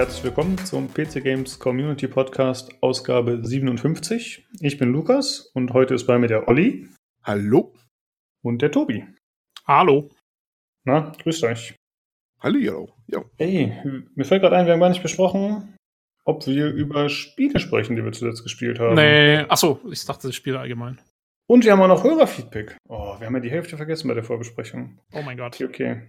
herzlich willkommen zum PC Games Community Podcast Ausgabe 57. Ich bin Lukas und heute ist bei mir der Olli. Hallo. Und der Tobi. Hallo. Na, grüßt euch. Hallo. Ja. Hey, mir fällt gerade ein, wir haben gar nicht besprochen, ob wir über Spiele sprechen, die wir zuletzt gespielt haben. Nee, achso, ich dachte Spiele allgemein. Und wir haben auch noch Hörerfeedback. Oh, wir haben ja die Hälfte vergessen bei der Vorbesprechung. Oh mein Gott. Okay, okay.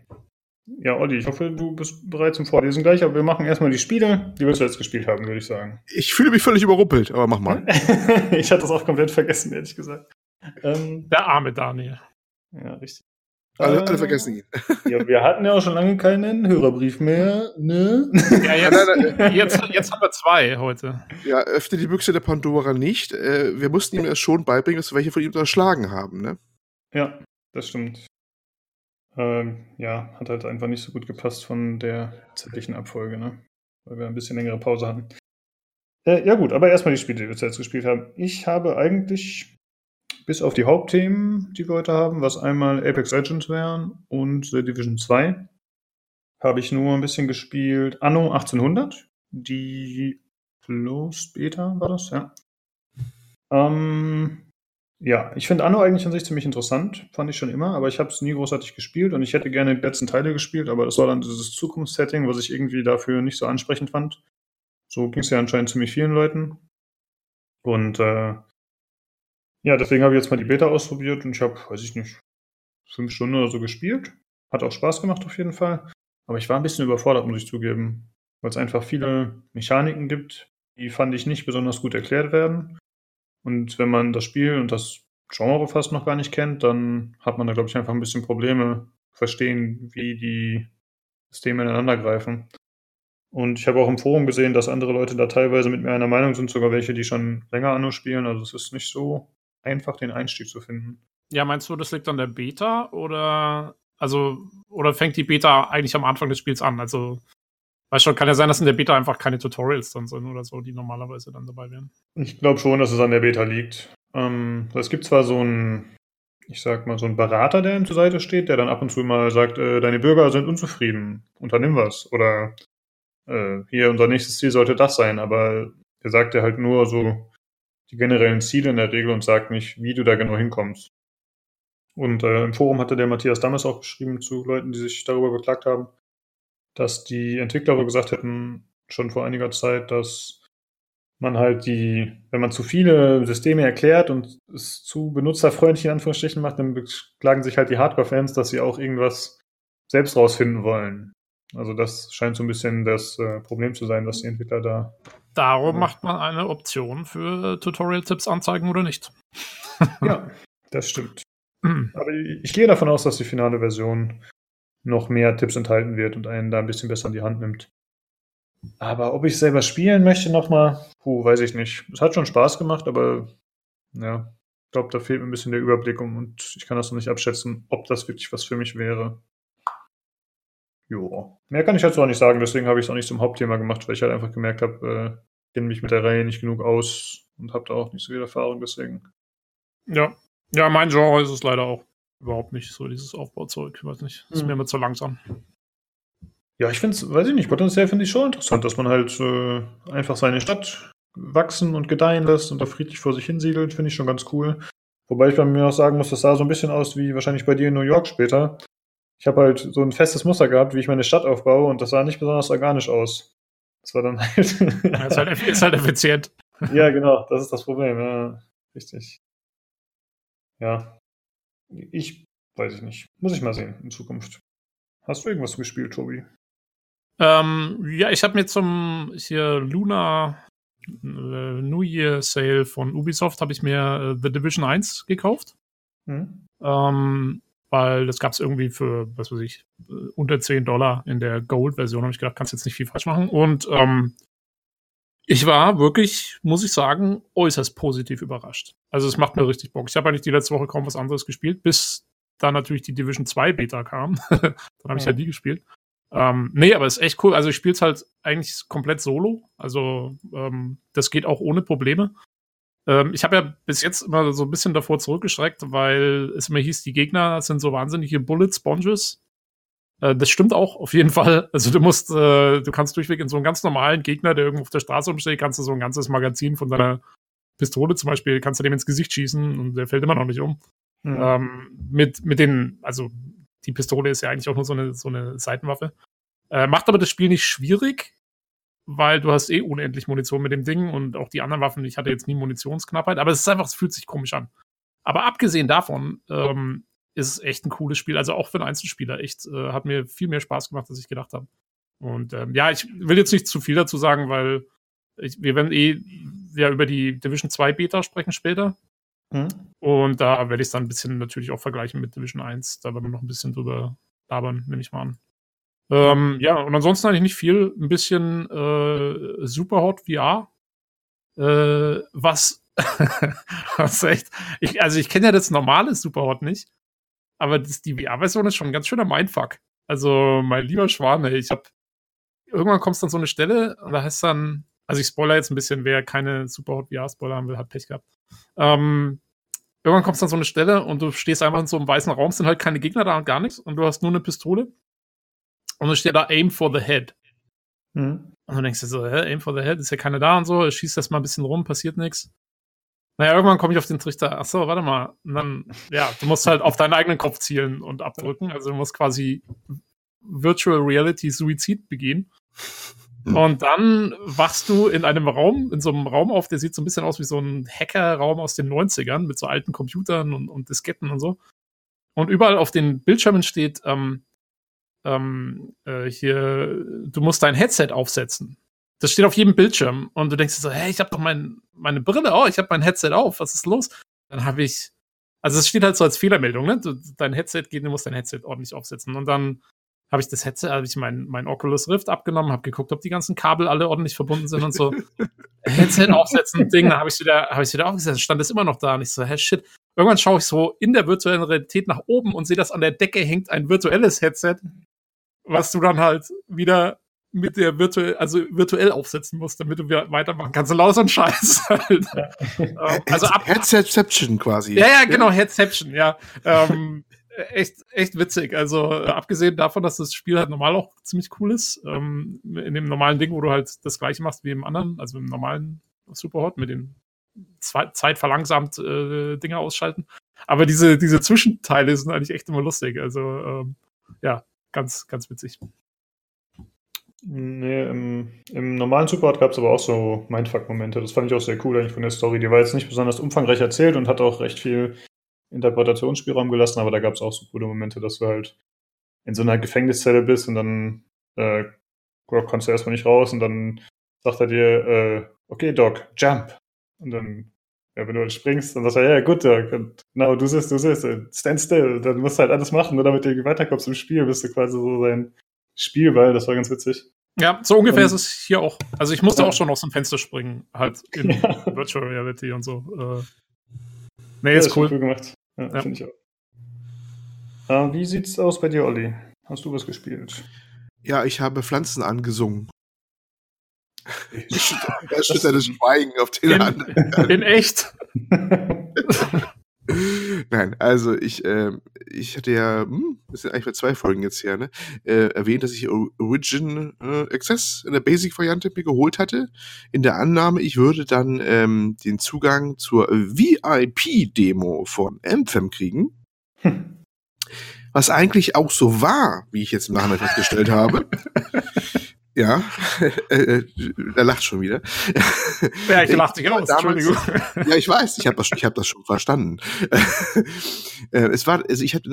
Ja, Olli, ich hoffe, du bist bereit zum Vorlesen gleich, aber wir machen erstmal die Spiele, die wir zuletzt gespielt haben, würde ich sagen. Ich fühle mich völlig überrumpelt, aber mach mal. ich hatte das auch komplett vergessen, ehrlich gesagt. Ähm, Der arme Daniel. Ja, richtig. Alle, alle vergessen ihn. Ja, wir hatten ja auch schon lange keinen Hörerbrief mehr, ne? Ja, jetzt, jetzt, jetzt haben wir zwei heute. Ja, öffne die Büchse der Pandora nicht. Äh, wir mussten ihm erst schon beibringen, dass wir welche von ihm unterschlagen haben, ne? Ja, das stimmt. Ähm, ja, hat halt einfach nicht so gut gepasst von der zeitlichen Abfolge, ne? Weil wir ein bisschen längere Pause hatten. Äh, ja, gut, aber erstmal die Spiele, die wir zuletzt gespielt haben. Ich habe eigentlich bis auf die Hauptthemen, die wir heute haben, was einmal Apex Legends wären und The Division 2, habe ich nur ein bisschen gespielt. Anno 1800, die Closed Beta war das, ja. Ähm, ja, ich finde Anno eigentlich an sich ziemlich interessant, fand ich schon immer, aber ich habe es nie großartig gespielt und ich hätte gerne die letzten Teile gespielt, aber das war dann dieses Zukunftssetting, was ich irgendwie dafür nicht so ansprechend fand. So ging es ja anscheinend ziemlich vielen Leuten. Und äh, ja, deswegen habe ich jetzt mal die Beta ausprobiert und ich habe, weiß ich nicht, fünf Stunden oder so gespielt. Hat auch Spaß gemacht auf jeden Fall. Aber ich war ein bisschen überfordert, muss ich zugeben, weil es einfach viele Mechaniken gibt, die fand ich nicht besonders gut erklärt werden. Und wenn man das Spiel und das Genre fast noch gar nicht kennt, dann hat man da, glaube ich, einfach ein bisschen Probleme verstehen, wie die Systeme ineinander greifen. Und ich habe auch im Forum gesehen, dass andere Leute da teilweise mit mir einer Meinung sind, sogar welche, die schon länger Anno spielen. Also es ist nicht so einfach, den Einstieg zu finden. Ja, meinst du, das liegt an der Beta oder also oder fängt die Beta eigentlich am Anfang des Spiels an? Also Weißt schon, kann ja sein, dass in der Beta einfach keine Tutorials dann sind oder so, die normalerweise dann dabei wären. Ich glaube schon, dass es an der Beta liegt. Ähm, es gibt zwar so einen, ich sag mal, so einen Berater, der ihm zur Seite steht, der dann ab und zu mal sagt, äh, deine Bürger sind unzufrieden, unternimm was. Oder äh, hier, unser nächstes Ziel sollte das sein, aber er sagt ja halt nur so die generellen Ziele in der Regel und sagt nicht, wie du da genau hinkommst. Und äh, im Forum hatte der Matthias Dammes auch geschrieben zu Leuten, die sich darüber beklagt haben, dass die Entwickler wohl gesagt hätten, schon vor einiger Zeit, dass man halt die, wenn man zu viele Systeme erklärt und es zu benutzerfreundlich in Anführungsstrichen macht, dann beklagen sich halt die Hardcore-Fans, dass sie auch irgendwas selbst rausfinden wollen. Also das scheint so ein bisschen das äh, Problem zu sein, was die Entwickler da. Darum macht man eine Option für Tutorial-Tipps anzeigen oder nicht. ja, das stimmt. Aber ich gehe davon aus, dass die finale Version noch mehr Tipps enthalten wird und einen da ein bisschen besser in die Hand nimmt. Aber ob ich selber spielen möchte nochmal, puh, weiß ich nicht. Es hat schon Spaß gemacht, aber ja, ich glaube, da fehlt mir ein bisschen der Überblick und ich kann das noch nicht abschätzen, ob das wirklich was für mich wäre. Jo. Mehr kann ich dazu auch nicht sagen, deswegen habe ich es auch nicht zum Hauptthema gemacht, weil ich halt einfach gemerkt habe, äh, kenne mich mit der Reihe nicht genug aus und habe da auch nicht so viel Erfahrung, deswegen. Ja. Ja, mein Genre ist es leider auch überhaupt nicht so dieses Aufbauzeug. Ich weiß nicht, ist hm. mir immer zu langsam. Ja, ich finde es, weiß ich nicht, potenziell finde ich schon interessant, dass man halt äh, einfach seine Stadt wachsen und gedeihen lässt und da friedlich vor sich hinsiedelt, finde ich schon ganz cool. Wobei ich bei mir auch sagen muss, das sah so ein bisschen aus wie wahrscheinlich bei dir in New York später. Ich habe halt so ein festes Muster gehabt, wie ich meine Stadt aufbaue und das sah nicht besonders organisch aus. Das war dann halt. ja, ist, halt ist halt effizient. ja, genau, das ist das Problem, ja. Richtig. Ja, ich weiß ich nicht. Muss ich mal sehen in Zukunft. Hast du irgendwas gespielt, Tobi? Ähm, ja, ich habe mir zum hier Luna äh, New Year Sale von Ubisoft habe ich mir äh, The Division 1 gekauft. Mhm. Ähm, weil das gab es irgendwie für, was weiß ich, äh, unter 10 Dollar in der Gold-Version. Habe ich gedacht, kannst jetzt nicht viel falsch machen. Und ähm, ich war wirklich, muss ich sagen, äußerst positiv überrascht. Also es macht mir richtig Bock. Ich habe eigentlich die letzte Woche kaum was anderes gespielt, bis da natürlich die Division 2 Beta kam. Dann habe ja. ich halt die gespielt. Ähm, nee, aber es ist echt cool. Also ich spiele es halt eigentlich komplett solo. Also ähm, das geht auch ohne Probleme. Ähm, ich habe ja bis jetzt immer so ein bisschen davor zurückgeschreckt, weil es immer hieß, die Gegner sind so wahnsinnige Bullet Sponges. Äh, das stimmt auch, auf jeden Fall. Also du musst, äh, du kannst durchweg in so einen ganz normalen Gegner, der irgendwo auf der Straße umsteht, kannst du so ein ganzes Magazin von deiner Pistole zum Beispiel, kannst du dem ins Gesicht schießen und der fällt immer noch nicht um. Mhm. Ähm, mit, mit den, also die Pistole ist ja eigentlich auch nur so eine, so eine Seitenwaffe. Äh, macht aber das Spiel nicht schwierig, weil du hast eh unendlich Munition mit dem Ding und auch die anderen Waffen, ich hatte jetzt nie Munitionsknappheit, aber es ist einfach, es fühlt sich komisch an. Aber abgesehen davon ähm, ist es echt ein cooles Spiel. Also auch für einen Einzelspieler echt, äh, hat mir viel mehr Spaß gemacht, als ich gedacht habe. Und ähm, ja, ich will jetzt nicht zu viel dazu sagen, weil ich, wir werden eh ja über die Division 2 Beta sprechen später. Mhm. Und da werde ich es dann ein bisschen natürlich auch vergleichen mit Division 1. Da werden wir noch ein bisschen drüber labern, nehme ich mal an. Ähm, ja, und ansonsten eigentlich nicht viel. Ein bisschen äh, Superhot VR. Äh, was, was echt. Ich, also ich kenne ja das normale Superhot nicht. Aber das, die VR-Version ist schon ein ganz schöner Mindfuck. Also, mein lieber Schwane, ich hab. Irgendwann kommst du an so eine Stelle, und da heißt dann, also ich spoiler jetzt ein bisschen, wer keine Superhot VR-Spoiler haben will, hat Pech gehabt. Ähm, irgendwann kommst du an so eine Stelle und du stehst einfach in so einem weißen Raum, sind halt keine Gegner da und gar nichts und du hast nur eine Pistole. Und dann steht da Aim for the Head. Mhm. Und du denkst dir so, hä, Aim for the Head, ist ja keiner da und so, schießt das mal ein bisschen rum, passiert nichts. Naja, irgendwann komme ich auf den Trichter, ach so, warte mal. Und dann, ja, du musst halt auf deinen eigenen Kopf zielen und abdrücken. Also du musst quasi Virtual Reality Suizid begehen. Hm. Und dann wachst du in einem Raum, in so einem Raum auf, der sieht so ein bisschen aus wie so ein Hackerraum aus den 90ern mit so alten Computern und, und Disketten und so. Und überall auf den Bildschirmen steht, ähm, ähm, äh, hier, du musst dein Headset aufsetzen. Das steht auf jedem Bildschirm und du denkst dir so, hey, ich habe doch mein, meine Brille, oh, ich habe mein Headset auf, was ist los? Dann habe ich, also es steht halt so als Fehlermeldung, ne? Du, dein Headset geht, du musst dein Headset ordentlich aufsetzen. Und dann habe ich das Headset, habe ich mein, mein Oculus Rift abgenommen, habe geguckt, ob die ganzen Kabel alle ordentlich verbunden sind und so. Headset aufsetzen, Ding, dann habe ich wieder, habe ich wieder aufgesetzt, stand es immer noch da und ich so, hä, shit. Irgendwann schaue ich so in der virtuellen Realität nach oben und sehe, dass an der Decke hängt ein virtuelles Headset, was du dann halt wieder mit der virtuell, also virtuell aufsetzen musst, damit du wieder weitermachen kannst. So und Scheiß halt. ähm, also ab Headsetception quasi. Ja, ja, genau, Headception, ja. ähm, echt, echt witzig. Also äh, abgesehen davon, dass das Spiel halt normal auch ziemlich cool ist, ähm, in dem normalen Ding, wo du halt das gleiche machst wie im anderen, also im normalen Superhot mit den Zeit verlangsamt äh, Dinge ausschalten. Aber diese, diese Zwischenteile sind eigentlich echt immer lustig. Also ähm, ja, ganz, ganz witzig. Nee, im, im normalen Superhard gab es aber auch so Mindfuck-Momente. Das fand ich auch sehr cool eigentlich von der Story. Die war jetzt nicht besonders umfangreich erzählt und hat auch recht viel Interpretationsspielraum gelassen, aber da gab es auch so coole Momente, dass du halt in so einer Gefängniszelle bist und dann äh, kommst du erstmal nicht raus und dann sagt er dir, äh, okay, Doc, jump. Und dann, ja, wenn du halt springst, dann sagt er, ja, gut, Doc, und genau, du siehst, du siehst, stand still. Dann musst du halt alles machen, nur damit du weiterkommst im Spiel, bist du quasi so sein Spielball, das war ganz witzig. Ja, so ungefähr und, ist es hier auch. Also ich musste ja. auch schon aus dem Fenster springen, halt in ja. Virtual Reality und so. Äh, nee, ist ja, cool. cool gemacht. Ja, ja. finde ich auch. Äh, wie sieht's aus bei dir, Olli? Hast du was gespielt? Ja, ich habe Pflanzen angesungen. Er schüttert das Schweigen auf den in, anderen. In echt? Nein, also ich, äh, ich hatte ja, hm, das sind eigentlich mal zwei Folgen jetzt her, ne, äh, erwähnt, dass ich Origin äh, Access in der Basic-Variante mir geholt hatte. In der Annahme, ich würde dann ähm, den Zugang zur VIP-Demo von Anthem kriegen. Hm. Was eigentlich auch so war, wie ich jetzt im Nachhinein festgestellt habe. Ja, äh, äh, er lacht schon wieder. Ja, ich lachte genau. Entschuldigung. Ja, ich weiß, ich habe das, ich hab das schon verstanden. Äh, es war, also ich hatte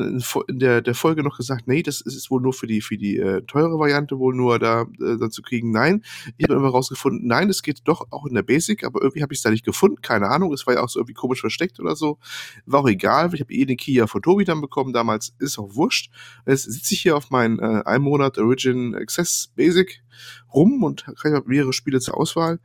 in der, der Folge noch gesagt, nee, das ist wohl nur für die, für die äh, teure Variante wohl nur da, äh, da zu kriegen. Nein, ich habe immer rausgefunden, nein, es geht doch auch in der Basic, aber irgendwie habe ich es da nicht gefunden, keine Ahnung. Es war ja auch so irgendwie komisch versteckt oder so. War auch egal, ich habe eh den Kia von Tobi dann bekommen damals, ist auch wurscht. Jetzt sitze ich hier auf meinen äh, ein Monat Origin Access Basic rum und habe mehrere Spiele zur Auswahl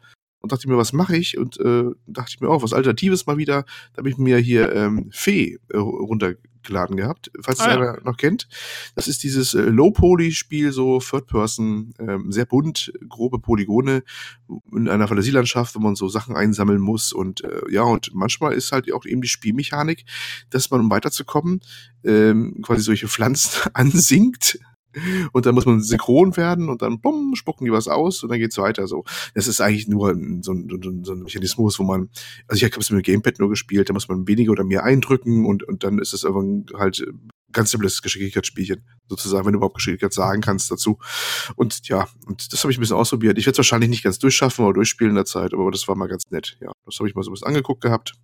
und dachte mir, was mache ich? Und äh, dachte ich mir auch, oh, was Alternatives mal wieder. Da habe ich mir hier ähm, Fee äh, runtergeladen gehabt, falls ah, es einer ja. noch kennt. Das ist dieses äh, Low-Poly-Spiel, so Third-Person, ähm, sehr bunt, grobe Polygone in einer Fantasielandschaft, wo man so Sachen einsammeln muss. Und äh, ja, und manchmal ist halt auch eben die Spielmechanik, dass man, um weiterzukommen, ähm, quasi solche Pflanzen ansinkt und dann muss man synchron werden und dann bumm, spucken die was aus und dann geht's weiter so. Das ist eigentlich nur so ein, so ein, so ein Mechanismus, wo man, also ich habe es mit dem Gamepad nur gespielt, da muss man weniger oder mehr eindrücken und, und dann ist es aber halt ganz simples Geschicklichkeitsspielchen, sozusagen, wenn du überhaupt Geschicklichkeit sagen kannst dazu. Und ja, und das habe ich ein bisschen ausprobiert. Ich werde es wahrscheinlich nicht ganz durchschaffen oder durchspielen in der Zeit, aber das war mal ganz nett. Ja, das habe ich mal so ein bisschen angeguckt gehabt.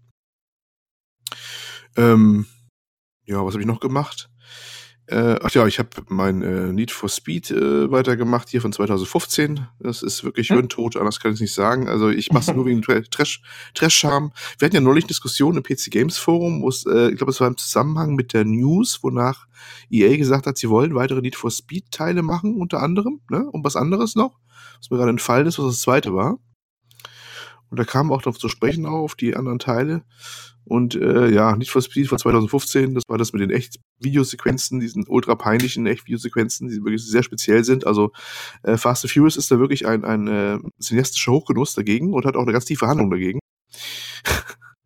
Ähm, ja, was habe ich noch gemacht? Äh, ach ja, ich habe mein äh, Need for Speed äh, weitergemacht hier von 2015. Das ist wirklich hm? hirntot, anders kann ich nicht sagen. Also ich mache es nur wegen Trash, Trash-Charme. Wir hatten ja neulich Diskussionen im PC Games Forum, wo es, äh, ich glaube, es war im Zusammenhang mit der News, wonach EA gesagt hat, sie wollen weitere Need for Speed-Teile machen, unter anderem, ne? Und was anderes noch, was mir gerade entfallen ist, was das zweite war. Und da kam auch darauf zu sprechen auf die anderen Teile. Und äh, ja, nicht for Speed von 2015, das war das mit den echt Videosequenzen, diesen ultra peinlichen echt Videosequenzen, die wirklich sehr speziell sind. Also äh, Fast and Furious ist da wirklich ein, ein äh, cineastischer Hochgenuss dagegen und hat auch eine ganz tiefe Handlung dagegen.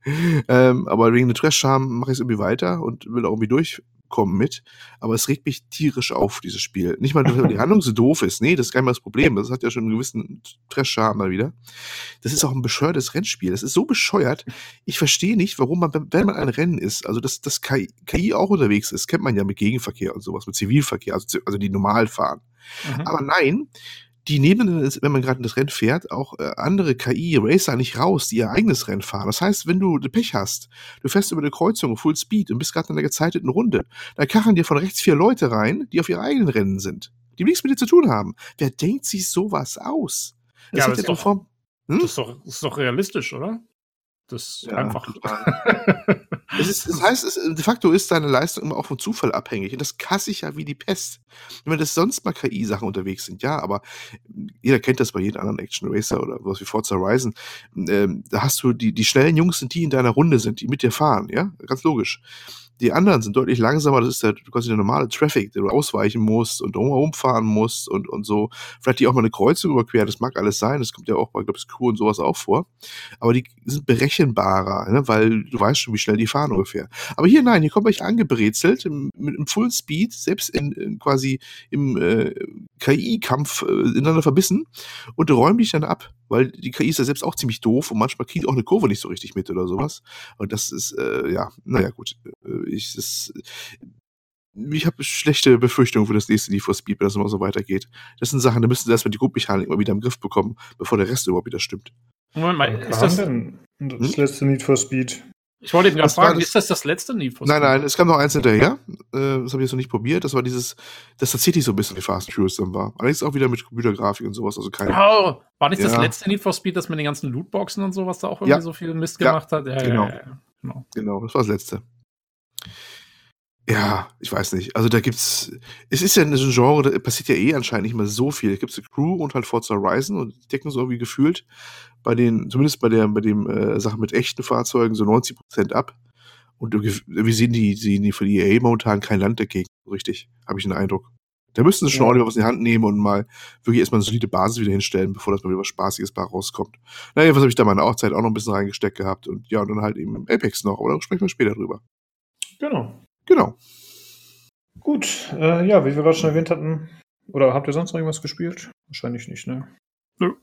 ähm, aber wegen der Trash-Charme mache ich es irgendwie weiter und will auch irgendwie durch kommen mit, aber es regt mich tierisch auf, dieses Spiel. Nicht mal, weil die Handlung so doof ist. Nee, das ist gar nicht mal das Problem. Das hat ja schon einen gewissen Trash-Charme mal wieder. Das ist auch ein bescheuertes Rennspiel. Das ist so bescheuert. Ich verstehe nicht, warum man, wenn man ein Rennen ist, also dass das KI, KI auch unterwegs ist, kennt man ja mit Gegenverkehr und sowas, mit Zivilverkehr, also, also die normal fahren. Mhm. Aber nein, die nehmen, wenn man gerade das Rennen fährt, auch äh, andere KI-Racer nicht raus, die ihr eigenes Rennen fahren. Das heißt, wenn du Pech hast, du fährst über eine Kreuzung Full Speed und bist gerade in einer gezeiteten Runde, dann kachen dir von rechts vier Leute rein, die auf ihre eigenen Rennen sind, die nichts mit dir zu tun haben. Wer denkt sich sowas aus? Das ja, ist, ja doch, hm? das, ist doch, das ist doch realistisch, oder? Das ja, einfach. es ist, das heißt, es, de facto ist deine Leistung immer auch vom Zufall abhängig. Und das kasse ich ja wie die Pest. Wenn das sonst mal KI-Sachen unterwegs sind, ja, aber jeder kennt das bei jedem anderen Action Racer oder was wie Forza Horizon. Ähm, da hast du die, die schnellen Jungs sind die in deiner Runde sind, die mit dir fahren, ja, ganz logisch. Die anderen sind deutlich langsamer, das ist der quasi der normale Traffic, der du ausweichen musst und drumherum fahren musst und, und so. Vielleicht die auch mal eine Kreuzung überqueren, das mag alles sein, das kommt ja auch bei, glaube ich, Crew und sowas auch vor. Aber die sind berechenbarer, ne? weil du weißt schon, wie schnell die fahren ungefähr. Aber hier nein, hier kommt euch angebrezelt mit im Full Speed, selbst in, in quasi im äh, KI-Kampf äh, ineinander verbissen und räumen dich dann ab weil die KI ist ja selbst auch ziemlich doof und manchmal kriegt auch eine Kurve nicht so richtig mit oder sowas. Und das ist, äh, ja, naja, gut. Äh, ich, das, ich habe schlechte Befürchtungen für das nächste Need for Speed, wenn das immer so weitergeht. Das sind Sachen, da müssen sie erstmal die Grundmechanik mal wieder im Griff bekommen, bevor der Rest überhaupt wieder stimmt. Moment mal, ist das denn das hm? letzte Need for Speed? Ich wollte eben gerade fragen, ist das das letzte Need for Speed? Nein, nein, es kam noch eins hinterher. Äh, das habe ich jetzt noch nicht probiert. Das war dieses, das tatsächlich so ein bisschen wie Fast and Furious dann war. Allerdings auch wieder mit Computergrafik und sowas. Also keine. Oh, war nicht ja. das letzte Need for Speed, das mit den ganzen Lootboxen und sowas da auch irgendwie ja. so viel Mist gemacht ja. hat? Ja, genau. genau. Genau, das war das letzte. Ja, ich weiß nicht. Also da gibt's, es ist ja ein Genre, da passiert ja eh anscheinend nicht mehr so viel. Da gibt's Crew und halt Forza Horizon und die decken so irgendwie gefühlt bei den, zumindest bei der, bei dem äh, Sachen mit echten Fahrzeugen so 90 Prozent ab. Und wir sehen die, sehen die die EA momentan kein Land dagegen, richtig, habe ich den Eindruck. Da müssten sie schon ja. ordentlich was in die Hand nehmen und mal wirklich erstmal eine solide Basis wieder hinstellen, bevor das mal wieder was Spaßiges bei rauskommt. Naja, was habe ich da meine Zeit auch noch ein bisschen reingesteckt gehabt und ja, und dann halt eben Apex noch, da sprechen wir später drüber. Genau. Genau. Gut, äh, ja, wie wir gerade schon erwähnt hatten, oder habt ihr sonst noch irgendwas gespielt? Wahrscheinlich nicht, ne? Nö.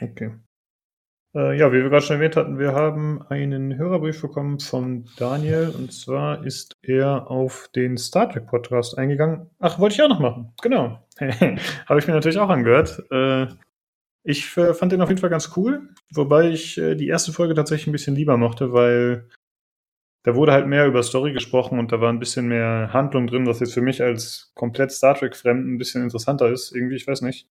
Okay. Äh, ja, wie wir gerade schon erwähnt hatten, wir haben einen Hörerbrief bekommen von Daniel und zwar ist er auf den Star Trek Podcast eingegangen. Ach, wollte ich auch noch machen. Genau. Habe ich mir natürlich auch angehört. Äh, ich fand den auf jeden Fall ganz cool, wobei ich äh, die erste Folge tatsächlich ein bisschen lieber mochte, weil da wurde halt mehr über Story gesprochen und da war ein bisschen mehr Handlung drin, was jetzt für mich als komplett Star Trek-Fremden ein bisschen interessanter ist. Irgendwie, ich weiß nicht.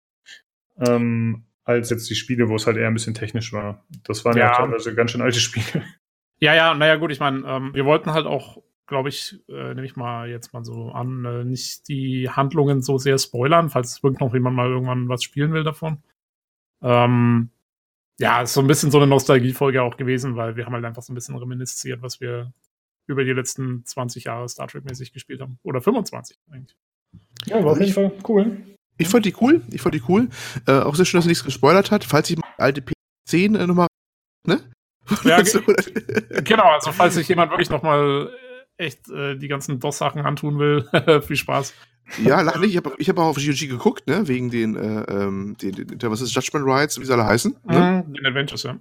Ähm, als jetzt die Spiele, wo es halt eher ein bisschen technisch war. Das waren ja, ja teilweise ganz schön alte Spiele. Ja, ja, naja, gut, ich meine, ähm, wir wollten halt auch, glaube ich, äh, nehme ich mal jetzt mal so an, äh, nicht die Handlungen so sehr spoilern, falls wirklich noch jemand mal irgendwann was spielen will davon. Ähm, ja, ist so ein bisschen so eine Nostalgiefolge auch gewesen, weil wir haben halt einfach so ein bisschen reminisziert, was wir über die letzten 20 Jahre Star Trek-mäßig gespielt haben. Oder 25 eigentlich. Ja, war auf jeden Fall cool. Ich fand die cool, ich fand die cool. Äh, auch sehr schön, dass er nichts gespoilert hat. Falls ich mal alte P10 äh, nochmal, ne? Ja, genau, also falls sich jemand wirklich nochmal echt äh, die ganzen DOS-Sachen antun will, viel Spaß. Ja, lach nicht. Ich habe ich hab auch auf GOG geguckt, ne? Wegen den, äh, ähm, den, den, was ist Judgment Rights, wie sie alle heißen. Ne? Mhm, den Adventures, ja.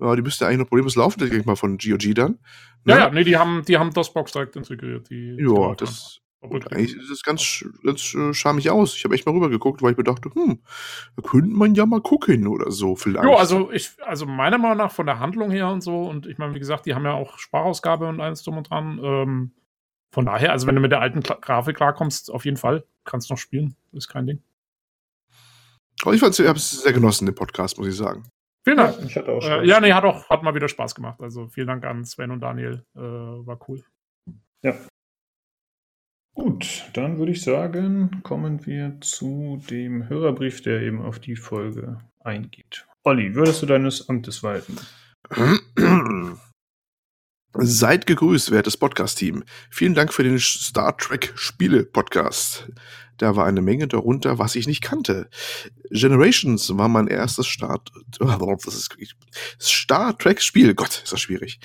Ja, die müsste eigentlich noch problemlos laufen, denke ich mal, von GOG dann. Ne? Ja, ja, nee, die haben, die haben DOS-Box direkt integriert. Die, ja, das, und eigentlich sieht das ganz, ganz äh, schamig aus. Ich habe echt mal rübergeguckt, weil ich mir dachte, hm, da könnte man ja mal gucken oder so vielleicht. Ja, also ich, also meiner Meinung nach von der Handlung her und so, und ich meine, wie gesagt, die haben ja auch Sprachausgabe und alles drum und dran. Ähm, von daher, also wenn du mit der alten Kla Grafik klarkommst, auf jeden Fall, kannst du noch spielen. Ist kein Ding. Aber ich, ich habe es sehr genossen, den Podcast, muss ich sagen. Vielen Dank. Ja, ich hatte auch äh, ja, nee, hat auch hat mal wieder Spaß gemacht. Also vielen Dank an Sven und Daniel. Äh, war cool. Ja, Gut, dann würde ich sagen, kommen wir zu dem Hörerbrief, der eben auf die Folge eingeht. Olli, würdest du deines Amtes walten? Seid gegrüßt, wertes Podcast-Team. Vielen Dank für den Star Trek Spiele-Podcast. Da war eine Menge darunter, was ich nicht kannte. Generations war mein erstes Start, das ist Star Trek Spiel. Gott, ist das schwierig.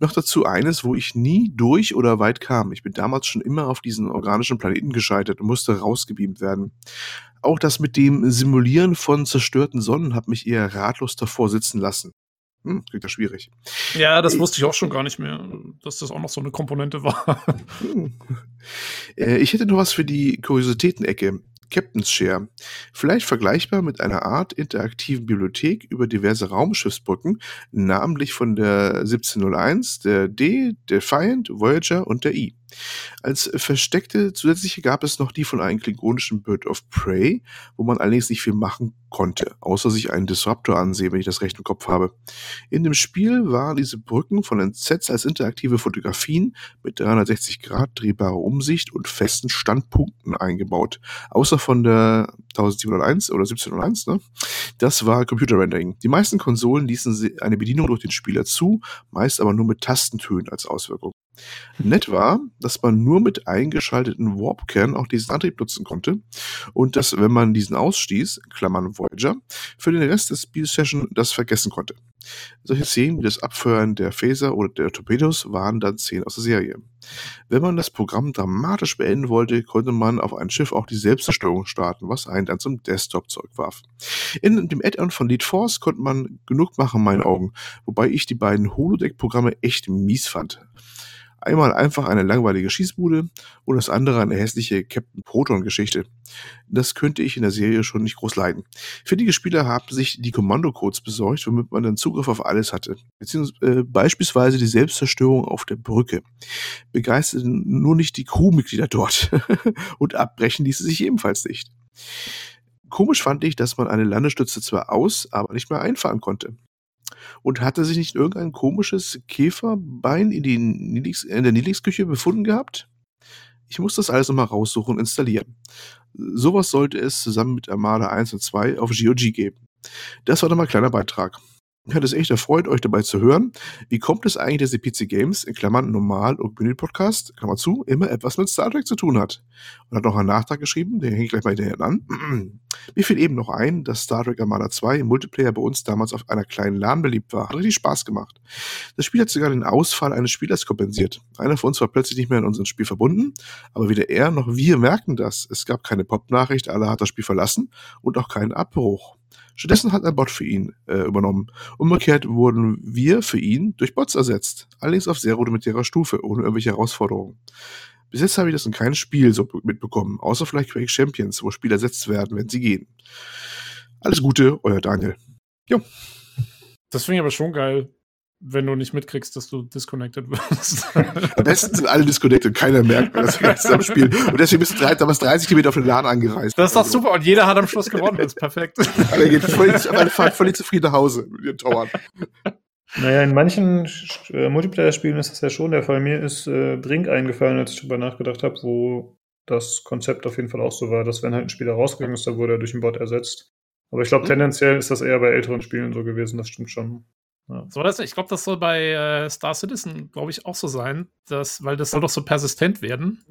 Noch dazu eines, wo ich nie durch oder weit kam. Ich bin damals schon immer auf diesen organischen Planeten gescheitert und musste rausgebeamt werden. Auch das mit dem Simulieren von zerstörten Sonnen hat mich eher ratlos davor sitzen lassen. Hm, klingt ja schwierig. Ja, das wusste ich auch schon gar nicht mehr, dass das auch noch so eine Komponente war. Hm. Äh, ich hätte noch was für die Kuriositäten-Ecke. Captain's Share. Vielleicht vergleichbar mit einer Art interaktiven Bibliothek über diverse Raumschiffsbrücken, namentlich von der 1701, der D, Defiant, Voyager und der I. Als versteckte zusätzliche gab es noch die von einem klingonischen Bird of Prey, wo man allerdings nicht viel machen konnte, außer sich einen Disruptor ansehen, wenn ich das recht im Kopf habe. In dem Spiel waren diese Brücken von den Sets als interaktive Fotografien mit 360 Grad drehbarer Umsicht und festen Standpunkten eingebaut. Außer von der 1701 oder 1701, ne? Das war Computer Rendering. Die meisten Konsolen ließen eine Bedienung durch den Spieler zu, meist aber nur mit Tastentönen als Auswirkung. Nett war, dass man nur mit eingeschalteten Warp-Kern auch diesen Antrieb nutzen konnte und dass, wenn man diesen ausstieß, Klammern Voyager, für den Rest des Spielsession das vergessen konnte. Solche Szenen wie das Abfeuern der Phaser oder der Torpedos waren dann Szenen aus der Serie. Wenn man das Programm dramatisch beenden wollte, konnte man auf ein Schiff auch die Selbstzerstörung starten, was einen dann zum Desktop zurückwarf. In dem Add-on von Lead Force konnte man genug machen in meinen Augen, wobei ich die beiden Holodeck-Programme echt mies fand. Einmal einfach eine langweilige Schießbude und das andere eine hässliche Captain Proton-Geschichte. Das könnte ich in der Serie schon nicht groß leiden. Findige Spieler haben sich die Kommandocodes besorgt, womit man dann Zugriff auf alles hatte. Beziehungsweise äh, beispielsweise die Selbstzerstörung auf der Brücke. Begeisterten nur nicht die Crewmitglieder dort. und abbrechen ließe sich ebenfalls nicht. Komisch fand ich, dass man eine Landestütze zwar aus, aber nicht mehr einfahren konnte. Und hatte sich nicht irgendein komisches Käferbein in, die Nilix, in der Nilix-Küche befunden gehabt? Ich muss das alles nochmal raussuchen und installieren. Sowas sollte es zusammen mit Armada 1 und 2 auf GOG geben. Das war nochmal ein kleiner Beitrag. Mich hat es echt erfreut, euch dabei zu hören. Wie kommt es eigentlich, dass die PC Games, in Klammern Normal- und Menü-Podcast, Klammer zu, immer etwas mit Star Trek zu tun hat? Und hat noch einen Nachtrag geschrieben, den hänge ich gleich mal hinterher an. Mir fiel eben noch ein, dass Star Trek Armada 2 im Multiplayer bei uns damals auf einer kleinen LAN beliebt war. Hat richtig Spaß gemacht. Das Spiel hat sogar den Ausfall eines Spielers kompensiert. Einer von uns war plötzlich nicht mehr in unserem Spiel verbunden, aber weder er noch wir merken das. Es gab keine Pop-Nachricht, alle hat das Spiel verlassen und auch keinen Abbruch. Stattdessen hat ein Bot für ihn äh, übernommen. Umgekehrt wurden wir für ihn durch Bots ersetzt. Allerdings auf sehr rudimentärer Stufe, ohne irgendwelche Herausforderungen. Bis jetzt habe ich das in keinem Spiel so mitbekommen, außer vielleicht Quake Champions, wo Spieler ersetzt werden, wenn sie gehen. Alles Gute, euer Daniel. Jo. Das finde ich aber schon geil wenn du nicht mitkriegst, dass du disconnected wirst. Am besten sind alle disconnected, keiner merkt mehr, dass wir zusammen spielen. Und deswegen bist du damals 30 Kilometer auf den Laden angereist. Das ist doch super und jeder hat am Schluss gewonnen, das ist perfekt. Alle gehen völlig, alle fahren völlig zufrieden nach Hause mit ihren Tauern. Naja, in manchen äh, Multiplayer-Spielen ist das ja schon der Fall. Mir ist äh, Brink eingefallen, als ich darüber nachgedacht habe, wo das Konzept auf jeden Fall auch so war, dass wenn halt ein Spieler rausgegangen ist, dann wurde er durch einen Bot ersetzt. Aber ich glaube, mhm. tendenziell ist das eher bei älteren Spielen so gewesen, das stimmt schon. So, das, ich glaube, das soll bei äh, Star Citizen, glaube ich, auch so sein, dass, weil das soll doch so persistent werden.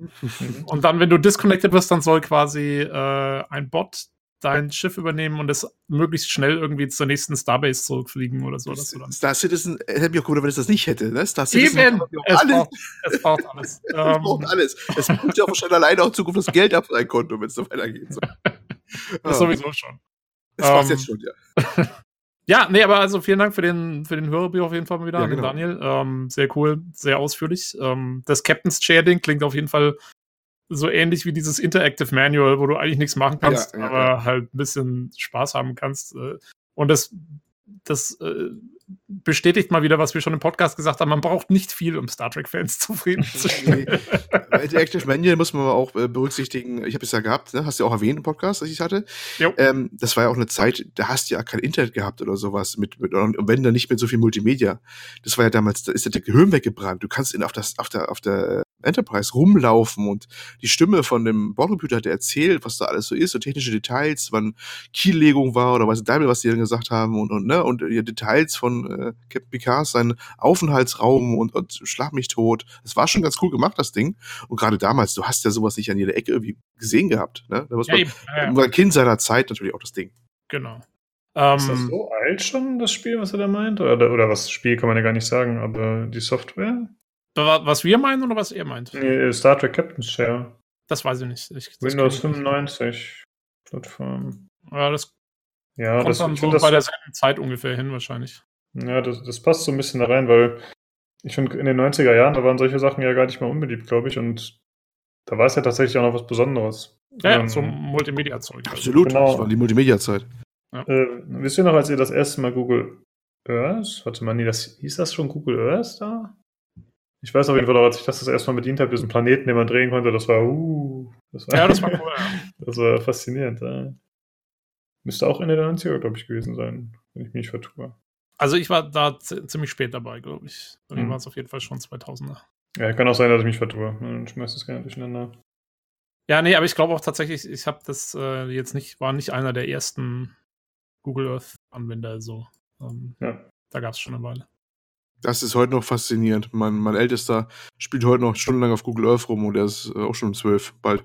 und dann, wenn du disconnected wirst, dann soll quasi äh, ein Bot dein Schiff übernehmen und das möglichst schnell irgendwie zur nächsten Starbase zurückfliegen oder so. Star Citizen äh, hätte mich auch gewundert, wenn es das nicht hätte. Ne? Star Citizen Eben, es, alles. Braucht, es braucht alles. es braucht alles. Es braucht ja auch wahrscheinlich alleine auch Zukunft das Geld auf dein Konto, wenn es so weitergeht. So. das sowieso schon. Das um, jetzt schon, ja. ja, nee, aber also vielen Dank für den, für den Hörerbrief auf jeden Fall mal wieder ja, genau. Daniel. Ähm, sehr cool, sehr ausführlich. Ähm, das Captain's Chair-Ding klingt auf jeden Fall so ähnlich wie dieses Interactive Manual, wo du eigentlich nichts machen kannst, ja, ja, aber halt ein bisschen Spaß haben kannst. Äh. Und das, das äh, bestätigt mal wieder, was wir schon im Podcast gesagt haben. Man braucht nicht viel, um Star Trek-Fans zufriedenzustellen. nee. Interactive Manual muss man auch äh, berücksichtigen. Ich habe es ja gehabt, ne? hast du ja auch erwähnt im Podcast, dass ich es hatte. Ähm, das war ja auch eine Zeit, da hast du ja kein Internet gehabt oder sowas. Mit, mit, und wenn dann nicht mit so viel Multimedia. Das war ja damals, da ist ja der Gehirn weggebrannt. Du kannst in, auf, das, auf, der, auf der Enterprise rumlaufen und die Stimme von dem Bordcomputer hat erzählt, was da alles so ist, so technische Details, wann Kiellegung war oder was Daimler, was die dann gesagt haben und, und, ne, und die Details von äh, Captain Picard, seinen Aufenthaltsraum und, und Schlag mich tot. Das war schon ganz cool gemacht, das Ding. Und gerade damals, du hast ja sowas nicht an jeder Ecke irgendwie gesehen gehabt, ne? Da muss man, ja, ja. war Kind seiner Zeit natürlich auch das Ding. Genau. ist das ähm, so alt schon, das Spiel, was er da meint? Oder, oder was Spiel kann man ja gar nicht sagen, aber die Software? Was wir meinen oder was er meint? Nee, Star Trek Captain's Share. Das weiß ich nicht. Ich, Windows 95 Plattform. Ja, das ja, kommt das, dann so bei derselben Zeit ungefähr hin wahrscheinlich. Ja, das, das passt so ein bisschen da rein, weil ich finde, in den 90er Jahren, da waren solche Sachen ja gar nicht mehr unbeliebt, glaube ich, und da war es ja tatsächlich auch noch was Besonderes. Ja, ähm, zum Multimedia-Zeug. Absolut, genau. das war die Multimedia-Zeit. Ja. Äh, wisst ihr noch, als ihr das erste Mal Google Earth, warte mal, nee, das, hieß das schon Google Earth da? Ich weiß auf jeden Fall, als ich das das erste Mal bedient habe, diesen Planeten, den man drehen konnte, das war, uh, das war, ja, das war cool. Das war faszinierend. Ja. Müsste auch Ende der 90er, glaube ich, gewesen sein, wenn ich mich nicht vertue. Also ich war da ziemlich spät dabei, glaube ich. Bei mir mhm. war es auf jeden Fall schon 2000er. Ja, kann auch sein, dass ich mich vertue. Dann schmeißt es gerne durcheinander. Ja, nee, aber ich glaube auch tatsächlich, ich habe das äh, jetzt nicht, war nicht einer der ersten Google Earth Anwender so. Ähm, ja. Da gab es schon eine Weile. Das ist heute noch faszinierend. Mein, mein Ältester spielt heute noch stundenlang auf Google Earth rum und er ist äh, auch schon um zwölf, bald.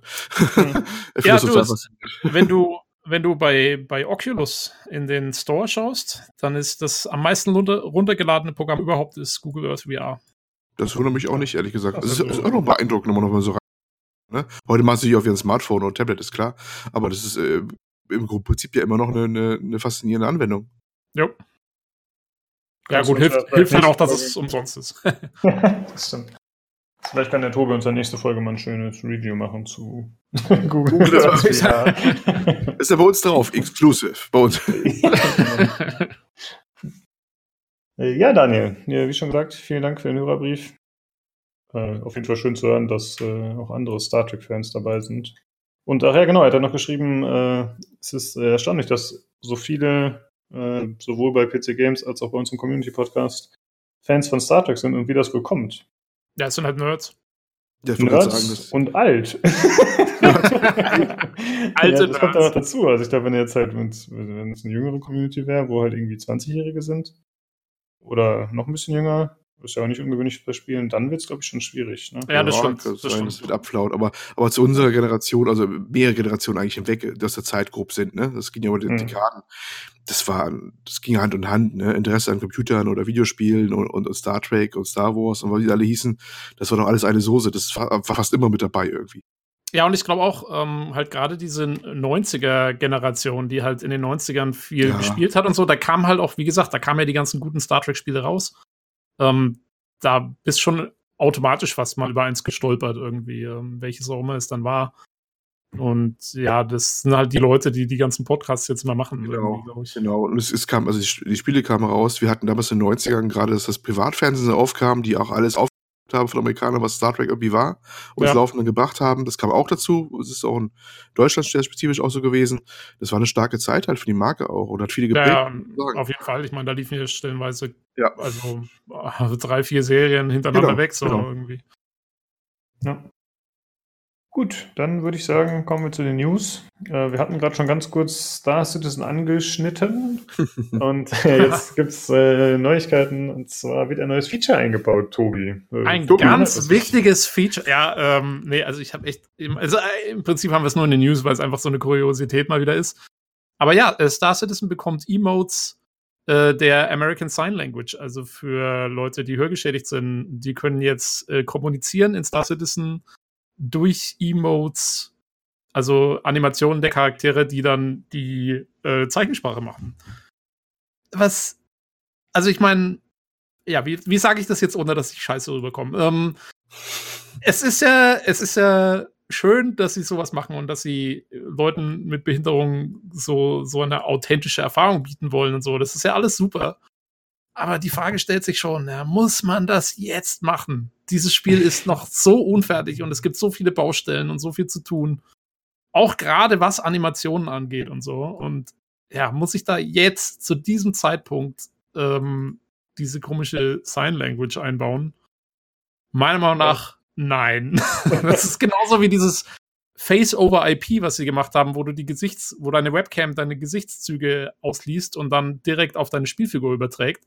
Mhm. ja, du, wenn du, wenn du bei, bei Oculus in den Store schaust, dann ist das am meisten runter, runtergeladene Programm überhaupt ist Google Earth VR. Das wundert mich auch nicht, ehrlich gesagt. Das ist, ist auch noch beeindruckend, wenn man noch mal so rein. Ne? Heute machst du dich auf ihren Smartphone oder Tablet, ist klar. Aber das ist äh, im Prinzip ja immer noch eine, eine, eine faszinierende Anwendung. Jo. Ja, gut, hilft, hilft halt auch, dass es umsonst ist. das stimmt. Vielleicht kann der Tobi uns in der nächsten Folge mal ein schönes Review machen zu Google. Google das ist ja bei uns drauf, exclusive. Bei uns. ja, Daniel, ja, wie schon gesagt, vielen Dank für den Hörerbrief. Äh, auf jeden Fall schön zu hören, dass äh, auch andere Star Trek-Fans dabei sind. Und ach ja, genau, er hat noch geschrieben, äh, es ist erstaunlich, dass so viele äh, sowohl bei PC Games als auch bei uns im Community Podcast, Fans von Star Trek sind und wie das wohl kommt. Ja, es sind halt Nerds. Ja, Nerds sagen, und alt. Alte ja, das kommt auch dazu. Also ich glaube, wenn jetzt halt, wenn es eine jüngere Community wäre, wo halt irgendwie 20-Jährige sind oder noch ein bisschen jünger, ist ja auch nicht ungewöhnlich bei Spielen, dann wird es, glaube ich, schon schwierig. Ne? Ja, das ja, stimmt. Das, das, stimmt. das wird abflaut. Aber, aber zu unserer Generation, also mehrere Generationen eigentlich hinweg, dass der Zeit grob sind, ne? Das ging ja über die mhm. Dekaden. Das war, das ging Hand in Hand, ne? Interesse an Computern oder Videospielen und, und, Star Trek und Star Wars und was die alle hießen. Das war doch alles eine Soße. Das war, war fast immer mit dabei irgendwie. Ja, und ich glaube auch, ähm, halt gerade diese 90er-Generation, die halt in den 90ern viel ja. gespielt hat und so, da kam halt auch, wie gesagt, da kamen ja die ganzen guten Star Trek-Spiele raus ähm, da bist schon automatisch fast mal über eins gestolpert irgendwie, ähm, welches auch immer es dann war. Und ja, das sind halt die Leute, die die ganzen Podcasts jetzt immer machen. Genau, genau. Und es, es kam, also die, die, Spiele kamen raus. Wir hatten damals in den 90ern gerade, dass das Privatfernsehen aufkam, die auch alles auf haben von Amerikanern, was Star Trek irgendwie war und ja. es laufend gebracht haben. Das kam auch dazu. Es ist auch in Deutschland spezifisch auch so gewesen. Das war eine starke Zeit halt für die Marke auch und hat viele geprägt. Ja, auf jeden Fall. Ich meine, da liefen ja stellenweise ja. also drei, vier Serien hintereinander genau, weg, so genau. irgendwie. Ja. Gut, dann würde ich sagen, kommen wir zu den News. Äh, wir hatten gerade schon ganz kurz Star Citizen angeschnitten und äh, jetzt gibt es äh, Neuigkeiten und zwar wird ein neues Feature eingebaut, Tobi. Äh, ein Tobi, ganz wichtiges Feature. Ja, ähm, nee, also ich habe echt, also äh, im Prinzip haben wir es nur in den News, weil es einfach so eine Kuriosität mal wieder ist. Aber ja, äh, Star Citizen bekommt Emotes der American Sign Language, also für Leute, die hörgeschädigt sind, die können jetzt äh, kommunizieren in Star Citizen durch Emotes, also Animationen der Charaktere, die dann die äh, Zeichensprache machen. Was, also ich meine, ja, wie, wie sage ich das jetzt, ohne dass ich scheiße rüberkomme? Ähm, es ist ja, es ist ja schön, dass sie sowas machen und dass sie Leuten mit Behinderung so, so eine authentische Erfahrung bieten wollen und so. Das ist ja alles super. Aber die Frage stellt sich schon, ja, muss man das jetzt machen? Dieses Spiel ist noch so unfertig und es gibt so viele Baustellen und so viel zu tun. Auch gerade was Animationen angeht und so. Und ja, muss ich da jetzt zu diesem Zeitpunkt ähm, diese komische Sign Language einbauen? Meiner Meinung nach Nein. das ist genauso wie dieses Face-over-IP, was sie gemacht haben, wo du die Gesichts-, wo deine Webcam deine Gesichtszüge ausliest und dann direkt auf deine Spielfigur überträgt.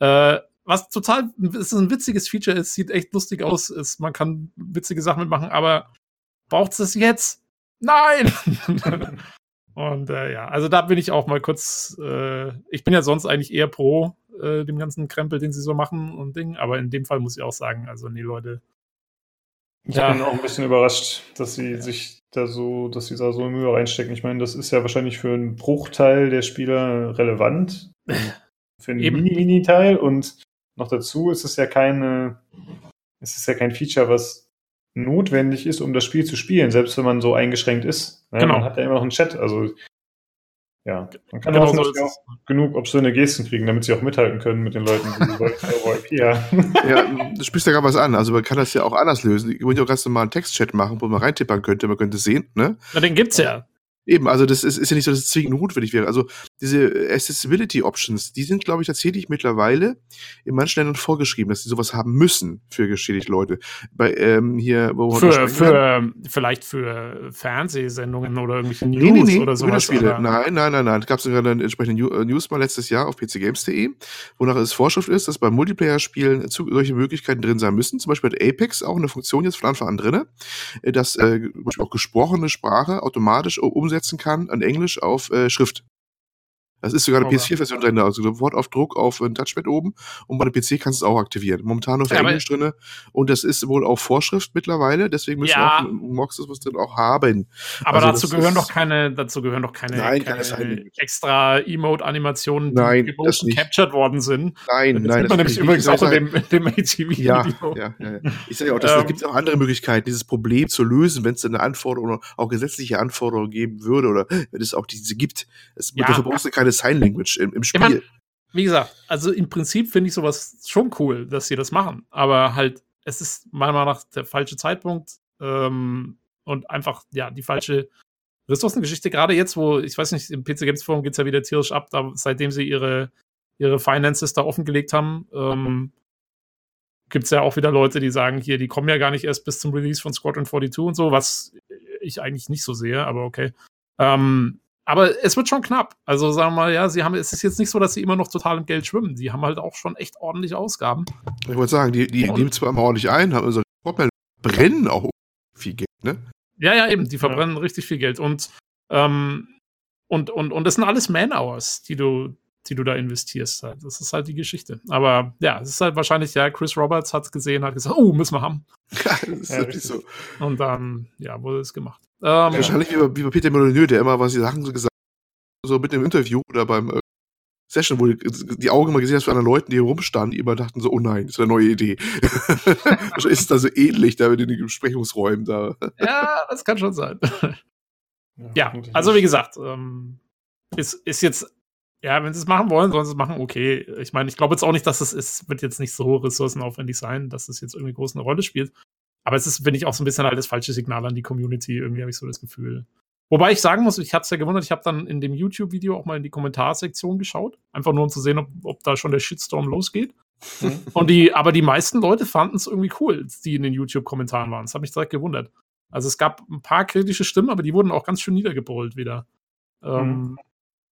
Äh, was total, ist ein witziges Feature ist, sieht echt lustig aus, ist, man kann witzige Sachen mitmachen, aber braucht es das jetzt? Nein! und äh, ja, also da bin ich auch mal kurz, äh, ich bin ja sonst eigentlich eher pro äh, dem ganzen Krempel, den sie so machen und Ding, aber in dem Fall muss ich auch sagen, also nee, Leute, ich ja. bin auch ein bisschen überrascht, dass sie sich da so, dass sie da so Mühe reinstecken. Ich meine, das ist ja wahrscheinlich für einen Bruchteil der Spieler relevant. für einen Mini-Mini-Teil und noch dazu ist es ja keine, es ist ja kein Feature, was notwendig ist, um das Spiel zu spielen, selbst wenn man so eingeschränkt ist. Genau. Man hat ja immer noch einen Chat. Also ja, man kann genau so auch genug obszöne Gesten kriegen, damit sie auch mithalten können mit den Leuten, die haben. Ja, du sprichst ja gerade was an. Also man kann das ja auch anders lösen. Ich würde ja auch ganz normal einen Textchat machen, wo man reintippern könnte, man könnte sehen, ne? Na, den gibt's ja. Eben, also das ist, ist ja nicht so, dass es zwingend notwendig wäre. Also diese Accessibility Options, die sind, glaube ich, tatsächlich mittlerweile in manchen Ländern vorgeschrieben, dass sie sowas haben müssen für geschädigte Leute. Bei ähm, hier, wo für, für vielleicht für Fernsehsendungen oder irgendwelche News nee, nee, nee, oder sowas. Spiele. Nein, nein, nein, nein. Es gab sogar eine entsprechende äh, News mal letztes Jahr auf pcgames.de, wonach es Vorschrift ist, dass bei Multiplayer-Spielen solche Möglichkeiten drin sein müssen. Zum Beispiel hat Apex auch eine Funktion jetzt von Anfang an drin, äh, dass äh, zum Beispiel auch gesprochene Sprache automatisch umsetzt umsetzen kann an Englisch auf äh, Schrift. Das ist sogar eine PS4-Version drin, also Wortaufdruck auf ein Touchpad oben und bei einem PC kannst du es auch aktivieren. Momentan nur für ja, Englisch drin und das ist wohl auch Vorschrift mittlerweile, deswegen müssen ja. auch Mox das was drin auch haben. Aber also dazu gehören doch keine, dazu gehören doch keine, nein, keine, keine extra Emote-Animationen, die nein, das nicht. captured worden sind. Nein, das nein. Das sieht man nämlich übrigens auch in dem, dem ATV-Video. Ja, ja, ja, Ich sage ja auch, das, ähm, gibt auch andere Möglichkeiten, dieses Problem zu lösen, wenn es eine Anforderung, auch gesetzliche Anforderungen geben würde oder wenn es auch diese gibt. Es, ja, dafür brauchst du keine Sign Language im, im Spiel. Ich mein, wie gesagt, also im Prinzip finde ich sowas schon cool, dass sie das machen. Aber halt, es ist meiner Meinung nach der falsche Zeitpunkt ähm, und einfach, ja, die falsche Ressourcengeschichte. Gerade jetzt, wo, ich weiß nicht, im PC Games Forum geht es ja wieder tierisch ab, da, seitdem sie ihre, ihre Finances da offengelegt haben. Ähm, gibt es ja auch wieder Leute, die sagen, hier, die kommen ja gar nicht erst bis zum Release von Squadron 42 und so, was ich eigentlich nicht so sehe, aber okay. Ähm, aber es wird schon knapp. Also sagen wir mal, ja, sie haben, es ist jetzt nicht so, dass sie immer noch total im Geld schwimmen. Die haben halt auch schon echt ordentliche Ausgaben. Ich wollte sagen, die, die nehmen zwar immer ordentlich ein, haben unsere Sportmeldungen, brennen auch viel Geld, ne? Ja, ja, eben, die verbrennen ja. richtig viel Geld. Und, ähm, und, und, und das sind alles Man-Hours, die du, die du da investierst. Halt. Das ist halt die Geschichte. Aber ja, es ist halt wahrscheinlich, ja, Chris Roberts hat es gesehen, hat gesagt, oh, müssen wir haben. Ja, das ist ja, wirklich so. Und dann, ja, wurde es gemacht. Ähm, Wahrscheinlich wie bei, wie bei Peter Molyneux, der immer was die Sachen so gesagt so mit dem Interview oder beim äh, Session, wo die, die Augen mal gesehen hast von anderen Leuten, die hier rumstanden, die immer dachten so, oh nein, das ist eine neue Idee. ist es da so ähnlich da mit den Besprechungsräumen da? ja, das kann schon sein. ja, also wie gesagt, ähm, ist, ist jetzt, ja, wenn sie es machen wollen, sollen sie es machen, okay. Ich meine, ich glaube jetzt auch nicht, dass es ist, wird jetzt nicht so ressourcenaufwendig sein, dass es jetzt irgendwie groß eine Rolle spielt. Aber es ist, finde ich, auch so ein bisschen halt das falsche Signal an die Community. Irgendwie habe ich so das Gefühl. Wobei ich sagen muss, ich hatte es ja gewundert, ich habe dann in dem YouTube-Video auch mal in die Kommentarsektion geschaut. Einfach nur um zu sehen, ob, ob da schon der Shitstorm losgeht. Mhm. Und die, aber die meisten Leute fanden es irgendwie cool, die in den YouTube-Kommentaren waren. Das hat mich direkt gewundert. Also es gab ein paar kritische Stimmen, aber die wurden auch ganz schön niedergebrüllt wieder. Ähm, mhm.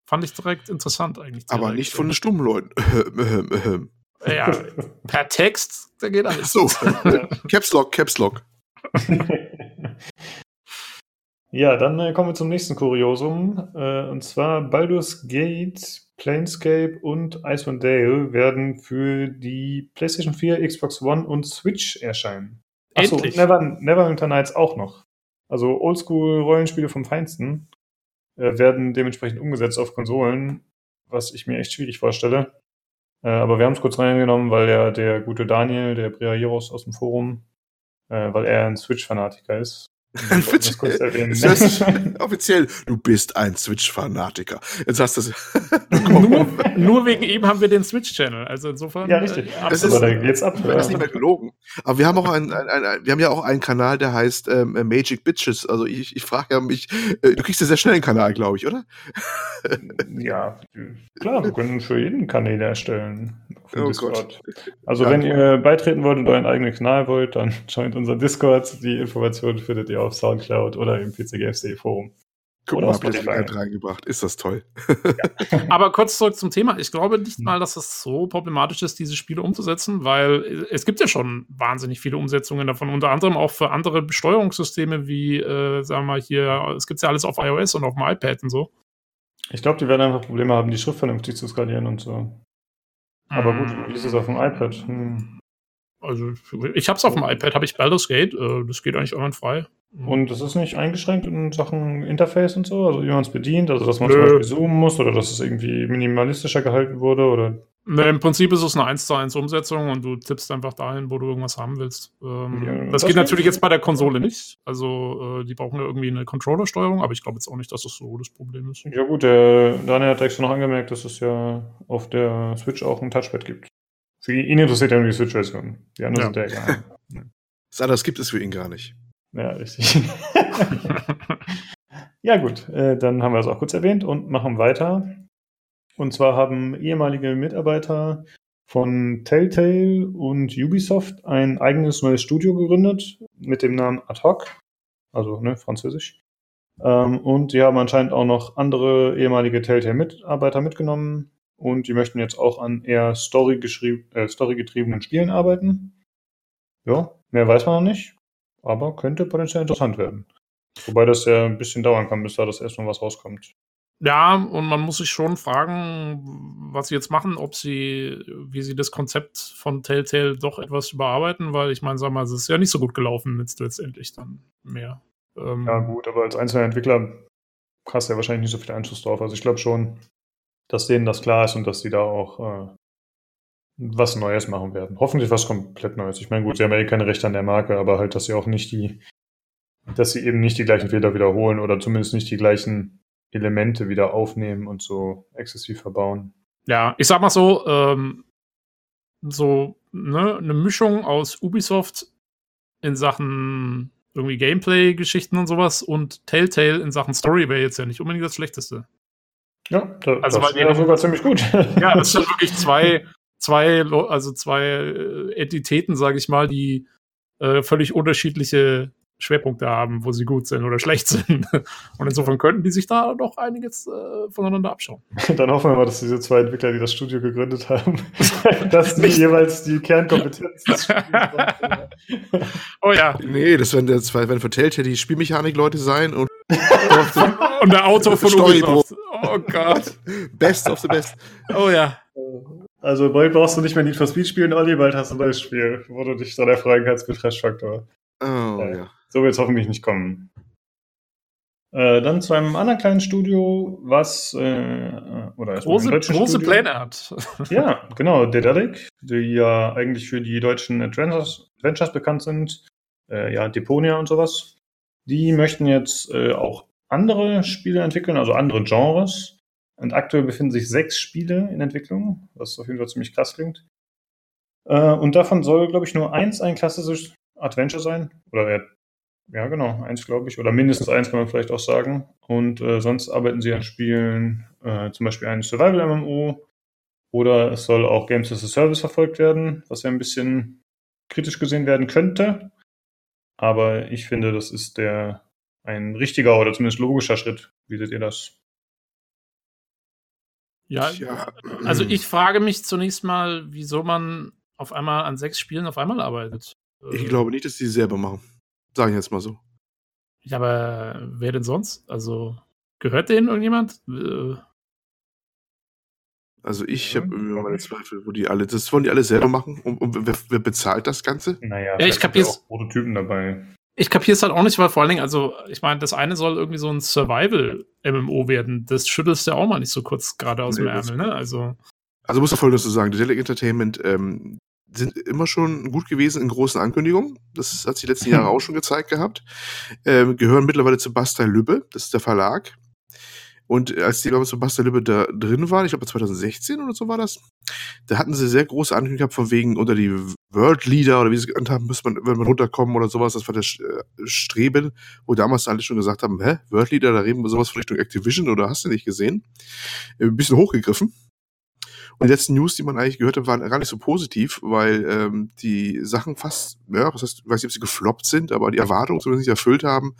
Fand ich direkt interessant eigentlich. Aber nicht von den stummen Leuten. Ja, per Text, da geht alles. So, Caps Lock, Caps Lock. Ja, dann äh, kommen wir zum nächsten Kuriosum. Äh, und zwar Baldur's Gate, Planescape und Icewind Dale werden für die PlayStation 4, Xbox One und Switch erscheinen. Achso, und Never, Neverwinter Nights auch noch. Also Oldschool-Rollenspiele vom Feinsten äh, werden dementsprechend umgesetzt auf Konsolen, was ich mir echt schwierig vorstelle. Äh, aber wir haben es kurz reingenommen, weil ja der gute Daniel, der Briajeros aus dem Forum, äh, weil er ein Switch-Fanatiker ist, offiziell, du bist ein Switch-Fanatiker. Jetzt hast du es. nur, nur, wegen ihm haben wir den Switch-Channel. Also insofern. Ja, richtig. Äh, das ist, jetzt ab, das ist nicht mehr gelogen. Aber wir haben auch einen, ein, ein, ein, wir haben ja auch einen Kanal, der heißt ähm, Magic Bitches. Also ich, ich frage ja mich, äh, du kriegst ja sehr schnell einen Kanal, glaube ich, oder? ja, klar, wir können für jeden Kanäle erstellen. Oh Discord. Also ja. wenn ihr beitreten wollt und euren eigenen Kanal wollt, dann joint unser Discord. Die Informationen findet ihr auf Soundcloud oder im PCGFC Forum. Guck mal, habt ihr reingebracht. Ist das toll. Ja. Aber kurz zurück zum Thema. Ich glaube nicht hm. mal, dass es so problematisch ist, diese Spiele umzusetzen, weil es gibt ja schon wahnsinnig viele Umsetzungen davon, unter anderem auch für andere Steuerungssysteme wie, äh, sagen wir mal hier, es gibt ja alles auf iOS und auf dem iPad und so. Ich glaube, die werden einfach Probleme haben, die Schrift vernünftig zu skalieren und so. Aber gut, wie ist es auf dem iPad? Hm. Also ich habe es auf dem iPad, habe ich Baldur's Gate, äh, das geht eigentlich frei. Mhm. Und das ist nicht eingeschränkt in Sachen Interface und so, also wie man es bedient, also dass man Nö. zum Beispiel zoomen muss oder dass es irgendwie minimalistischer gehalten wurde oder Ne, Im Prinzip ist es eine 1 zu 1 Umsetzung und du tippst einfach dahin, wo du irgendwas haben willst. Ähm, ja, das, das, geht natürlich jetzt bei der Konsole nicht. Also äh, die brauchen ja irgendwie eine Controller-Steuerung, aber ich glaube jetzt auch nicht, dass das so das Problem ist. Ja gut, der Daniel hat extra noch angemerkt, dass es ja auf der Switch auch ein Touchpad gibt. Für ihn interessiert ja nur die Switch-Version. Die anderen ja. sind ja egal. das gibt es für ihn gar nicht. Ja, richtig. ja gut, äh, dann haben wir es auch kurz erwähnt und machen weiter. Und zwar haben ehemalige Mitarbeiter von Telltale und Ubisoft ein eigenes neues Studio gegründet mit dem Namen Ad hoc, also ne, französisch. Ähm, und die haben anscheinend auch noch andere ehemalige Telltale-Mitarbeiter mitgenommen und die möchten jetzt auch an eher Story äh, storygetriebenen Spielen arbeiten. Ja, mehr weiß man noch nicht, aber könnte potenziell interessant werden. Wobei das ja ein bisschen dauern kann, bis da das erstmal was rauskommt. Ja, und man muss sich schon fragen, was sie jetzt machen, ob sie, wie sie das Konzept von Telltale doch etwas überarbeiten, weil ich meine, sag mal, es ist ja nicht so gut gelaufen jetzt letztendlich dann mehr. Ähm, ja, gut, aber als einzelner Entwickler hast du ja wahrscheinlich nicht so viel Einfluss drauf. Also ich glaube schon, dass denen das klar ist und dass sie da auch äh, was Neues machen werden. Hoffentlich was komplett Neues. Ich meine, gut, sie haben ja eh keine Rechte an der Marke, aber halt, dass sie auch nicht die, dass sie eben nicht die gleichen Fehler wiederholen oder zumindest nicht die gleichen Elemente wieder aufnehmen und so exzessiv verbauen. Ja, ich sag mal so, ähm, so ne, eine Mischung aus Ubisoft in Sachen irgendwie Gameplay-Geschichten und sowas und Telltale in Sachen Story wäre jetzt ja nicht unbedingt das Schlechteste. Ja, da, also das wäre sogar ziemlich gut. ja, das sind wirklich zwei, zwei, also zwei äh, Entitäten, sage ich mal, die äh, völlig unterschiedliche Schwerpunkte haben, wo sie gut sind oder schlecht sind. Und insofern könnten die sich da doch einiges äh, voneinander abschauen. Dann hoffen wir mal, dass diese zwei Entwickler, die das Studio gegründet haben, dass die jeweils die Kernkompetenz des Oh ja. Nee, das werden, das werden von Telltale die Spielmechanik-Leute sein und, und der Autor von Ubisoft. Oh Gott. Best of the best. Oh ja. Also bald brauchst du nicht mehr Need for Speed spielen, Olli, bald hast du ein neues Spiel, wo du dich dann erfreuen kannst mit Trash-Faktor. Oh, äh, ja. So wird es hoffentlich nicht kommen. Äh, dann zu einem anderen kleinen Studio, was äh, oder große, große Studio. Pläne hat. ja, genau, Dedalic, die ja eigentlich für die deutschen Adventures, Adventures bekannt sind, äh, ja, Deponia und sowas. Die möchten jetzt äh, auch andere Spiele entwickeln, also andere Genres. Und aktuell befinden sich sechs Spiele in Entwicklung, was auf jeden Fall ziemlich krass klingt. Äh, und davon soll, glaube ich, nur eins ein klassisches Adventure sein. Oder ja, ja genau, eins, glaube ich. Oder mindestens eins kann man vielleicht auch sagen. Und äh, sonst arbeiten sie an Spielen, äh, zum Beispiel ein Survival-MMO. Oder es soll auch Games as a Service verfolgt werden, was ja ein bisschen kritisch gesehen werden könnte. Aber ich finde, das ist der ein richtiger oder zumindest logischer Schritt. Wie seht ihr das? Ja, ja, also ich frage mich zunächst mal, wieso man auf einmal an sechs Spielen auf einmal arbeitet. Ich glaube nicht, dass die selber machen. Sagen jetzt mal so. Ja, aber wer denn sonst? Also, gehört denen irgendjemand? Äh, also ich habe irgendwie meine Zweifel, wo die alle, das wollen die alle selber machen und, und wer, wer, bezahlt das Ganze? Naja, ja, ich kapiere auch Prototypen dabei. Ich kapiere es halt auch nicht, weil vor allen Dingen, also ich meine, das eine soll irgendwie so ein Survival-MMO werden. Das schüttelst du ja auch mal nicht so kurz gerade aus nee, dem Ärmel, ne? Also. Also muss ich folgendes zu sagen, Delic Entertainment ähm, sind immer schon gut gewesen in großen Ankündigungen. Das hat sich die letzten Jahre auch schon gezeigt gehabt. Ähm, gehören mittlerweile zu Bastei Lübbe, das ist der Verlag. Und als die damals Sebastian Lübbe da drin waren, ich glaube 2016 oder so war das, da hatten sie sehr große Ankündigungen gehabt von wegen unter die World Leader oder wie sie genannt haben, müsste man, wenn man runterkommen oder sowas, das war das äh, Streben, wo damals alle schon gesagt haben, hä, World Leader, da reden wir sowas von Richtung Activision oder hast du nicht gesehen? Äh, ein bisschen hochgegriffen. Die letzten News, die man eigentlich gehört hat, waren gar nicht so positiv, weil ähm, die Sachen fast, ja, was heißt, ich weiß nicht, ob sie gefloppt sind, aber die Erwartungen zumindest nicht erfüllt haben.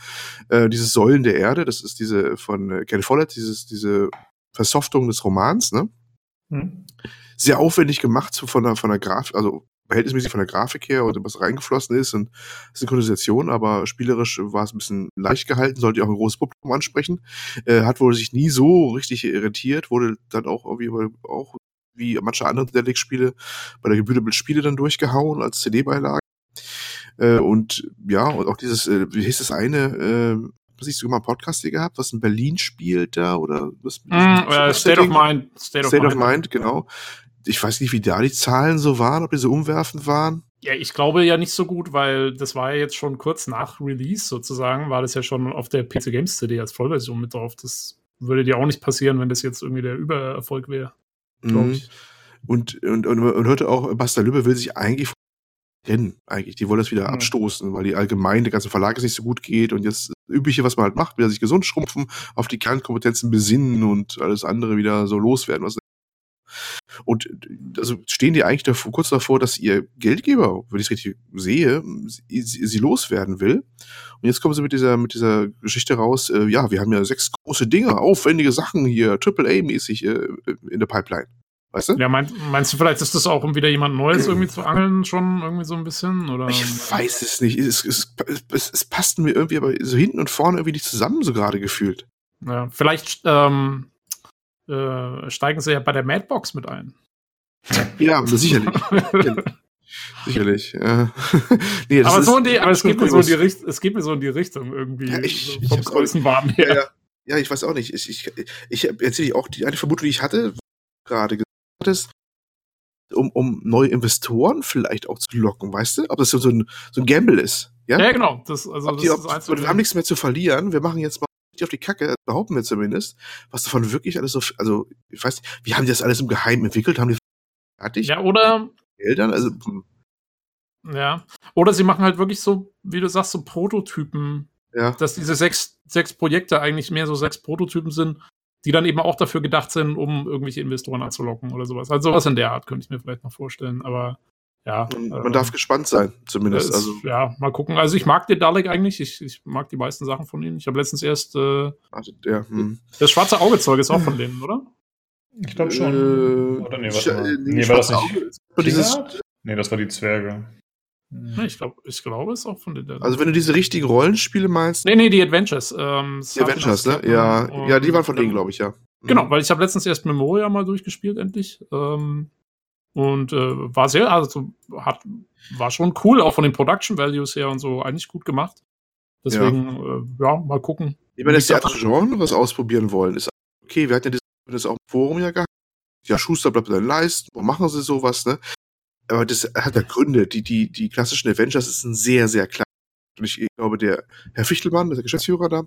Äh, dieses Säulen der Erde, das ist diese von äh, Ken Follett, dieses, diese Versoftung des Romans, ne? Mhm. Sehr aufwendig gemacht so von der, von der Grafik, also verhältnismäßig von der Grafik her und was reingeflossen ist und Synchronisation, aber spielerisch war es ein bisschen leicht gehalten, sollte auch ein großes Publikum ansprechen. Äh, hat wohl sich nie so richtig irritiert, wurde dann auch irgendwie auch wie manche andere Delic-Spiele bei der Gebührenbild Spiele dann durchgehauen als CD-Beilage. Äh, und ja, und auch dieses, äh, wie hieß das eine, äh, was ich sogar mal einen Podcast hier gehabt, was in Berlin spielt da oder was? Mm, uh, State of Mind. State, State of, Mind. Mind, genau. Ich weiß nicht, wie da die Zahlen so waren, ob die so umwerfend waren. Ja, ich glaube ja nicht so gut, weil das war ja jetzt schon kurz nach Release sozusagen, war das ja schon auf der PC Games CD als Vollversion mit drauf. Das würde dir auch nicht passieren, wenn das jetzt irgendwie der Übererfolg wäre mhm. Und, und, und man hörte auch, Basta Lübbe will sich eigentlich kennen, eigentlich. Die wollen das wieder mhm. abstoßen, weil die allgemein, der ganze Verlag es nicht so gut geht und jetzt übliche, was man halt macht, wieder sich gesund schrumpfen, auf die Kernkompetenzen besinnen und alles andere wieder so loswerden. Was und also stehen die eigentlich davor, kurz davor, dass ihr Geldgeber, wenn ich es richtig sehe, sie, sie, loswerden will. Und jetzt kommen sie mit dieser, mit dieser Geschichte raus, äh, ja, wir haben ja sechs große Dinge, aufwendige Sachen hier, AAA-mäßig äh, in der Pipeline. Weißt du? Ja, mein, meinst du, vielleicht ist das auch, um wieder jemand Neues irgendwie zu angeln, schon irgendwie so ein bisschen? Oder? Ich weiß es nicht. Es, es, es, es passt mir irgendwie aber so hinten und vorne irgendwie nicht zusammen, so gerade gefühlt. Ja, vielleicht ähm, äh, steigen sie ja bei der Madbox mit ein. Ja, sicherlich. sicherlich. Ja. nee, aber so in die, aber es geht, mir so in die es geht mir so in die Richtung irgendwie. Ja, ich, so vom Größenwahn her. Ja, ja. ja, ich weiß auch nicht. Ich, ich, ich erzähle auch die eine Vermutung, die ich hatte, gerade gesagt hast, um, um neue Investoren vielleicht auch zu locken, weißt du? Ob das so ein, so ein Gamble ist. Ja, ja genau. Das, also, das die, ob, ist wir haben nichts mehr zu verlieren. Wir machen jetzt mal auf die Kacke, behaupten wir zumindest, was davon wirklich alles so, also, ich weiß nicht, wie haben die das alles im Geheimen entwickelt? Haben die fertig? Ja, oder? Geldern? Also, hm. ja. Oder sie machen halt wirklich so, wie du sagst, so Prototypen. Ja. Dass diese sechs, sechs Projekte eigentlich mehr so sechs Prototypen sind, die dann eben auch dafür gedacht sind, um irgendwelche Investoren anzulocken oder sowas. Also sowas in der Art könnte ich mir vielleicht noch vorstellen, aber ja. Man äh, darf gespannt sein, zumindest. Ist, also. Ja, mal gucken. Also ich mag den Dalek eigentlich. Ich, ich mag die meisten Sachen von ihnen. Ich habe letztens erst äh, also, ja, hm. das schwarze Augezeug ist auch von denen, oder? Ich glaube schon. Äh, oder nee, warte mal. Nee, nee war das nicht. Dieses, nee, das war die Zwerge. Nee, ich glaube, ich glaube, es ist auch von den. Also wenn du diese richtigen Rollenspiele meinst. Nee, nee, die Adventures. Ähm, die Adventures, ne? Ja, ja, die waren von denen, glaube ich, ja. Genau, weil ich habe letztens erst Memoria mal durchgespielt, endlich. Ähm, und äh, war sehr, also hat, war schon cool, auch von den Production Values her und so, eigentlich gut gemacht. Deswegen, ja, äh, ja mal gucken. Wenn jetzt die anderen Genres ausprobieren wollen, ist okay, wir hatten ja das auch im Forum ja gehabt. Ja, Schuster bleibt bei deinen Leisten, warum machen sie sowas, ne? Aber das hat ja Gründe. Die, die, die klassischen Avengers ist ein sehr, sehr klein. Und ich glaube, der Herr Fichtelmann, der Geschäftsführer da,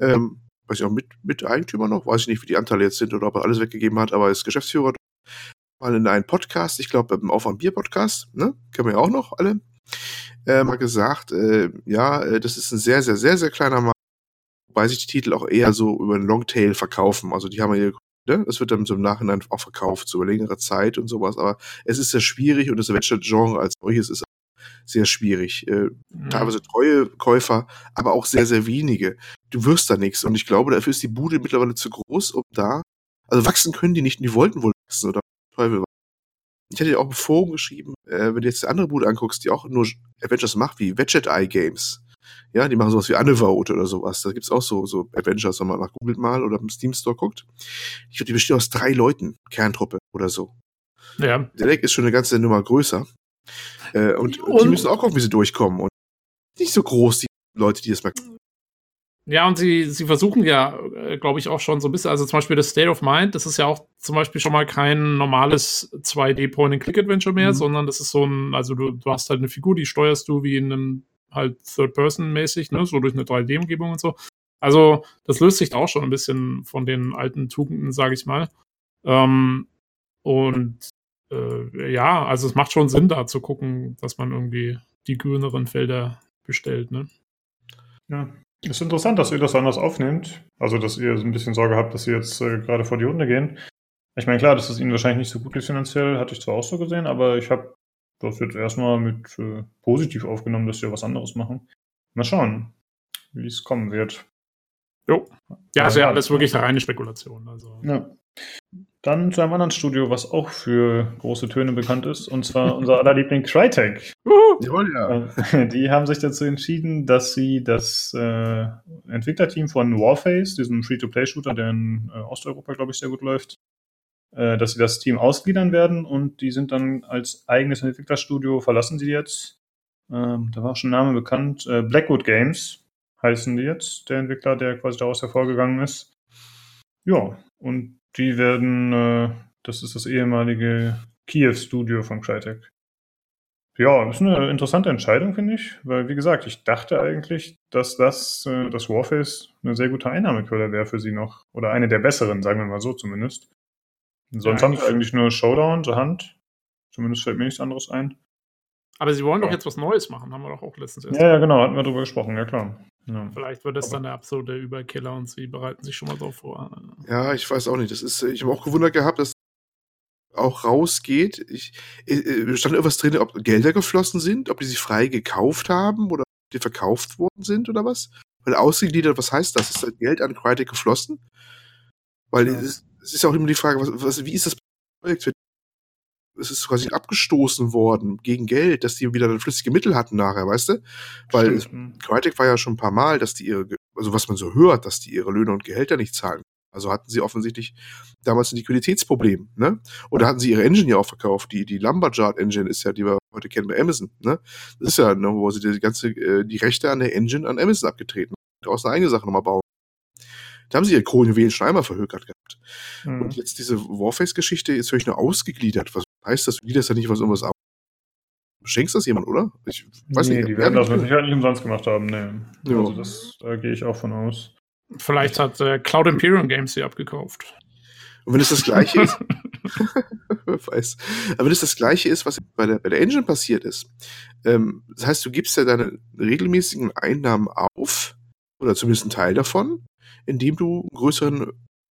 ähm, weiß ich auch, mit, mit Eigentümer noch, weiß ich nicht, wie die Anteile jetzt sind oder ob er alles weggegeben hat, aber ist Geschäftsführer mal in einem Podcast, ich glaube im Auf am Bier Podcast, ne, kennen wir ja auch noch alle, äh, mal gesagt, äh, ja, äh, das ist ein sehr, sehr, sehr, sehr kleiner Markt, wobei sich die Titel auch eher so über einen Longtail verkaufen. Also die haben ja ne? Das wird dann so im Nachhinein auch verkauft, so über längere Zeit und sowas. Aber es ist sehr schwierig und das Adventure-Genre als solches ist sehr schwierig. Äh, mhm. Teilweise treue Käufer, aber auch sehr, sehr wenige. Du wirst da nichts. Und ich glaube, dafür ist die Bude mittlerweile zu groß, um da. Also wachsen können die nicht und die wollten wohl wachsen oder Teufel. Ich hätte ja auch Forum geschrieben, äh, wenn du jetzt die andere Bude anguckst, die auch nur Adventures macht, wie Widget Eye Games. Ja, die machen sowas wie Undervote oder sowas. Da gibt's auch so, so Avengers, wenn man nach googelt mal oder im Steam Store guckt. Ich glaube, die besteht aus drei Leuten, Kerntruppe oder so. Ja. Der Deck ist schon eine ganze Nummer größer. Äh, und, und, die müssen auch gucken, wie sie durchkommen. Und nicht so groß, die Leute, die das mal. Ja, und sie, sie versuchen ja, äh, glaube ich, auch schon so ein bisschen, also zum Beispiel das State of Mind, das ist ja auch zum Beispiel schon mal kein normales 2D Point-and-Click-Adventure mehr, mhm. sondern das ist so ein, also du, du hast halt eine Figur, die steuerst du wie in einem halt Third-Person-mäßig, ne, so durch eine 3D-Umgebung und so. Also, das löst sich da auch schon ein bisschen von den alten Tugenden, sage ich mal. Ähm, und äh, ja, also es macht schon Sinn, da zu gucken, dass man irgendwie die grüneren Felder bestellt, ne? Ja. Ist interessant, dass ihr das anders aufnehmt. Also, dass ihr so ein bisschen Sorge habt, dass sie jetzt äh, gerade vor die Hunde gehen. Ich meine, klar, das ist ihnen wahrscheinlich nicht so gut ist finanziell, hatte ich zwar auch so gesehen, aber ich habe das jetzt erstmal mit äh, positiv aufgenommen, dass sie was anderes machen. Mal schauen, wie es kommen wird. Jo. Ja, ist ja alles wirklich eine reine Spekulation. Also. Ja. Dann zu einem anderen Studio, was auch für große Töne bekannt ist, und zwar unser aller Liebling Crytek. Jawohl, ja. Äh, die haben sich dazu entschieden, dass sie das äh, Entwicklerteam von Warface, diesem Free-to-Play-Shooter, der in äh, Osteuropa, glaube ich, sehr gut läuft, äh, dass sie das Team ausgliedern werden und die sind dann als eigenes Entwicklerstudio, verlassen sie jetzt. Ähm, da war auch schon ein Name bekannt. Äh, Blackwood Games heißen die jetzt, der Entwickler, der quasi daraus hervorgegangen ist. Ja, und die werden, äh, das ist das ehemalige Kiew-Studio von Crytek. Ja, das ist eine interessante Entscheidung, finde ich, weil, wie gesagt, ich dachte eigentlich, dass das, äh, das Warface eine sehr gute Einnahmequelle wäre für sie noch. Oder eine der besseren, sagen wir mal so zumindest. Sonst ja, haben sie eigentlich nur Showdown zur Hand. Zumindest fällt mir nichts anderes ein. Aber sie wollen ja. doch jetzt was Neues machen, haben wir doch auch letztens erst. Ja, ja, genau, hatten wir drüber gesprochen, ja klar. Ja. Vielleicht wird das dann der absolute Überkiller und sie bereiten sich schon mal drauf vor. Ja, ich weiß auch nicht. Das ist, ich habe auch gewundert gehabt, dass auch rausgeht. Ich, ich, stand irgendwas drin, ob Gelder geflossen sind, ob die sich frei gekauft haben oder ob die verkauft worden sind oder was? Weil ausgegliedert, was heißt das? Ist das Geld an Crytek geflossen? Weil ja. es, es, ist ja auch immer die Frage, was, was, wie ist das Projekt? Es ist quasi abgestoßen worden gegen Geld, dass die wieder dann flüssige Mittel hatten nachher, weißt du? Weil Stimmt. Crytek war ja schon ein paar Mal, dass die ihre, also was man so hört, dass die ihre Löhne und Gehälter nicht zahlen. Also hatten sie offensichtlich damals ein Liquiditätsproblem, ne? Oder hatten sie ihre Engine ja auch verkauft. Die, die Lumberjard Engine ist ja, die wir heute kennen bei Amazon, ne? Das ist ja, ne, wo sie die ganze, äh, die Rechte an der Engine an Amazon abgetreten Daraus eine eigene Sache nochmal bauen. Da haben sie ihre Kronjuwelen schon einmal verhökert gehabt. Mhm. Und jetzt diese Warface-Geschichte ist völlig nur ausgegliedert. Was heißt das? Du gliederst ja nicht was irgendwas ab. Schenkst das jemand, oder? Ich weiß nee, nicht. Die werden das mit Sicherheit nicht umsonst gemacht haben, ne. Also das, da gehe ich auch von aus. Vielleicht hat äh, Cloud Imperium Games sie abgekauft. Und wenn es das gleiche ist, weiß. Aber wenn es das gleiche ist, was bei der, bei der Engine passiert ist, ähm, das heißt, du gibst ja deine regelmäßigen Einnahmen auf, oder zumindest einen Teil davon, indem du einen größeren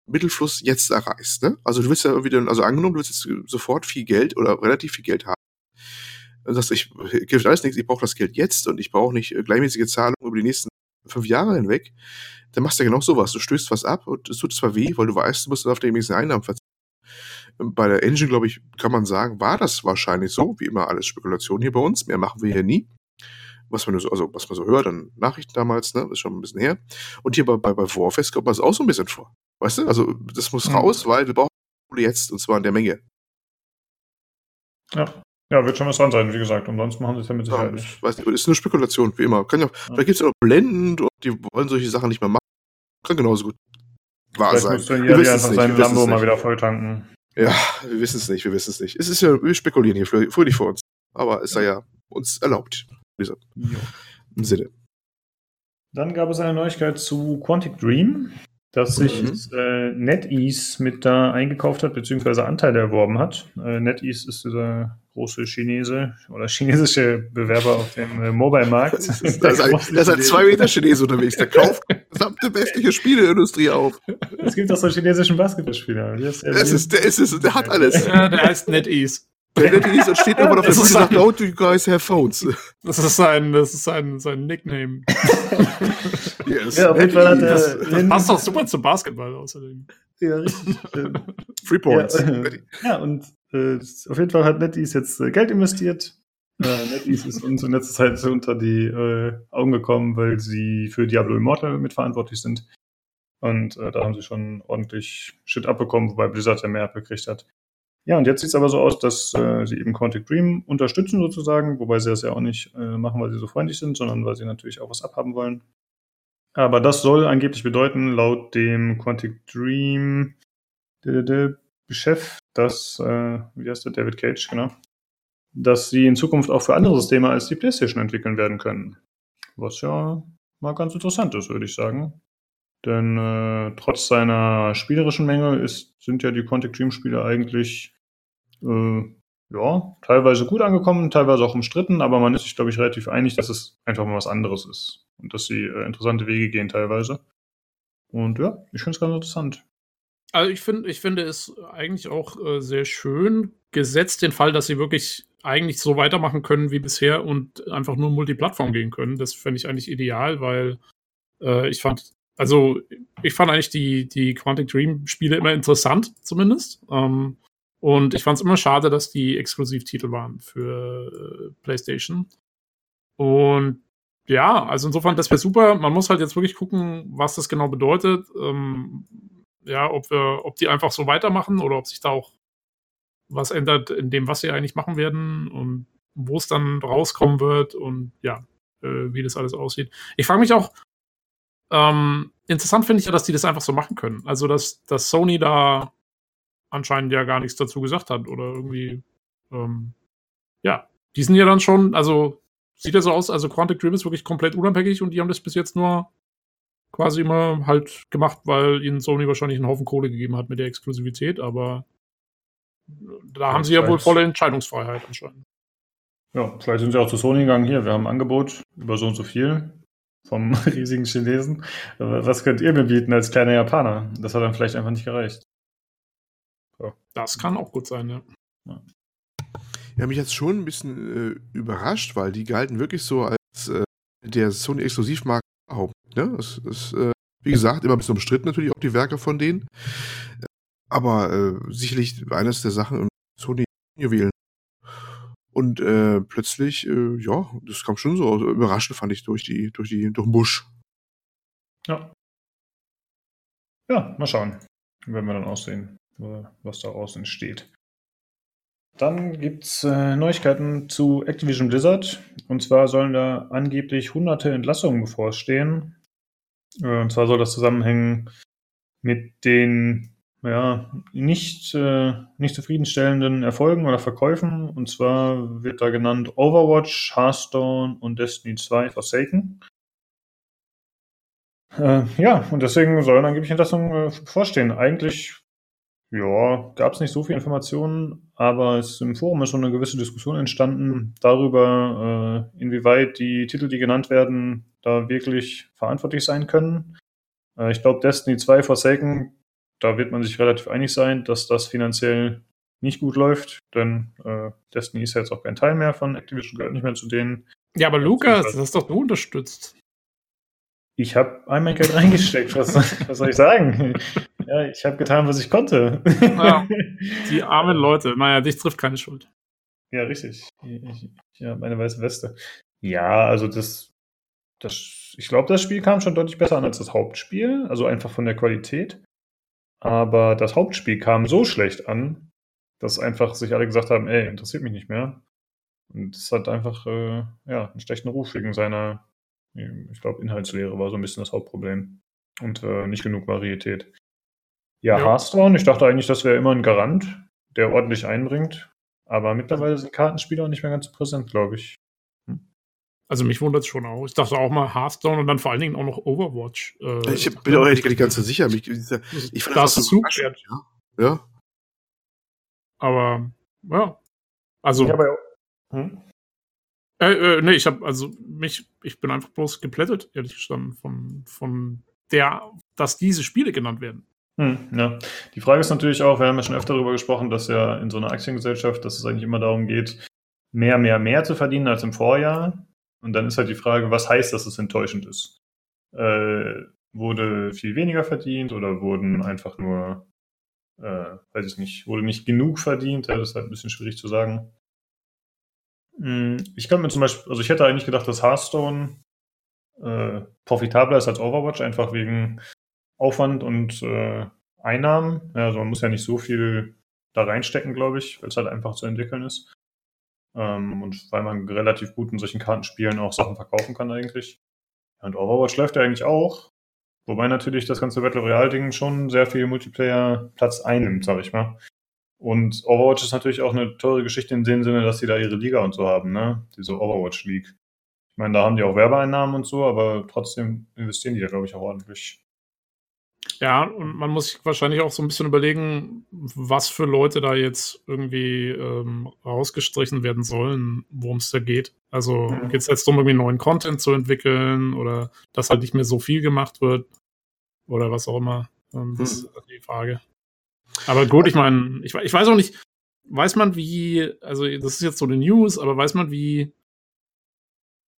Mittelfluss jetzt erreichst. Ne? Also du willst ja irgendwie also angenommen, du willst jetzt sofort viel Geld oder relativ viel Geld haben. Dann sagst du, ich hilft alles nichts, ich brauche das Geld jetzt und ich brauche nicht äh, gleichmäßige Zahlungen über die nächsten fünf Jahre hinweg. Dann machst du ja genau sowas. Du stößt was ab und es tut zwar weh, weil du weißt, du musst auf die nächsten Einnahmen verzichten. Bei der Engine, glaube ich, kann man sagen, war das wahrscheinlich so, wie immer alles Spekulation hier bei uns. Mehr machen wir hier nie was man so, also was man so hört an Nachrichten damals, ne, ist schon ein bisschen her. Und hier bei, bei, bei Warfest kommt man es auch so ein bisschen vor. Weißt du? Also das muss mhm. raus, weil wir brauchen jetzt und zwar in der Menge. Ja. Ja, wird schon was dran sein, wie gesagt. Umsonst machen sie es ja mit Sicherheit ja, nicht. Weiß nicht, ist eine Spekulation, wie immer. Kann ja, ja. Vielleicht gibt es ja auch Blenden und die wollen solche Sachen nicht mehr machen. Kann genauso gut wahr vielleicht sein. Muss dann wir einfach seinen Lambo mal wieder voll tanken. Ja, wir wissen es nicht, wir wissen es nicht. Es ist ja, wir spekulieren hier fröhlich vor uns. Aber es sei ja uns erlaubt dieser im Sinne. Dann gab es eine Neuigkeit zu Quantic Dream, dass sich mhm. äh, NetEase mit da eingekauft hat, beziehungsweise Anteile erworben hat. Äh, NetEase ist dieser große Chinese oder chinesische Bewerber auf dem äh, Mobile-Markt. Das ist, das ein, das ein zwei Meter Chinese unterwegs, der kauft gesamte westliche Spieleindustrie auf. Es gibt auch so einen chinesischen Basketballspieler. Der ist, der, ist, der, ist, der hat alles. Ja, der heißt NetEase. Bennett ist und steht irgendwann auf der Bühne und sagt, no, you guys have phones. Das ist sein, das ist sein, sein Nickname. yes, ja, auf jeden Fall hat er. Das passt doch super zum Basketball außerdem. Ja, richtig. Free Points. Ja, äh, ja und äh, auf jeden Fall hat NetEase jetzt äh, Geld investiert Äh, NetEase ist uns in letzter Zeit unter die äh, Augen gekommen, weil sie für Diablo Immortal mitverantwortlich sind. Und äh, da haben sie schon ordentlich Shit abbekommen, wobei Blizzard ja mehr abgekriegt hat. Ja, und jetzt sieht es aber so aus, dass äh, sie eben Quantic Dream unterstützen sozusagen, wobei sie das ja auch nicht äh, machen, weil sie so freundlich sind, sondern weil sie natürlich auch was abhaben wollen. Aber das soll angeblich bedeuten, laut dem Quantic Dream Chef, dass, äh, wie heißt der, David Cage, genau, dass sie in Zukunft auch für andere Systeme als die PlayStation entwickeln werden können. Was ja mal ganz interessant ist, würde ich sagen. Denn äh, trotz seiner spielerischen Menge ist, sind ja die Quantic Dream Spiele eigentlich äh, ja, teilweise gut angekommen, teilweise auch umstritten, aber man ist sich, glaube ich, relativ einig, dass es einfach mal was anderes ist und dass sie äh, interessante Wege gehen teilweise. Und ja, ich finde es ganz interessant. Also ich finde, ich finde es eigentlich auch äh, sehr schön, gesetzt den Fall, dass sie wirklich eigentlich so weitermachen können wie bisher und einfach nur Multiplattform gehen können. Das fände ich eigentlich ideal, weil äh, ich fand, also ich fand eigentlich die, die Quantic Dream Spiele immer interessant, zumindest. Ähm, und ich fand es immer schade, dass die Exklusivtitel waren für äh, PlayStation. Und ja, also insofern, das wäre super. Man muss halt jetzt wirklich gucken, was das genau bedeutet. Ähm, ja, ob wir, ob die einfach so weitermachen oder ob sich da auch was ändert in dem, was sie eigentlich machen werden und wo es dann rauskommen wird und ja, äh, wie das alles aussieht. Ich frage mich auch, ähm, interessant finde ich ja, dass die das einfach so machen können. Also, dass, dass Sony da anscheinend ja gar nichts dazu gesagt hat oder irgendwie, ähm, ja, die sind ja dann schon, also sieht ja so aus, also Quantic Dream ist wirklich komplett unabhängig und die haben das bis jetzt nur quasi immer halt gemacht, weil ihnen Sony wahrscheinlich einen Haufen Kohle gegeben hat mit der Exklusivität, aber da ja, haben sie ja wohl volle Entscheidungsfreiheit anscheinend. Ja, vielleicht sind sie auch zu Sony gegangen. Hier, wir haben ein Angebot über so und so viel vom riesigen Chinesen. Was könnt ihr mir bieten als kleiner Japaner? Das hat dann vielleicht einfach nicht gereicht. So. Das kann auch gut sein, ja. ja. Ja, mich jetzt schon ein bisschen äh, überrascht, weil die galten wirklich so als äh, der Sony-Exklusivmarkt überhaupt. Ne? Das ist, äh, wie gesagt, immer ein bisschen umstritten natürlich auch die Werke von denen. Aber äh, sicherlich eines der Sachen Sony Juwelen. Und äh, plötzlich, äh, ja, das kam schon so überraschend, fand ich, durch die, durch die, durch den Busch. Ja. Ja, mal schauen. Werden wir dann aussehen, was daraus entsteht. Dann gibt es äh, Neuigkeiten zu Activision Blizzard. Und zwar sollen da angeblich hunderte Entlassungen bevorstehen. Äh, und zwar soll das zusammenhängen mit den ja, nicht, äh, nicht zufriedenstellenden Erfolgen oder Verkäufen. Und zwar wird da genannt Overwatch, Hearthstone und Destiny 2 Forsaken. Äh, ja, und deswegen sollen angeblich Entlassungen äh, bevorstehen. Eigentlich ja, gab es nicht so viele Informationen, aber es im Forum ist schon eine gewisse Diskussion entstanden darüber, äh, inwieweit die Titel, die genannt werden, da wirklich verantwortlich sein können. Äh, ich glaube, Destiny 2 Forsaken, da wird man sich relativ einig sein, dass das finanziell nicht gut läuft, denn äh, Destiny ist ja jetzt auch kein Teil mehr von Activision, gehört nicht mehr zu denen. Ja, aber Lukas, das hast doch du unterstützt. Ich habe einmal Geld reingesteckt, was, was soll ich sagen? Ja, ich habe getan, was ich konnte. Ja, die armen Leute. Naja, dich trifft keine Schuld. Ja, richtig. Ich, ja, meine weiße Weste. Ja, also das, das ich glaube, das Spiel kam schon deutlich besser an als das Hauptspiel, also einfach von der Qualität. Aber das Hauptspiel kam so schlecht an, dass einfach sich alle gesagt haben, ey, interessiert mich nicht mehr. Und es hat einfach äh, ja, einen schlechten Ruf wegen seiner ich glaube, Inhaltslehre war so ein bisschen das Hauptproblem. Und äh, nicht genug Varietät. Ja, ja, Hearthstone, ich dachte eigentlich, das wäre immer ein Garant, der ordentlich einbringt. Aber mittlerweile sind Kartenspiele auch nicht mehr ganz so präsent, glaube ich. Also mich wundert es schon auch. Ich dachte auch mal Hearthstone und dann vor allen Dingen auch noch Overwatch. Äh, ich bin auch nicht ganz so sicher. Ich, ich fand das, das so ja. ja. Aber ja. Also. Ja, aber, hm? Äh, äh, nee, ich habe also mich, ich bin einfach bloß geplättet, ehrlich gestanden, von, von der, dass diese Spiele genannt werden. Hm, ja. Die Frage ist natürlich auch, wir haben ja schon öfter darüber gesprochen, dass ja in so einer Aktiengesellschaft, dass es eigentlich immer darum geht, mehr, mehr, mehr zu verdienen als im Vorjahr. Und dann ist halt die Frage, was heißt, dass es enttäuschend ist? Äh, wurde viel weniger verdient oder wurden einfach nur, äh, weiß ich nicht, wurde nicht genug verdient? Ja, das ist halt ein bisschen schwierig zu sagen. Hm, ich kann mir zum Beispiel, also ich hätte eigentlich gedacht, dass Hearthstone äh, profitabler ist als Overwatch, einfach wegen Aufwand und äh, Einnahmen. Ja, also man muss ja nicht so viel da reinstecken, glaube ich, weil es halt einfach zu entwickeln ist. Ähm, und weil man relativ gut in solchen Kartenspielen auch Sachen verkaufen kann eigentlich. Und Overwatch läuft ja eigentlich auch. Wobei natürlich das ganze Battle Royale-Ding schon sehr viel Multiplayer-Platz einnimmt, sag ich mal. Und Overwatch ist natürlich auch eine teure Geschichte in dem Sinne, dass sie da ihre Liga und so haben, ne? Diese Overwatch League. Ich meine, da haben die auch Werbeeinnahmen und so, aber trotzdem investieren die ja, glaube ich, auch ordentlich. Ja, und man muss sich wahrscheinlich auch so ein bisschen überlegen, was für Leute da jetzt irgendwie ähm, rausgestrichen werden sollen, worum es da geht. Also mhm. geht es jetzt darum, irgendwie neuen Content zu entwickeln oder dass halt nicht mehr so viel gemacht wird oder was auch immer. Ähm, das mhm. ist die Frage. Aber gut, ich meine, ich, ich weiß auch nicht, weiß man wie, also das ist jetzt so eine News, aber weiß man wie,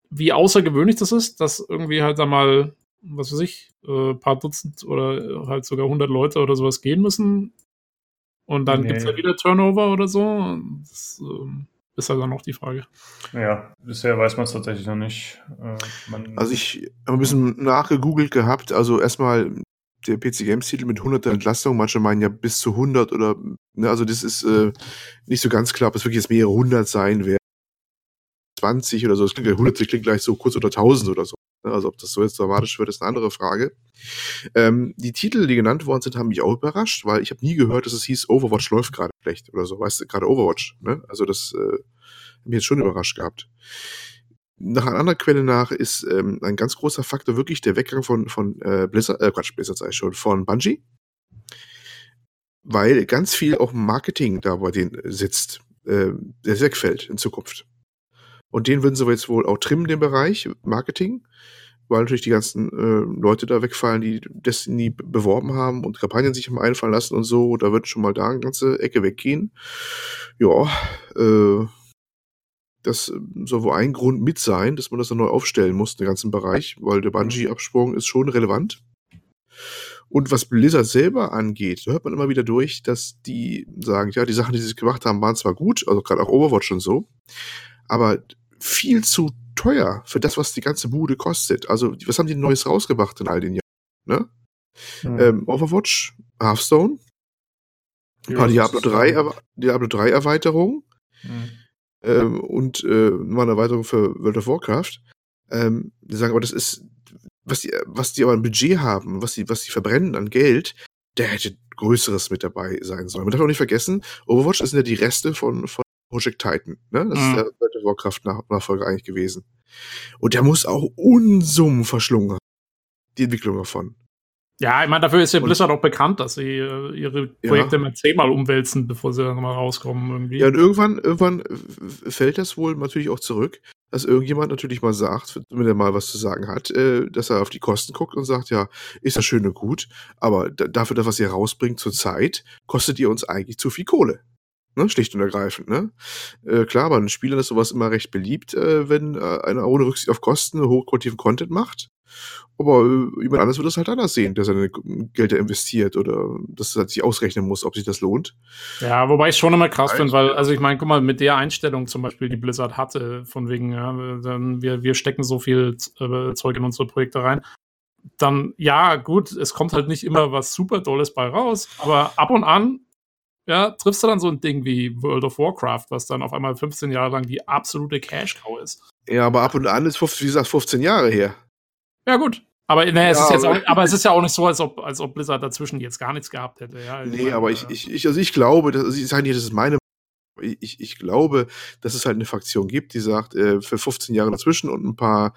wie außergewöhnlich das ist, dass irgendwie halt da mal was weiß ich, äh, paar Dutzend oder halt sogar 100 Leute oder sowas gehen müssen. Und dann nee. gibt es ja wieder Turnover oder so. Das ähm, ist halt dann auch die Frage. Ja, bisher weiß man es tatsächlich noch nicht. Äh, also ich habe ein bisschen nachgegoogelt gehabt. Also erstmal der PC Games Titel mit 100 Entlastung. Manche meinen ja bis zu 100 oder, ne, also das ist äh, nicht so ganz klar, ob es wirklich jetzt mehrere 100 sein werden. 20 oder so. Das klingt, 100 klingt gleich so kurz unter 1000 oder so. Ne, also ob das so jetzt dramatisch wird, ist eine andere Frage. Ähm, die Titel, die genannt worden sind, haben mich auch überrascht, weil ich habe nie gehört, dass es hieß, Overwatch läuft gerade schlecht oder so. Weißt du, gerade Overwatch. Ne? Also das äh, hat mich jetzt schon überrascht gehabt. Nach einer anderen Quelle nach ist ähm, ein ganz großer Faktor wirklich der Weggang von, von äh, Blizzard, äh, Quatsch, Blizzard sei schon, von Bungie. Weil ganz viel auch Marketing da bei denen sitzt, äh, der wegfällt in Zukunft. Und den würden sie jetzt wohl auch trimmen, den Bereich Marketing, weil natürlich die ganzen äh, Leute da wegfallen, die Destiny beworben haben und Kampagnen sich haben einfallen lassen und so. Da wird schon mal da eine ganze Ecke weggehen. Ja, äh, das soll wohl ein Grund mit sein, dass man das dann neu aufstellen muss, den ganzen Bereich, weil der Bungee-Absprung ist schon relevant. Und was Blizzard selber angeht, da hört man immer wieder durch, dass die sagen, ja, die Sachen, die sie gemacht haben, waren zwar gut, also gerade auch Overwatch und so, aber viel zu teuer für das, was die ganze Bude kostet. Also, was haben die Neues rausgebracht in all den Jahren? Ne? Mhm. Ähm, Overwatch, Hearthstone, ein paar Diablo 3, Diablo 3 Erweiterungen mhm. ähm, und äh, mal eine Erweiterung für World of Warcraft. Ähm, die sagen aber, das ist, was die, was die aber ein Budget haben, was die, was die verbrennen an Geld, der hätte Größeres mit dabei sein sollen. Man darf auch nicht vergessen, Overwatch sind ja die Reste von, von Project Titan. Ne? Das mhm. ist der World of Warcraft-Nachfolger eigentlich gewesen. Und der muss auch Unsummen verschlungen haben. Die Entwicklung davon. Ja, ich meine, dafür ist ja Blizzard auch bekannt, dass sie äh, ihre Projekte ja. mal zehnmal umwälzen, bevor sie dann mal rauskommen irgendwie. Ja, und irgendwann, irgendwann fällt das wohl natürlich auch zurück, dass irgendjemand natürlich mal sagt, wenn er mal was zu sagen hat, äh, dass er auf die Kosten guckt und sagt, ja, ist das schön und gut, aber dafür, dass was ihr rausbringt zur Zeit, kostet ihr uns eigentlich zu viel Kohle. Ne? Schlicht und ergreifend. Ne? Äh, klar, bei den Spielern ist sowas immer recht beliebt, äh, wenn äh, einer ohne Rücksicht auf Kosten hochqualitativen Content macht. Aber äh, jemand anderes wird das halt anders sehen, der seine Gelder investiert oder dass er sich ausrechnen muss, ob sich das lohnt. Ja, wobei ich schon immer krass finde, weil, also ich meine, guck mal, mit der Einstellung zum Beispiel, die Blizzard hatte, von wegen, ja, wir, wir stecken so viel äh, Zeug in unsere Projekte rein. Dann, ja, gut, es kommt halt nicht immer was super Dolles bei raus, aber ab und an ja, triffst du dann so ein Ding wie World of Warcraft, was dann auf einmal 15 Jahre lang die absolute Cash-Cow ist. Ja, aber ab und an ist, wie gesagt, 15 Jahre her. Ja, gut. Aber, es ja, ist jetzt auch, aber es ist ja auch nicht so, als ob, als ob Blizzard dazwischen jetzt gar nichts gehabt hätte. Ja, nee, meine, aber ich, ich, ich, also ich glaube, das, ich sage nicht, das ist meine ich, ich glaube, dass es halt eine Fraktion gibt, die sagt, äh, für 15 Jahre dazwischen und ein paar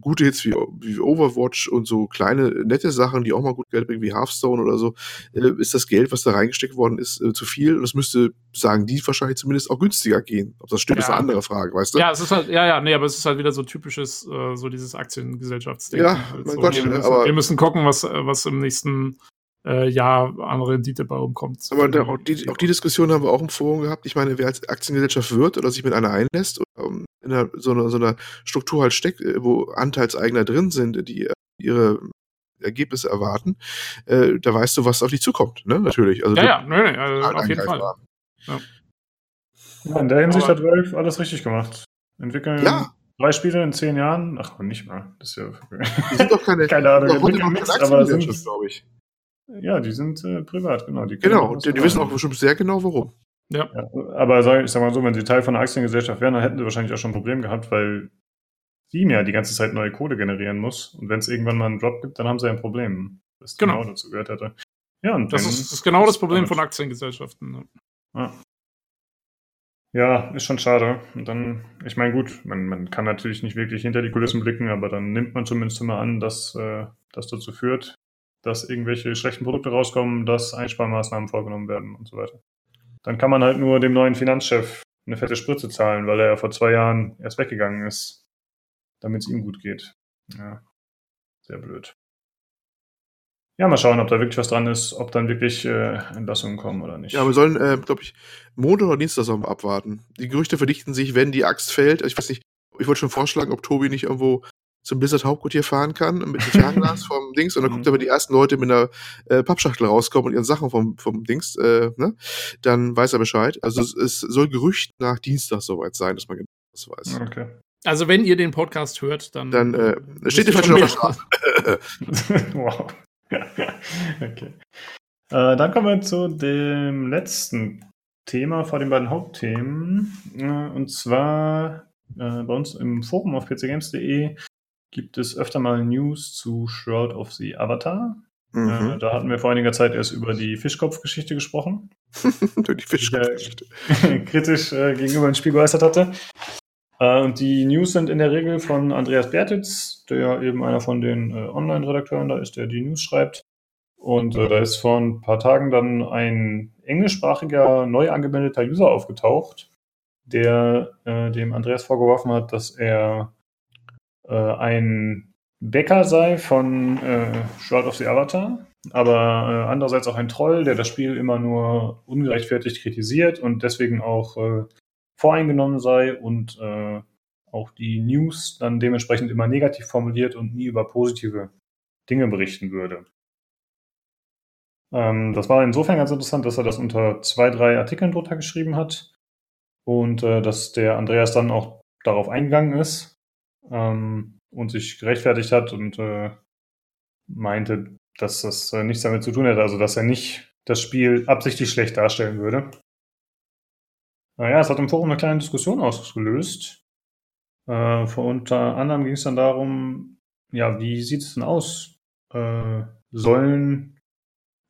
gute Hits wie, wie Overwatch und so kleine, nette Sachen, die auch mal gut Geld bringen, wie Hearthstone oder so, äh, ist das Geld, was da reingesteckt worden ist, äh, zu viel. Und es müsste, sagen die wahrscheinlich zumindest auch günstiger gehen. Ob das stimmt, ja. ist eine andere Frage, weißt du? Ja, es ist halt, ja, ja, nee, aber es ist halt wieder so typisches, äh, so dieses Aktiengesellschaftsding. Ja, halt mein Gott, wir müssen, aber wir müssen gucken, was, was im nächsten äh, Jahr an Rendite bei rumkommt. Aber da, auch, die, auch die Diskussion haben wir auch im Forum gehabt. Ich meine, wer als Aktiengesellschaft wird oder sich mit einer einlässt oder um, in einer, so, einer, so einer Struktur halt steckt, äh, wo Anteilseigner drin sind, die äh, ihre Ergebnisse erwarten, äh, da weißt du, was auf dich zukommt, ne? Natürlich. Also ja, ja, nee, nee, also auf jeden Fall. Ja. ja. in der Hinsicht Aber, hat Valve alles richtig gemacht. Entwickeln ja. drei Spiele in zehn Jahren? Ach, nicht mal. Das ist ja. Die sind doch keine. keine Ahnung, entwickeln nichts, aber sind. glaube ich. Ja, die sind äh, privat, genau. Die genau, die, die wissen auch bestimmt sehr genau, warum. Ja. ja. aber sag, ich sag mal so, wenn sie Teil von einer Aktiengesellschaft wären, dann hätten sie wahrscheinlich auch schon ein Problem gehabt, weil Steam ja die ganze Zeit neue Kohle generieren muss. Und wenn es irgendwann mal einen Drop gibt, dann haben sie ein Problem, das genau, genau dazu gehört hätte. Ja, und das, ist, das ist genau das Problem von Aktiengesellschaften. Ne? Ja. ja. ist schon schade. Und dann, ich meine, gut, man, man kann natürlich nicht wirklich hinter die Kulissen blicken, aber dann nimmt man zumindest immer an, dass äh, das dazu führt, dass irgendwelche schlechten Produkte rauskommen, dass Einsparmaßnahmen vorgenommen werden und so weiter. Dann kann man halt nur dem neuen Finanzchef eine fette Spritze zahlen, weil er ja vor zwei Jahren erst weggegangen ist, damit es ihm gut geht. Ja, sehr blöd. Ja, mal schauen, ob da wirklich was dran ist, ob dann wirklich äh, Entlassungen kommen oder nicht. Ja, wir sollen, äh, glaube ich, Montag oder Dienstag sollen wir abwarten. Die Gerüchte verdichten sich, wenn die Axt fällt. Ich weiß nicht, ich wollte schon vorschlagen, ob Tobi nicht irgendwo zum Blizzard Hauptquartier fahren kann mit einem Fernglas vom Dings und dann guckt er, wenn die ersten Leute mit einer äh, Pappschachtel rauskommen und ihren Sachen vom, vom Dings, äh, ne, dann weiß er Bescheid. Also es, es soll Gerücht nach Dienstag soweit sein, dass man genau das weiß. Okay. Also wenn ihr den Podcast hört, dann. Dann äh, steht ihr falsch auf der Straße. wow. okay. Äh, dann kommen wir zu dem letzten Thema vor den beiden Hauptthemen. Äh, und zwar äh, bei uns im Forum auf pcgames.de gibt es öfter mal News zu Shroud of the Avatar. Mhm. Äh, da hatten wir vor einiger Zeit erst über die Fischkopfgeschichte gesprochen. die Fischkopfgeschichte. kritisch äh, gegenüber dem Spiel geäußert hatte. Äh, und die News sind in der Regel von Andreas Bertitz, der eben einer von den äh, Online-Redakteuren da ist, der die News schreibt. Und äh, da ist vor ein paar Tagen dann ein englischsprachiger, neu angemeldeter User aufgetaucht, der äh, dem Andreas vorgeworfen hat, dass er äh, ein Bäcker sei von äh, Shroud of the Avatar, aber äh, andererseits auch ein Troll, der das Spiel immer nur ungerechtfertigt kritisiert und deswegen auch äh, voreingenommen sei und äh, auch die News dann dementsprechend immer negativ formuliert und nie über positive Dinge berichten würde. Ähm, das war insofern ganz interessant, dass er das unter zwei, drei Artikeln drunter geschrieben hat und äh, dass der Andreas dann auch darauf eingegangen ist ähm, und sich gerechtfertigt hat und äh, meinte, dass das äh, nichts damit zu tun hätte, also dass er nicht das Spiel absichtlich schlecht darstellen würde. Naja, es hat im Forum eine kleine Diskussion ausgelöst. Äh, unter anderem ging es dann darum, ja, wie sieht es denn aus? Äh, sollen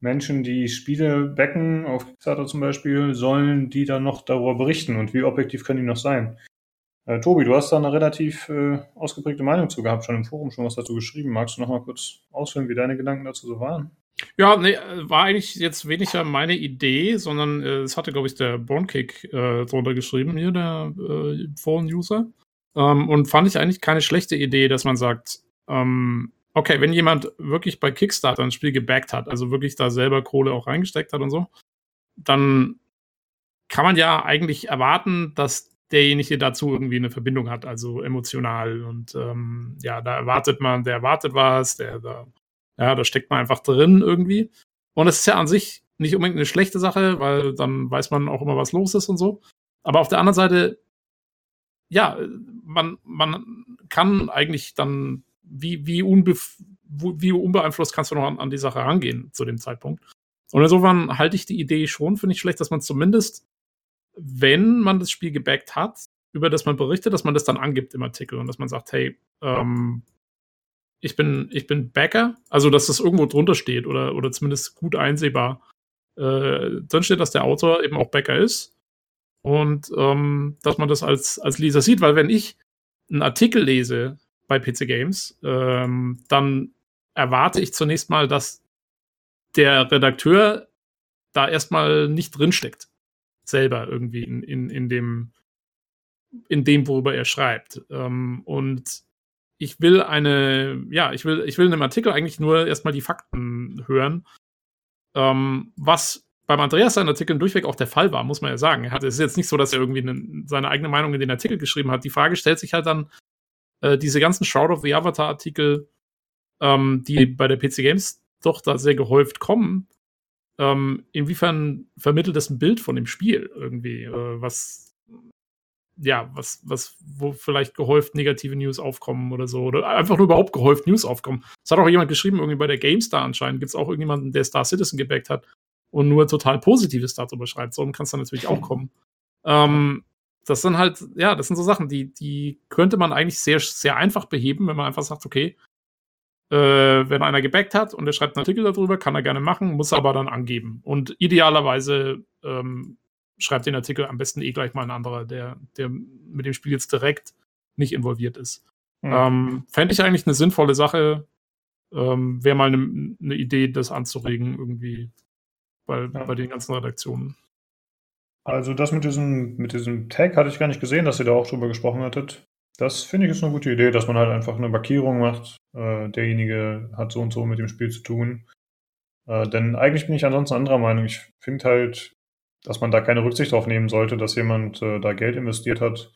Menschen, die Spiele backen, auf Kickstarter zum Beispiel, sollen die dann noch darüber berichten und wie objektiv können die noch sein? Äh, Tobi, du hast da eine relativ äh, ausgeprägte Meinung zu gehabt, schon im Forum schon was dazu geschrieben. Magst du noch mal kurz ausführen, wie deine Gedanken dazu so waren? Ja, nee, war eigentlich jetzt weniger meine Idee, sondern äh, es hatte, glaube ich, der Bornkick äh, drunter geschrieben, hier, der äh, Foren-User. Ähm, und fand ich eigentlich keine schlechte Idee, dass man sagt, ähm, okay, wenn jemand wirklich bei Kickstarter ein Spiel gebackt hat, also wirklich da selber Kohle auch reingesteckt hat und so, dann kann man ja eigentlich erwarten, dass derjenige dazu irgendwie eine Verbindung hat, also emotional. Und ähm, ja, da erwartet man, der erwartet was, der da, ja, da steckt man einfach drin irgendwie. Und es ist ja an sich nicht unbedingt eine schlechte Sache, weil dann weiß man auch immer, was los ist und so. Aber auf der anderen Seite, ja, man, man kann eigentlich dann, wie, wie, unbef wie unbeeinflusst kannst du noch an, an die Sache rangehen zu dem Zeitpunkt. Und insofern halte ich die Idee schon für nicht schlecht, dass man zumindest wenn man das Spiel gebackt hat, über das man berichtet, dass man das dann angibt im Artikel und dass man sagt, hey, ähm, ich bin, ich bin Backer, also dass das irgendwo drunter steht oder, oder zumindest gut einsehbar. Äh, drin steht, dass der Autor eben auch Backer ist. Und ähm, dass man das als, als Leser sieht, weil wenn ich einen Artikel lese bei PC Games, ähm, dann erwarte ich zunächst mal, dass der Redakteur da erstmal nicht drinsteckt selber irgendwie in, in, in dem, in dem, worüber er schreibt. Ähm, und ich will eine, ja, ich will, ich will in einem Artikel eigentlich nur erstmal die Fakten hören. Ähm, was beim Andreas seinen Artikeln durchweg auch der Fall war, muss man ja sagen. Es ist jetzt nicht so, dass er irgendwie eine, seine eigene Meinung in den Artikel geschrieben hat. Die Frage stellt sich halt dann, äh, diese ganzen Shroud of the Avatar-Artikel, ähm, die bei der PC Games doch da sehr gehäuft kommen, ähm, inwiefern vermittelt das ein Bild von dem Spiel irgendwie, äh, was ja, was, was, wo vielleicht gehäuft negative News aufkommen oder so. Oder einfach nur überhaupt gehäuft News aufkommen. Es hat auch jemand geschrieben, irgendwie bei der GameStar anscheinend gibt es auch irgendjemanden, der Star Citizen gebackt hat und nur total Positives darüber schreibt. So kann es dann natürlich auch kommen. Ähm, das sind halt, ja, das sind so Sachen, die, die könnte man eigentlich sehr, sehr einfach beheben, wenn man einfach sagt, okay, äh, wenn einer gebackt hat und er schreibt einen Artikel darüber, kann er gerne machen, muss aber dann angeben. Und idealerweise ähm, schreibt den Artikel am besten eh gleich mal ein anderer, der, der mit dem Spiel jetzt direkt nicht involviert ist. Mhm. Ähm, Fände ich eigentlich eine sinnvolle Sache. Ähm, Wäre mal eine ne Idee, das anzuregen, irgendwie bei, ja. bei den ganzen Redaktionen. Also das mit diesem, mit diesem Tag hatte ich gar nicht gesehen, dass ihr da auch drüber gesprochen hattet. Das finde ich ist eine gute Idee, dass man halt einfach eine Markierung macht. Äh, derjenige hat so und so mit dem Spiel zu tun. Äh, denn eigentlich bin ich ansonsten anderer Meinung. Ich finde halt, dass man da keine Rücksicht drauf nehmen sollte, dass jemand äh, da Geld investiert hat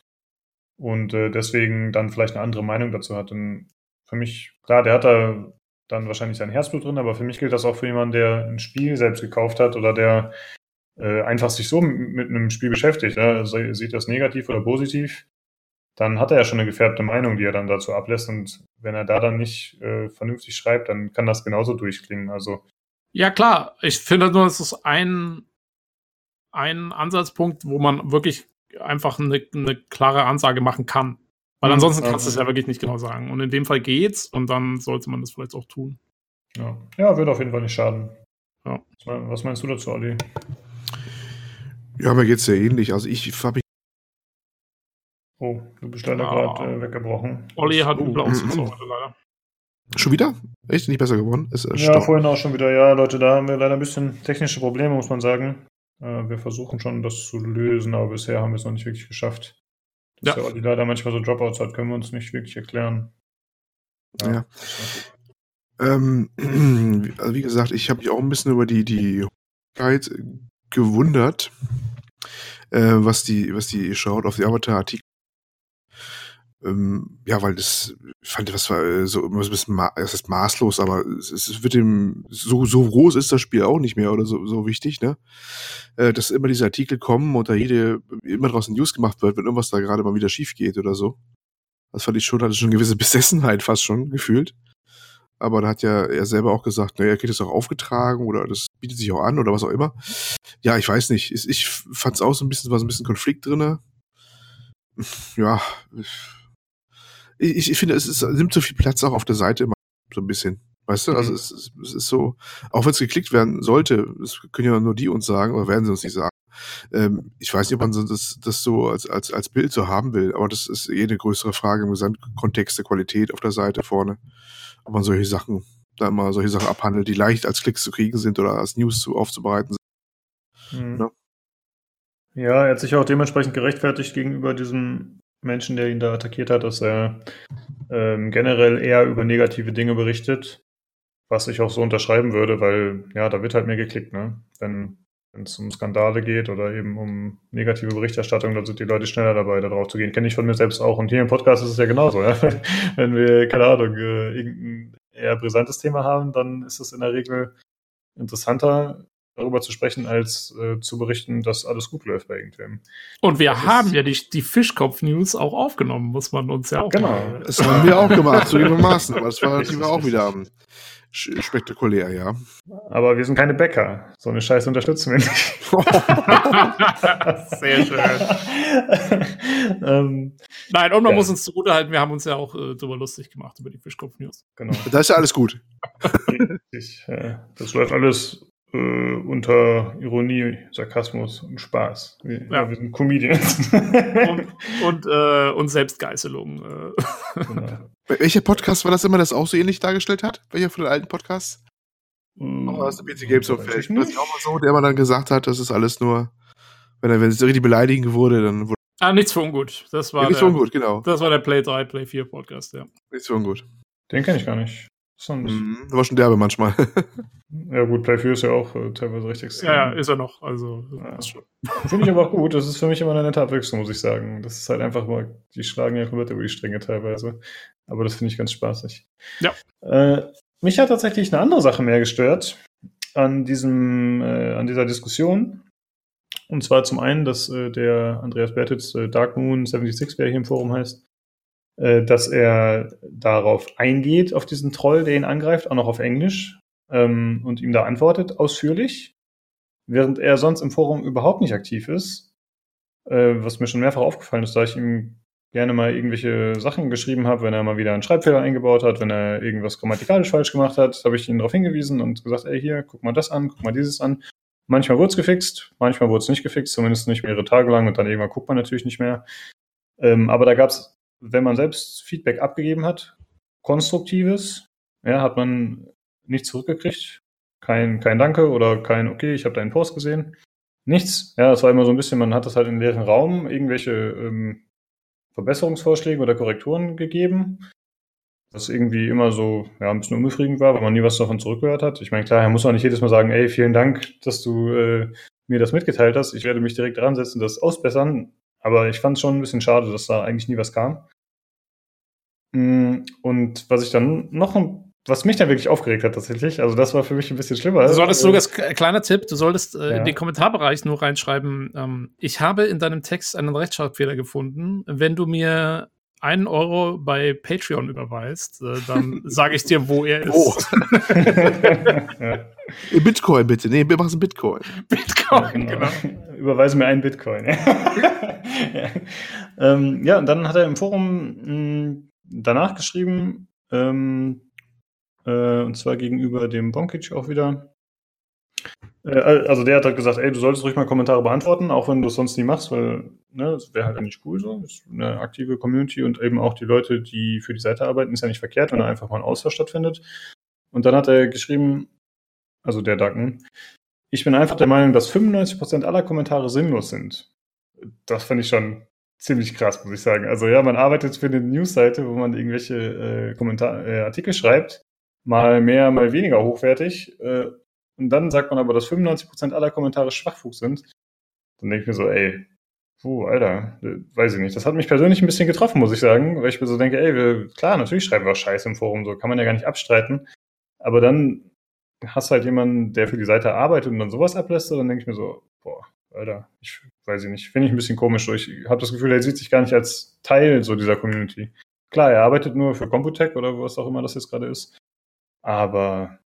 und äh, deswegen dann vielleicht eine andere Meinung dazu hat. Denn für mich, klar, der hat da dann wahrscheinlich sein Herzblut drin, aber für mich gilt das auch für jemanden, der ein Spiel selbst gekauft hat oder der äh, einfach sich so mit einem Spiel beschäftigt, ja, also sieht das negativ oder positiv, dann hat er ja schon eine gefärbte Meinung, die er dann dazu ablässt. Und wenn er da dann nicht äh, vernünftig schreibt, dann kann das genauso durchklingen. Also ja, klar. Ich finde nur, es ist ein, ein Ansatzpunkt, wo man wirklich einfach eine, eine klare Ansage machen kann. Weil mhm. ansonsten kannst du es ja wirklich nicht genau sagen. Und in dem Fall geht's und dann sollte man das vielleicht auch tun. Ja, ja wird auf jeden Fall nicht schaden. Ja. Was meinst du dazu, Ali? Ja, mir geht's sehr ähnlich. Also ich habe mich. Oh, du bist leider ah. gerade äh, weggebrochen. Olli hat ein blaues oh. leider. Schon wieder? Echt nicht besser geworden? Ist, äh, ja, vorhin auch schon wieder. Ja, Leute, da haben wir leider ein bisschen technische Probleme, muss man sagen. Äh, wir versuchen schon, das zu lösen, aber bisher haben wir es noch nicht wirklich geschafft. Dass ja. der Olli leider manchmal so Dropouts hat, können wir uns nicht wirklich erklären. Ja. ja. Ähm, also wie gesagt, ich habe mich auch ein bisschen über die, die gewundert, äh, was die, was die schaut auf die Avatar-Artikel. Ähm, ja, weil das ich fand, das war äh, so immer so ein bisschen, ma es ist maßlos, aber es, es, wird dem so so groß ist das Spiel auch nicht mehr oder so so wichtig, ne? Äh, dass immer diese Artikel kommen und da jede immer draußen News gemacht wird, wenn irgendwas da gerade mal wieder schief geht oder so. Das fand ich schon, hatte schon eine gewisse Besessenheit fast schon gefühlt. Aber da hat ja er selber auch gesagt, naja, er kriegt das auch aufgetragen oder das bietet sich auch an oder was auch immer. Ja, ich weiß nicht. Ich fand es auch so ein bisschen, war so ein bisschen Konflikt drinne. Ja, ich finde, es ist, nimmt so viel Platz auch auf der Seite immer so ein bisschen. Weißt du, also mhm. es, es, es ist so, auch wenn es geklickt werden sollte, das können ja nur die uns sagen, oder werden sie uns nicht sagen. Ähm, ich weiß nicht, ob man das, das so als, als, als Bild so haben will, aber das ist eh eine größere Frage im Gesamtkontext der Qualität auf der Seite vorne ob man solche Sachen, da immer solche Sachen abhandelt, die leicht als Klicks zu kriegen sind oder als News zu, aufzubereiten sind. Mhm. Ja. ja, er hat sich auch dementsprechend gerechtfertigt gegenüber diesem Menschen, der ihn da attackiert hat, dass er ähm, generell eher über negative Dinge berichtet, was ich auch so unterschreiben würde, weil ja, da wird halt mehr geklickt, ne? Wenn es um Skandale geht oder eben um negative Berichterstattung, dann sind die Leute schneller dabei, da drauf zu gehen. Kenne ich von mir selbst auch. Und hier im Podcast ist es ja genauso. Ja? Wenn wir, keine Ahnung, äh, irgendein eher brisantes Thema haben, dann ist es in der Regel interessanter, darüber zu sprechen, als äh, zu berichten, dass alles gut läuft bei irgendwem. Und wir das haben ja die, die Fischkopf-News auch aufgenommen, muss man uns ja auch Genau, machen. das haben wir auch gemacht, zu Maßen, aber das war natürlich auch wieder spektakulär, ja. Aber wir sind keine Bäcker. So eine Scheiße unterstützen wir nicht. Sehr schön. ähm, Nein, und man ja. muss uns zugutehalten, wir haben uns ja auch äh, darüber lustig gemacht, über die Fischkopf-News. Genau. Da ist ja alles gut. Richtig. Das läuft alles äh, unter Ironie, Sarkasmus und Spaß. Wir, ja. wir sind Comedians. und, und, äh, und Selbstgeißelung. Äh. Genau. Welcher Podcast war das immer, das auch so ähnlich dargestellt hat? Welcher von den alten Podcasts? Mm, oh, aus der PC Games so vielleicht. Das ist auch mal so, der immer dann gesagt hat, das ist alles nur, wenn er, wenn es richtig beleidigen wurde, dann wurde. Ah, nichts für ungut. Das war ja, nichts der, für ungut, genau. Das war der Play 3, Play 4 Podcast, ja. Nichts für ungut. Den kenne ich gar nicht. Sonst. Mhm, war schon derbe manchmal. ja, gut, Play 4 ist ja auch äh, teilweise richtig extrem. Ja, ist er noch. Also, ja. Finde ich aber auch gut. Das ist für mich immer eine nette Abwechslung, muss ich sagen. Das ist halt einfach mal, die schlagen ja komplett über die Stränge teilweise. Aber das finde ich ganz spaßig. Ja. Äh, mich hat tatsächlich eine andere Sache mehr gestört an diesem, äh, an dieser Diskussion. Und zwar zum einen, dass äh, der Andreas Bertitz äh, Dark Moon 76, wer hier im Forum heißt, äh, dass er darauf eingeht, auf diesen Troll, der ihn angreift, auch noch auf Englisch ähm, und ihm da antwortet, ausführlich, während er sonst im Forum überhaupt nicht aktiv ist. Äh, was mir schon mehrfach aufgefallen ist, da ich ihm gerne mal irgendwelche Sachen geschrieben habe, wenn er mal wieder einen Schreibfehler eingebaut hat, wenn er irgendwas grammatikalisch falsch gemacht hat, habe ich ihn darauf hingewiesen und gesagt, ey, hier, guck mal das an, guck mal dieses an. Manchmal wurde es gefixt, manchmal wurde es nicht gefixt, zumindest nicht mehrere Tage lang und dann irgendwann guckt man natürlich nicht mehr. Ähm, aber da gab es, wenn man selbst Feedback abgegeben hat, konstruktives, ja, hat man nichts zurückgekriegt. Kein, kein Danke oder kein Okay, ich habe deinen Post gesehen. Nichts. Ja, das war immer so ein bisschen, man hat das halt in leeren Raum, irgendwelche ähm, Verbesserungsvorschläge oder Korrekturen gegeben. Was irgendwie immer so ja, ein bisschen unbefriedigend war, weil man nie was davon zurückgehört hat. Ich meine, klar, er muss auch nicht jedes Mal sagen, ey, vielen Dank, dass du äh, mir das mitgeteilt hast. Ich werde mich direkt dran setzen, das ausbessern. Aber ich fand es schon ein bisschen schade, dass da eigentlich nie was kam. Mm, und was ich dann noch was mich dann wirklich aufgeregt hat tatsächlich, also das war für mich ein bisschen schlimmer. Du solltest sogar, äh, kleiner Tipp, du solltest äh, ja. in den Kommentarbereich nur reinschreiben, ähm, ich habe in deinem Text einen Rechtschreibfehler gefunden. Wenn du mir einen Euro bei Patreon überweist, äh, dann sage ich dir, wo er ist. Oh. ja. Bitcoin bitte. Nee, wir machen Bitcoin. Bitcoin, genau. genau. Überweise mir einen Bitcoin. ja. Ähm, ja, und dann hat er im Forum mh, hm, danach geschrieben, ähm, äh, und zwar gegenüber dem Bonkic auch wieder. Äh, also der hat halt gesagt, ey, du solltest ruhig mal Kommentare beantworten, auch wenn du es sonst nie machst, weil ne, das wäre halt eigentlich cool so. Das ist eine aktive Community und eben auch die Leute, die für die Seite arbeiten, ist ja nicht verkehrt, wenn da einfach mal ein Austausch stattfindet. Und dann hat er geschrieben, also der Dacken, ich bin einfach der Meinung, dass 95% aller Kommentare sinnlos sind. Das fand ich schon ziemlich krass, muss ich sagen. Also ja, man arbeitet für eine Newsseite, wo man irgendwelche äh, Kommentar äh, Artikel schreibt mal mehr, mal weniger hochwertig. Äh, und dann sagt man aber, dass 95% aller Kommentare Schwachfug sind. Dann denke ich mir so, ey, puh, Alter, äh, weiß ich nicht. Das hat mich persönlich ein bisschen getroffen, muss ich sagen, weil ich mir so denke, ey, wir, klar, natürlich schreiben wir auch Scheiße im Forum, so kann man ja gar nicht abstreiten. Aber dann hast du halt jemanden, der für die Seite arbeitet und dann sowas ablässt, dann denke ich mir so, boah, Alter, ich weiß ich nicht. Finde ich ein bisschen komisch. Ich habe das Gefühl, er sieht sich gar nicht als Teil so dieser Community. Klar, er arbeitet nur für Computech oder was auch immer das jetzt gerade ist. Aber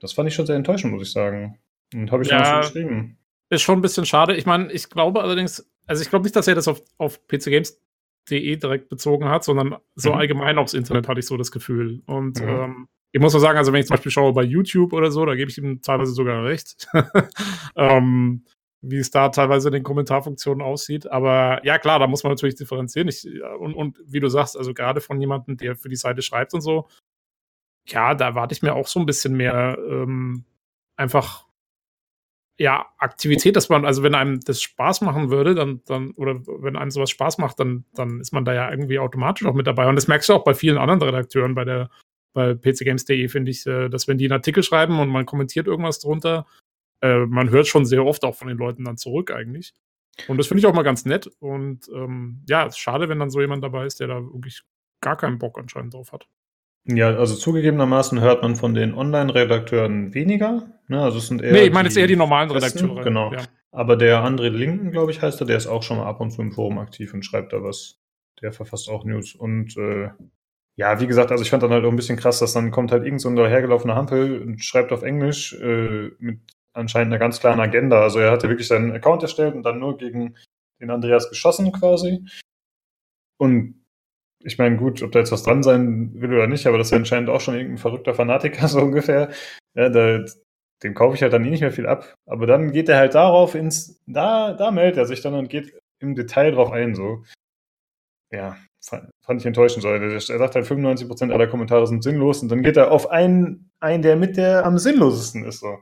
das fand ich schon sehr enttäuschend, muss ich sagen. Und habe ich ja, schon geschrieben. Ist schon ein bisschen schade. Ich meine, ich glaube allerdings, also ich glaube nicht, dass er das auf, auf pcgames.de direkt bezogen hat, sondern so mhm. allgemein aufs Internet hatte ich so das Gefühl. Und mhm. ähm, ich muss nur sagen, also wenn ich zum Beispiel schaue bei YouTube oder so, da gebe ich ihm teilweise sogar recht. ähm, wie es da teilweise in den Kommentarfunktionen aussieht. Aber ja, klar, da muss man natürlich differenzieren. Ich, und, und wie du sagst, also gerade von jemandem, der für die Seite schreibt und so, ja, da erwarte ich mir auch so ein bisschen mehr ähm, einfach ja, Aktivität, dass man, also wenn einem das Spaß machen würde, dann, dann, oder wenn einem sowas Spaß macht, dann, dann ist man da ja irgendwie automatisch auch mit dabei. Und das merkst du auch bei vielen anderen Redakteuren bei der, bei pcgames.de, finde ich, äh, dass wenn die einen Artikel schreiben und man kommentiert irgendwas drunter, äh, man hört schon sehr oft auch von den Leuten dann zurück eigentlich. Und das finde ich auch mal ganz nett. Und ähm, ja, es ist schade, wenn dann so jemand dabei ist, der da wirklich gar keinen Bock anscheinend drauf hat. Ja, also zugegebenermaßen hört man von den Online-Redakteuren weniger. Ne? Also es sind eher nee, ich meine jetzt eher die normalen Redakteure. Genau. Ja. Aber der André Linken, glaube ich, heißt er, der ist auch schon mal ab und zu im Forum aktiv und schreibt da was. Der verfasst auch News. Und äh, ja, wie gesagt, also ich fand dann halt auch ein bisschen krass, dass dann kommt halt irgend so ein dahergelaufener Hampel und schreibt auf Englisch äh, mit anscheinend einer ganz klaren Agenda. Also er hatte wirklich seinen Account erstellt und dann nur gegen den Andreas geschossen quasi. Und ich meine, gut, ob da jetzt was dran sein will oder nicht, aber das ist ja anscheinend auch schon irgendein verrückter Fanatiker, so ungefähr. Ja, da, dem kaufe ich halt dann eh nicht mehr viel ab. Aber dann geht er halt darauf ins, da, da meldet er sich dann und geht im Detail drauf ein, so. Ja, fand, fand ich enttäuschend. So. Er sagt halt, 95% aller Kommentare sind sinnlos und dann geht er auf einen ein, der mit der am sinnlosesten ist, so.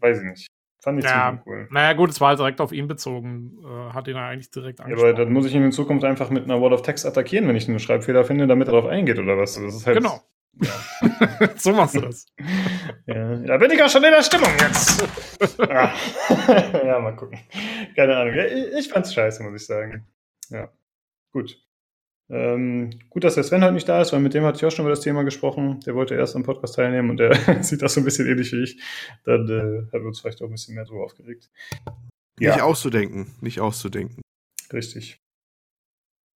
Weiß ich nicht. Fand ich ja, ziemlich cool. Naja, gut, es war halt direkt auf ihn bezogen. Äh, hat ihn eigentlich direkt angesprochen. Ja, aber dann muss ich ihn in Zukunft einfach mit einer Word of Text attackieren, wenn ich einen Schreibfehler finde, damit er darauf eingeht oder was. Das ist halt, genau. Ja. so machst du das. ja. Da bin ich auch schon in der Stimmung jetzt. Ah. ja, mal gucken. Keine Ahnung. Ich fand's scheiße, muss ich sagen. Ja. Gut. Ähm, gut, dass der Sven heute nicht da ist, weil mit dem hatte ich auch schon über das Thema gesprochen. Der wollte erst am Podcast teilnehmen und der sieht das so ein bisschen ähnlich wie ich. Dann äh, haben wir uns vielleicht auch ein bisschen mehr drüber aufgeregt. Ja. Nicht auszudenken, nicht auszudenken. Richtig.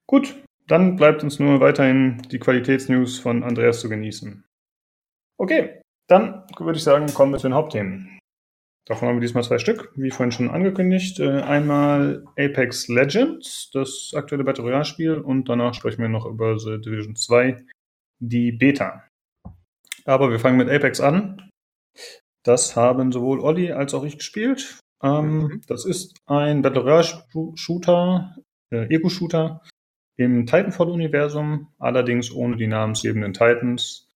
Gut, dann bleibt uns nur weiterhin die Qualitätsnews von Andreas zu genießen. Okay, dann würde ich sagen, kommen wir zu den Hauptthemen. Davon haben wir diesmal zwei Stück, wie vorhin schon angekündigt. Äh, einmal Apex Legends, das aktuelle Battle Royale Spiel, und danach sprechen wir noch über The Division 2, die Beta. Aber wir fangen mit Apex an. Das haben sowohl Olli als auch ich gespielt. Ähm, mhm. Das ist ein Battle Royale Shooter, äh, Ego-Shooter im Titanfall-Universum, allerdings ohne die namensgebenden Titans.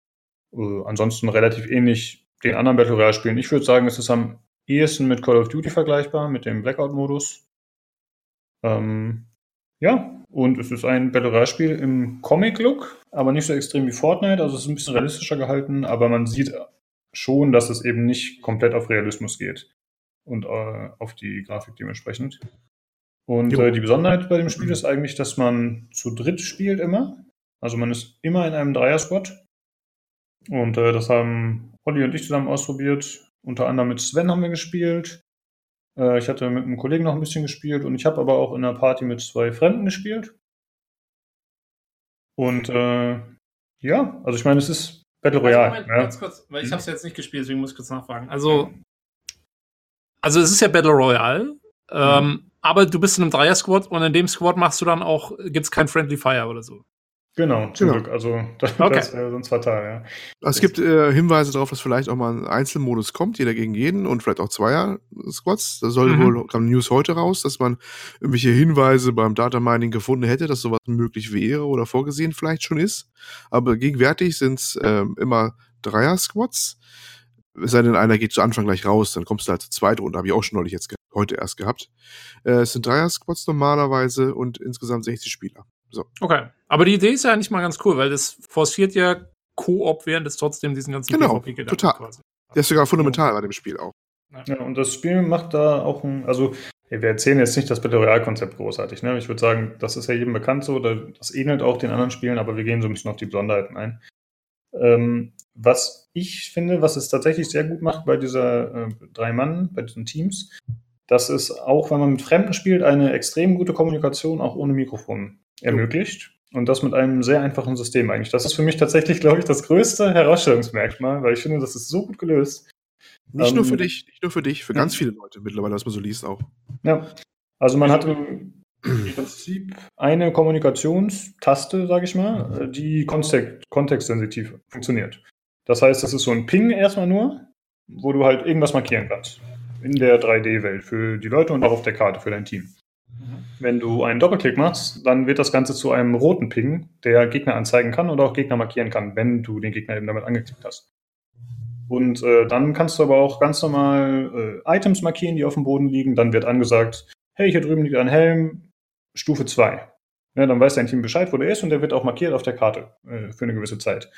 Äh, ansonsten relativ ähnlich den anderen Battle Royale-Spielen. Ich würde sagen, es ist am ehesten mit Call of Duty vergleichbar, mit dem Blackout-Modus. Ähm, ja, und es ist ein Battle Royale-Spiel im Comic-Look, aber nicht so extrem wie Fortnite. Also es ist ein bisschen realistischer gehalten, aber man sieht schon, dass es eben nicht komplett auf Realismus geht und äh, auf die Grafik dementsprechend. Und äh, die Besonderheit bei dem Spiel ist eigentlich, dass man zu dritt spielt immer. Also man ist immer in einem Dreier-Squad. Und äh, das haben Olli und ich zusammen ausprobiert. Unter anderem mit Sven haben wir gespielt. Äh, ich hatte mit einem Kollegen noch ein bisschen gespielt und ich habe aber auch in einer Party mit zwei Fremden gespielt. Und äh, ja, also ich meine, es ist Battle Royale. Also Moment, ja. kurz, weil ich mhm. habe es jetzt nicht gespielt, deswegen muss ich kurz nachfragen. Also, also es ist ja Battle Royale, ähm, mhm. aber du bist in einem Dreier-Squad und in dem Squad machst du dann auch, gibt es kein Friendly Fire oder so. Genau, zum genau. Glück. Also das, okay. das wäre sonst fatal, ja. Es gibt äh, Hinweise darauf, dass vielleicht auch mal ein Einzelmodus kommt, jeder gegen jeden und vielleicht auch Zweier-Squads. Da soll mhm. wohl, kam News heute raus, dass man irgendwelche Hinweise beim Data Mining gefunden hätte, dass sowas möglich wäre oder vorgesehen vielleicht schon ist. Aber gegenwärtig sind es äh, immer Dreier-Squads. Es sei denn, einer geht zu Anfang gleich raus, dann kommst du halt zur zweiten Runde. Habe ich auch schon neulich jetzt heute erst gehabt. Äh, es sind Dreier-Squads normalerweise und insgesamt 60 Spieler. So. Okay. Aber die Idee ist ja nicht mal ganz cool, weil das forciert ja Koop, während es trotzdem diesen ganzen genau, total. quasi. Der ist sogar fundamental bei dem Spiel auch. Ja, und das Spiel macht da auch ein, also wir erzählen jetzt nicht das Battle Royale-Konzept großartig. Ne? Ich würde sagen, das ist ja jedem bekannt so, das ähnelt auch den anderen Spielen, aber wir gehen so ein bisschen auf die Besonderheiten ein. Ähm, was ich finde, was es tatsächlich sehr gut macht bei dieser äh, drei Mann, bei diesen Teams, das ist auch, wenn man mit Fremden spielt, eine extrem gute Kommunikation auch ohne Mikrofon ermöglicht. Und das mit einem sehr einfachen System eigentlich. Das ist für mich tatsächlich, glaube ich, das größte Herausstellungsmerkmal, weil ich finde, das ist so gut gelöst. Nicht ähm, nur für dich, nicht nur für dich, für ganz viele Leute mittlerweile, was man so liest auch. Ja. Also man hat im Prinzip eine Kommunikationstaste, sage ich mal, die kontext kontextsensitiv funktioniert. Das heißt, das ist so ein Ping erstmal nur, wo du halt irgendwas markieren kannst. In der 3D-Welt für die Leute und auch auf der Karte für dein Team. Wenn du einen Doppelklick machst, dann wird das Ganze zu einem roten Ping, der Gegner anzeigen kann oder auch Gegner markieren kann, wenn du den Gegner eben damit angeklickt hast. Und äh, dann kannst du aber auch ganz normal äh, Items markieren, die auf dem Boden liegen. Dann wird angesagt, hey, hier drüben liegt ein Helm, Stufe 2. Ja, dann weiß dein Team Bescheid, wo der ist und der wird auch markiert auf der Karte äh, für eine gewisse Zeit.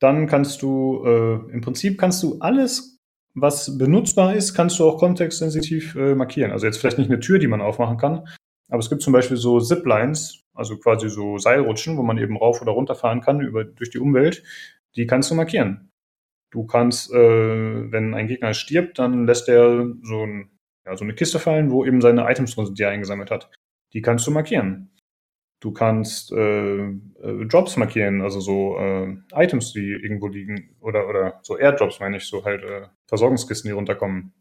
Dann kannst du, äh, im Prinzip kannst du alles was benutzbar ist, kannst du auch kontextsensitiv äh, markieren. Also jetzt vielleicht nicht eine Tür, die man aufmachen kann, aber es gibt zum Beispiel so Ziplines, also quasi so Seilrutschen, wo man eben rauf oder runter fahren kann über, durch die Umwelt. Die kannst du markieren. Du kannst, äh, wenn ein Gegner stirbt, dann lässt er so, ein, ja, so eine Kiste fallen, wo eben seine Items drin sind, die er eingesammelt hat. Die kannst du markieren. Du kannst äh, äh, Jobs markieren, also so äh, Items, die irgendwo liegen, oder, oder so Airdrops, meine ich, so halt äh, Versorgungskisten, die runterkommen.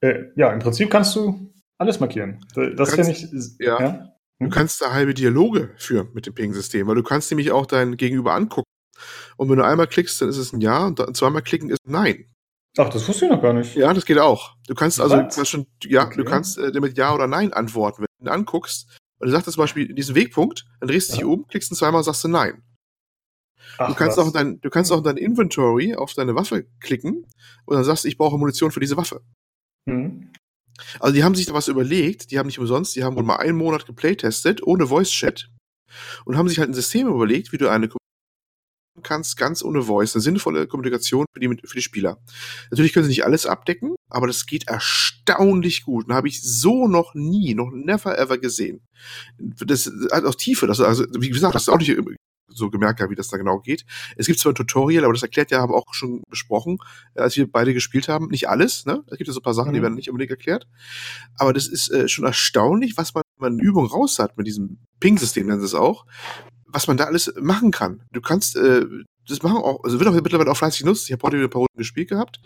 Äh, ja, im Prinzip kannst du alles markieren. Das finde ich. Ja. ja? Hm? Du kannst da halbe Dialoge führen mit dem Ping-System, weil du kannst nämlich auch dein Gegenüber angucken. Und wenn du einmal klickst, dann ist es ein Ja und zweimal klicken ist ein Nein. Ach, das wusste ich noch gar nicht. Ja, das geht auch. Du kannst also, kannst schon, ja, okay. du kannst äh, mit Ja oder Nein antworten. Wenn du ihn anguckst, und du sagst zum Beispiel diesen Wegpunkt, dann drehst du dich ja. um, klickst ihn zweimal und sagst du Nein. Ach, du kannst was. auch dein, du kannst auch dein Inventory auf deine Waffe klicken und dann sagst du, ich brauche Munition für diese Waffe. Mhm. Also die haben sich da was überlegt, die haben nicht umsonst, die haben wohl mal einen Monat geplaytestet, ohne Voice Chat und haben sich halt ein System überlegt, wie du eine kannst, ganz ohne Voice, eine sinnvolle Kommunikation für die, für die Spieler. Natürlich können sie nicht alles abdecken, aber das geht erstaunlich gut. Und habe ich so noch nie, noch never ever gesehen. Das hat auch Tiefe, das, also, wie gesagt, das ist auch nicht so gemerkt habe, wie das da genau geht. Es gibt zwar ein Tutorial, aber das erklärt ja, haben wir auch schon besprochen, äh, als wir beide gespielt haben. Nicht alles, ne? Es gibt ja so ein paar Sachen, mhm. die werden nicht unbedingt erklärt. Aber das ist äh, schon erstaunlich, was man, wenn man Übung raus hat mit diesem Ping-System, nennen sie es auch, was man da alles machen kann. Du kannst äh, das machen auch, also wird auch mittlerweile auch fleißig genutzt. Ich habe heute ein paar Runden gespielt gehabt.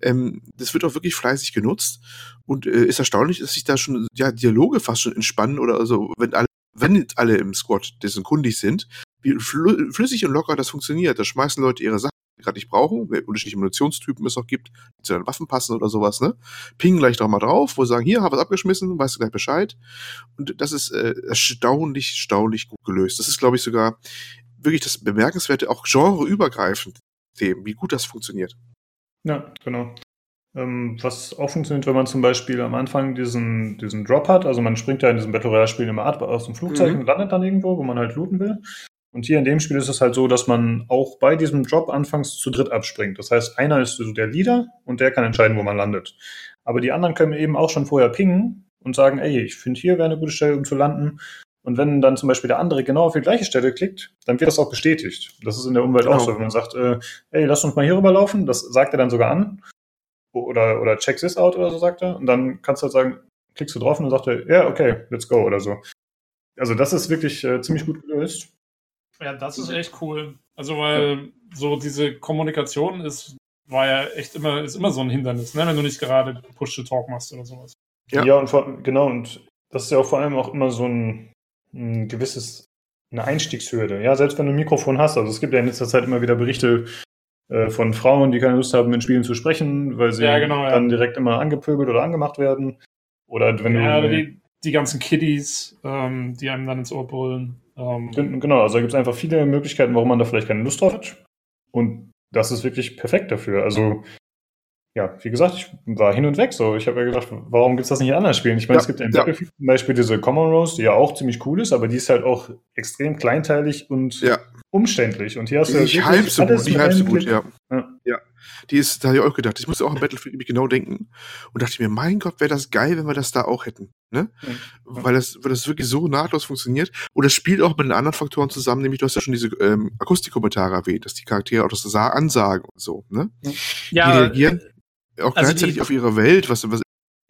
Ähm, das wird auch wirklich fleißig genutzt und äh, ist erstaunlich, dass sich da schon ja Dialoge fast schon entspannen oder also wenn alle wenn alle im Squad dessen kundig sind, wie flüssig und locker das funktioniert. Da schmeißen Leute ihre Sachen, die gerade nicht brauchen, unterschiedliche Munitionstypen es auch gibt, die zu den Waffen passen oder sowas, ne? Pingen gleich doch mal drauf, wo sie sagen, hier, hab was abgeschmissen, weißt du gleich Bescheid. Und das ist äh, erstaunlich, erstaunlich gut gelöst. Das ist, glaube ich, sogar wirklich das bemerkenswerte, auch genreübergreifend wie gut das funktioniert. Ja, genau. Ähm, was auch funktioniert, wenn man zum Beispiel am Anfang diesen, diesen Drop hat, also man springt ja in diesem Battle Royale-Spiel immer aus dem Flugzeug mhm. und landet dann irgendwo, wo man halt looten will. Und hier in dem Spiel ist es halt so, dass man auch bei diesem Drop anfangs zu dritt abspringt. Das heißt, einer ist so der Leader und der kann entscheiden, wo man landet. Aber die anderen können eben auch schon vorher pingen und sagen, ey, ich finde hier wäre eine gute Stelle, um zu landen. Und wenn dann zum Beispiel der andere genau auf die gleiche Stelle klickt, dann wird das auch bestätigt. Das ist in der Umwelt genau. auch so. Wenn man sagt, äh, ey, lass uns mal hier rüberlaufen, das sagt er dann sogar an. Oder, oder check this out oder so sagt er. Und dann kannst du halt sagen, klickst du drauf und dann sagt er, ja, okay, let's go oder so. Also das ist wirklich äh, ziemlich gut gelöst. Ja, das ist echt cool. Also, weil so diese Kommunikation ist, war ja echt immer, ist immer so ein Hindernis, ne? wenn du nicht gerade Push-to-Talk machst oder sowas. Ja, ja und vor, genau, und das ist ja auch vor allem auch immer so ein, ein gewisses, eine Einstiegshürde. Ja, selbst wenn du ein Mikrofon hast, also es gibt ja in letzter Zeit immer wieder Berichte äh, von Frauen, die keine Lust haben, in Spielen zu sprechen, weil sie ja, genau, dann ja. direkt immer angepöbelt oder angemacht werden. Oder wenn ja, du. Die, die ganzen Kiddies, ähm, die einem dann ins Ohr brüllen. Ähm, genau, also da gibt es einfach viele Möglichkeiten, warum man da vielleicht keine Lust drauf hat. Und das ist wirklich perfekt dafür. Also, ja, wie gesagt, ich war hin und weg so. Ich habe ja gedacht, warum gibt es das nicht in anderen Spielen? Ich meine, ja, es gibt ja in Battlefield zum Beispiel diese Common Rose, die ja auch ziemlich cool ist, aber die ist halt auch extrem kleinteilig und ja. umständlich. Und hier hast du ich halb so gut, ich halb so gut, ja. ja. Die ist, da habe ich auch gedacht, ich musste auch an Battlefield nämlich genau denken und dachte mir, mein Gott, wäre das geil, wenn wir das da auch hätten. Ne? Mhm. Weil, das, weil das wirklich so nahtlos funktioniert. Und das spielt auch mit den anderen Faktoren zusammen, nämlich du hast ja schon diese ähm, Akustikkommentare erwähnt, dass die Charaktere auch das ansagen und so. Ne? Ja, die reagieren äh, auch also gleichzeitig auf ihre Welt, was, was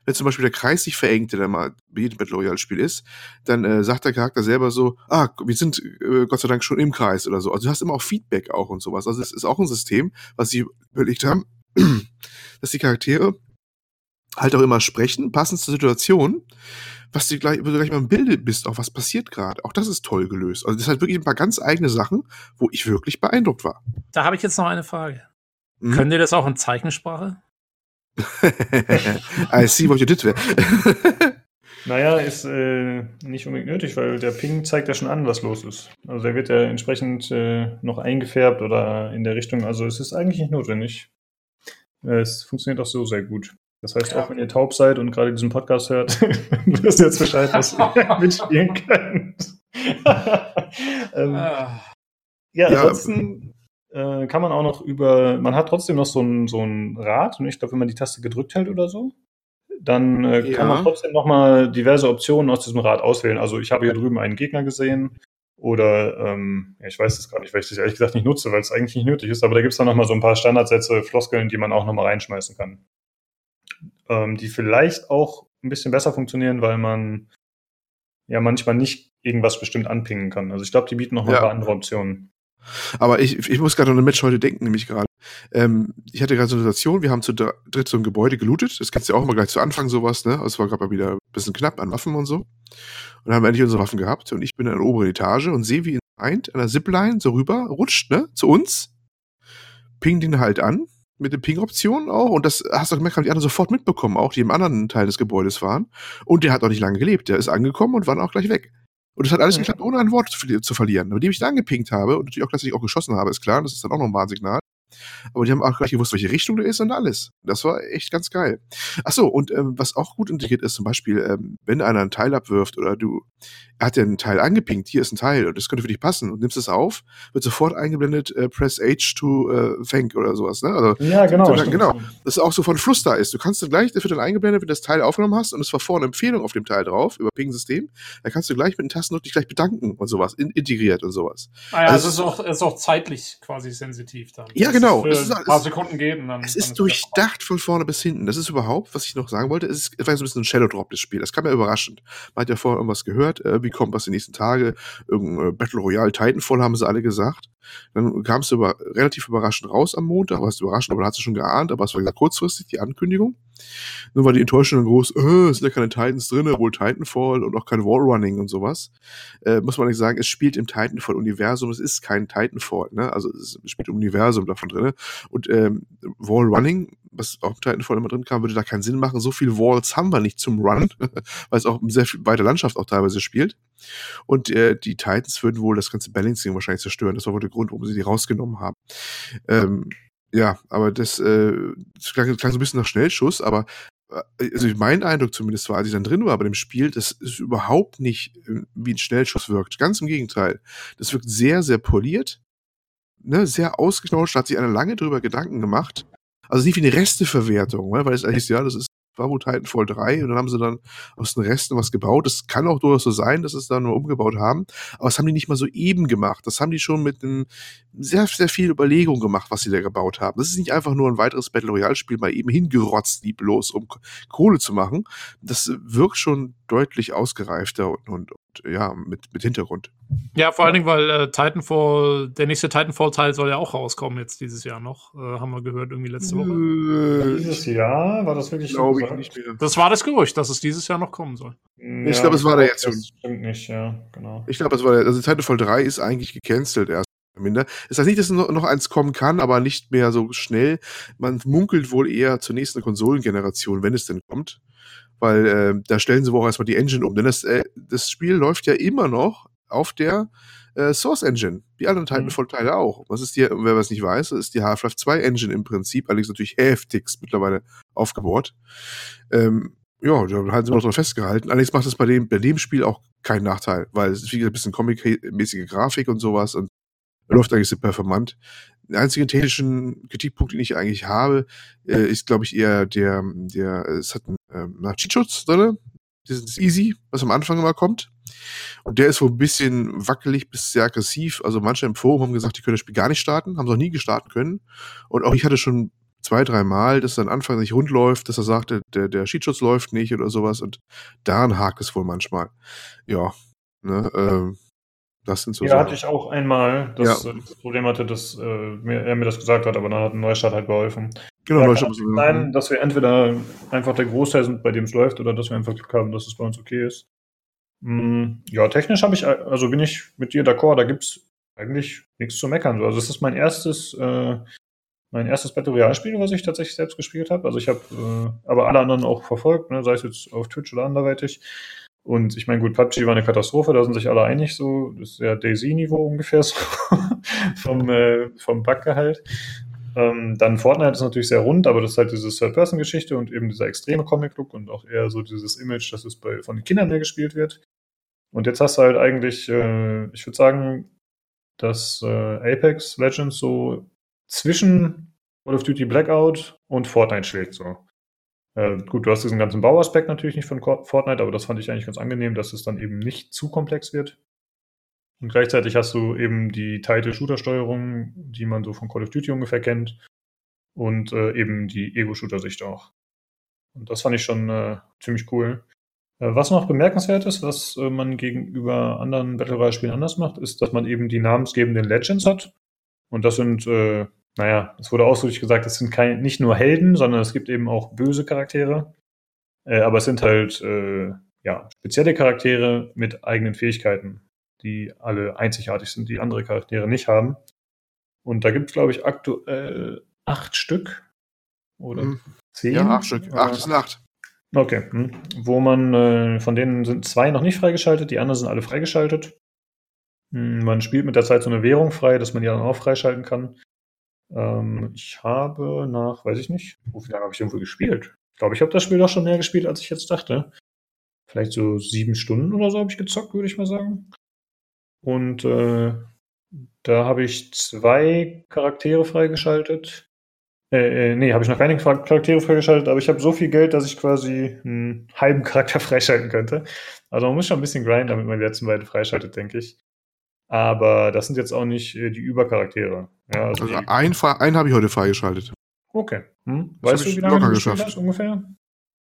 wenn zum Beispiel der Kreis sich verengt, der mal bei jedem Battle Royale Spiel ist, dann äh, sagt der Charakter selber so, ah, wir sind äh, Gott sei Dank schon im Kreis oder so. Also du hast immer auch Feedback auch und sowas. Also es ist auch ein System, was sie überlegt haben, dass die Charaktere halt auch immer sprechen, passend zur Situation, was du gleich, wo du gleich mal im Bilde bist, auch was passiert gerade. Auch das ist toll gelöst. Also das halt wirklich ein paar ganz eigene Sachen, wo ich wirklich beeindruckt war. Da habe ich jetzt noch eine Frage. Mhm. Können die das auch in Zeichensprache? I see what you did there. naja, ist äh, nicht unbedingt nötig, weil der Ping zeigt ja schon an, was los ist. Also der wird ja entsprechend äh, noch eingefärbt oder in der Richtung. Also es ist eigentlich nicht notwendig. Es funktioniert auch so sehr gut. Das heißt, auch wenn ihr taub seid und gerade diesen Podcast hört, wisst ihr jetzt Bescheid, was ihr mitspielen könnt. ähm, ah. ja, ansonsten äh, kann man auch noch über, man hat trotzdem noch so ein, so ein Rad und ich glaube, wenn man die Taste gedrückt hält oder so, dann äh, ja. kann man trotzdem noch mal diverse Optionen aus diesem Rad auswählen. Also ich habe hier drüben einen Gegner gesehen oder ähm, ich weiß es gar nicht, weil ich das ehrlich gesagt nicht nutze, weil es eigentlich nicht nötig ist, aber da gibt es dann noch mal so ein paar Standardsätze, Floskeln, die man auch noch mal reinschmeißen kann ähm, die vielleicht auch ein bisschen besser funktionieren, weil man ja manchmal nicht irgendwas bestimmt anpingen kann. Also ich glaube, die bieten noch mal ja. ein paar andere Optionen. Aber ich, ich muss gerade an ein Match heute denken, nämlich gerade. Ähm, ich hatte gerade so eine Situation, wir haben zu dritt so ein Gebäude gelootet. Das kennst du ja auch mal gleich zu Anfang sowas, ne? Also es war gerade mal wieder ein bisschen knapp an Waffen und so. Und dann haben wir endlich unsere Waffen gehabt und ich bin in der oberen Etage und sehe, wie ein an der Zipline so rüber rutscht, ne? Zu uns. Ping den halt an mit den Ping-Optionen auch. Und das hast du gemerkt, haben die anderen sofort mitbekommen, auch die im anderen Teil des Gebäudes waren. Und der hat auch nicht lange gelebt. Der ist angekommen und war dann auch gleich weg. Und es hat alles mhm. geklappt, ohne ein Wort zu, zu verlieren. Nachdem ich dann angepinkt habe und natürlich auch, dass ich auch geschossen habe, ist klar, das ist dann auch noch ein Warnsignal. Aber die haben auch gleich gewusst, welche Richtung der ist und alles. Das war echt ganz geil. Ach so, und ähm, was auch gut integriert ist, zum Beispiel, ähm, wenn einer einen Teil abwirft oder du, er hat ja einen Teil angepinkt, hier ist ein Teil und das könnte für dich passen und nimmst es auf, wird sofort eingeblendet, äh, press H to äh, thank oder sowas, ne? Also, ja, genau. So, genau. Das ist auch so von Fluss da ist. Du kannst dann gleich, das wird dann eingeblendet, wenn du das Teil aufgenommen hast und es war vorne Empfehlung auf dem Teil drauf, über Ping-System, da kannst du gleich mit den Tasten dich gleich bedanken und sowas, in, integriert und sowas. Ah ja, also es ist auch, ist auch zeitlich quasi sensitiv dann. Ja, genau. Es ist ein paar Sekunden und dann. Es ist durchdacht von vorne bis hinten. Das ist überhaupt, was ich noch sagen wollte, es, ist, es war so ein bisschen ein Shadow Drop, das Spiel. Das kam ja überraschend. Man hat ja vorher irgendwas gehört, äh, wie kommt was die nächsten Tage, irgendein äh, Battle Royale Titanfall haben sie alle gesagt. Dann kam es über, relativ überraschend raus am Montag, was überraschend, aber da hat sie schon geahnt, aber es war kurzfristig die Ankündigung. Nur war die Enttäuschung dann groß, äh, es sind ja keine Titans drin, wohl Titanfall und auch kein Wallrunning und sowas. Äh, muss man nicht sagen, es spielt im Titanfall-Universum, es ist kein Titanfall, ne? Also es spielt im Universum davon drin. Und ähm, Wallrunning, was auch im Titanfall immer drin kam, würde da keinen Sinn machen. So viele Walls haben wir nicht zum Run, weil es auch sehr viel weite Landschaft auch teilweise spielt. Und äh, die Titans würden wohl das ganze Balancing wahrscheinlich zerstören. Das war wohl der Grund, warum sie die rausgenommen haben. Ähm, ja, aber das, äh, das klang, klang so ein bisschen nach Schnellschuss, aber äh, also mein Eindruck zumindest war, als ich dann drin war bei dem Spiel, dass es überhaupt nicht äh, wie ein Schnellschuss wirkt. Ganz im Gegenteil. Das wirkt sehr, sehr poliert, ne, sehr ausgeknautscht, hat sich einer lange drüber Gedanken gemacht. Also nicht wie eine Resteverwertung, ne, weil es eigentlich, ja, das ist war wohl Titanfall 3 und dann haben sie dann aus den Resten was gebaut. Das kann auch durchaus so sein, dass sie es da nur umgebaut haben, aber das haben die nicht mal so eben gemacht. Das haben die schon mit einem sehr, sehr viel Überlegung gemacht, was sie da gebaut haben. Das ist nicht einfach nur ein weiteres Battle Royale Spiel mal eben hingerotzt, lieblos, um Kohle zu machen. Das wirkt schon deutlich ausgereifter und, und ja, mit, mit Hintergrund. Ja, vor allen Dingen, weil äh, Titanfall, der nächste Titanfall-Teil soll ja auch rauskommen jetzt dieses Jahr noch. Äh, haben wir gehört irgendwie letzte Woche. Äh, dieses Jahr? War das wirklich so? Ich nicht mehr. Das war das Gerücht, dass es dieses Jahr noch kommen soll. Ja, ich glaube, es war der jetzt schon. Das stimmt nicht, ja, genau. Ich glaube, es war der, also Titanfall 3 ist eigentlich gecancelt erst. Minder. Das heißt nicht, dass noch eins kommen kann, aber nicht mehr so schnell. Man munkelt wohl eher zur nächsten Konsolengeneration, wenn es denn kommt. Weil äh, da stellen sie wohl auch erstmal die Engine um. Denn das, äh, das Spiel läuft ja immer noch auf der äh, Source Engine. Die anderen Titanfall-Teile mhm. auch. Was ist die, wer es nicht weiß, ist die Half-Life 2 Engine im Prinzip, allerdings natürlich heftigst mittlerweile aufgebaut. Ähm, ja, da haben sie noch dran festgehalten. Allerdings macht es bei dem, bei dem Spiel auch keinen Nachteil, weil es ist wie ein bisschen comic-mäßige Grafik und sowas und läuft eigentlich sehr performant. Den einzigen technischen Kritikpunkt, den ich eigentlich habe, äh, ist, glaube ich, eher der, der, es hat einen ähm, Cheatschutz drin, dieses Easy, was am Anfang immer kommt. Und der ist wohl ein bisschen wackelig bis sehr aggressiv. Also manche im Forum haben gesagt, die können das Spiel gar nicht starten, haben es noch nie gestarten können. Und auch ich hatte schon zwei, drei Mal, dass dann Anfang nicht rund läuft, dass er sagte, der, der Cheatschutz läuft nicht oder sowas. Und daran hakt es wohl manchmal. Ja, ne, ähm, das sind so Ja, Sachen. hatte ich auch einmal, dass ja. das Problem hatte, dass äh, mir, er mir das gesagt hat, aber dann hat ein Neustart halt geholfen. Genau, ja, Neustart muss sein, dass wir entweder einfach der Großteil sind, bei dem es läuft, oder dass wir einfach Glück haben, dass es bei uns okay ist. Mm, ja, technisch habe ich, also bin ich mit dir d'accord, da gibt es eigentlich nichts zu meckern. Also es ist mein erstes, äh, mein erstes Battle Royale-Spiel, was ich tatsächlich selbst gespielt habe. Also ich habe äh, aber alle anderen auch verfolgt, ne, sei es jetzt auf Twitch oder anderweitig. Und ich meine, gut, PUBG war eine Katastrophe, da sind sich alle einig so. Das ist ja Daisy-Niveau ungefähr so vom, äh, vom Backgehalt. Ähm, dann Fortnite ist natürlich sehr rund, aber das ist halt diese Third-Person-Geschichte und eben dieser extreme Comic-Look und auch eher so dieses Image, dass es bei, von den Kindern mehr gespielt wird. Und jetzt hast du halt eigentlich, äh, ich würde sagen, dass äh, Apex Legends so zwischen Call of Duty Blackout und Fortnite schlägt so. Äh, gut, du hast diesen ganzen Bauaspekt natürlich nicht von Fortnite, aber das fand ich eigentlich ganz angenehm, dass es dann eben nicht zu komplex wird. Und gleichzeitig hast du eben die Title-Shooter-Steuerung, die man so von Call of Duty ungefähr kennt. Und äh, eben die Ego-Shooter-Sicht auch. Und das fand ich schon äh, ziemlich cool. Äh, was noch bemerkenswert ist, was äh, man gegenüber anderen Battle Royale-Spielen anders macht, ist, dass man eben die namensgebenden Legends hat. Und das sind äh, naja, es wurde ausdrücklich gesagt, es sind kein, nicht nur Helden, sondern es gibt eben auch böse Charaktere. Äh, aber es sind halt äh, ja, spezielle Charaktere mit eigenen Fähigkeiten, die alle einzigartig sind, die andere Charaktere nicht haben. Und da gibt es, glaube ich, aktuell acht Stück oder mhm. zehn. Ja, acht Stück. Acht ist acht. Okay. Hm. Wo man, äh, von denen sind zwei noch nicht freigeschaltet, die anderen sind alle freigeschaltet. Hm, man spielt mit der Zeit so eine Währung frei, dass man die dann auch freischalten kann. Ähm, ich habe nach, weiß ich nicht, wie lange habe ich irgendwo gespielt? Ich glaube, ich habe das Spiel doch schon mehr gespielt, als ich jetzt dachte. Vielleicht so sieben Stunden oder so habe ich gezockt, würde ich mal sagen. Und äh, da habe ich zwei Charaktere freigeschaltet. Äh, äh, nee, habe ich noch keine Charaktere freigeschaltet, aber ich habe so viel Geld, dass ich quasi einen halben Charakter freischalten könnte. Also man muss schon ein bisschen grinden, damit man die letzten beiden freischaltet, denke ich. Aber das sind jetzt auch nicht äh, die Übercharaktere. Ja, also, also einen, einen habe ich heute freigeschaltet. Okay. Hm? Weißt du, wie lange du geschafft hast ungefähr?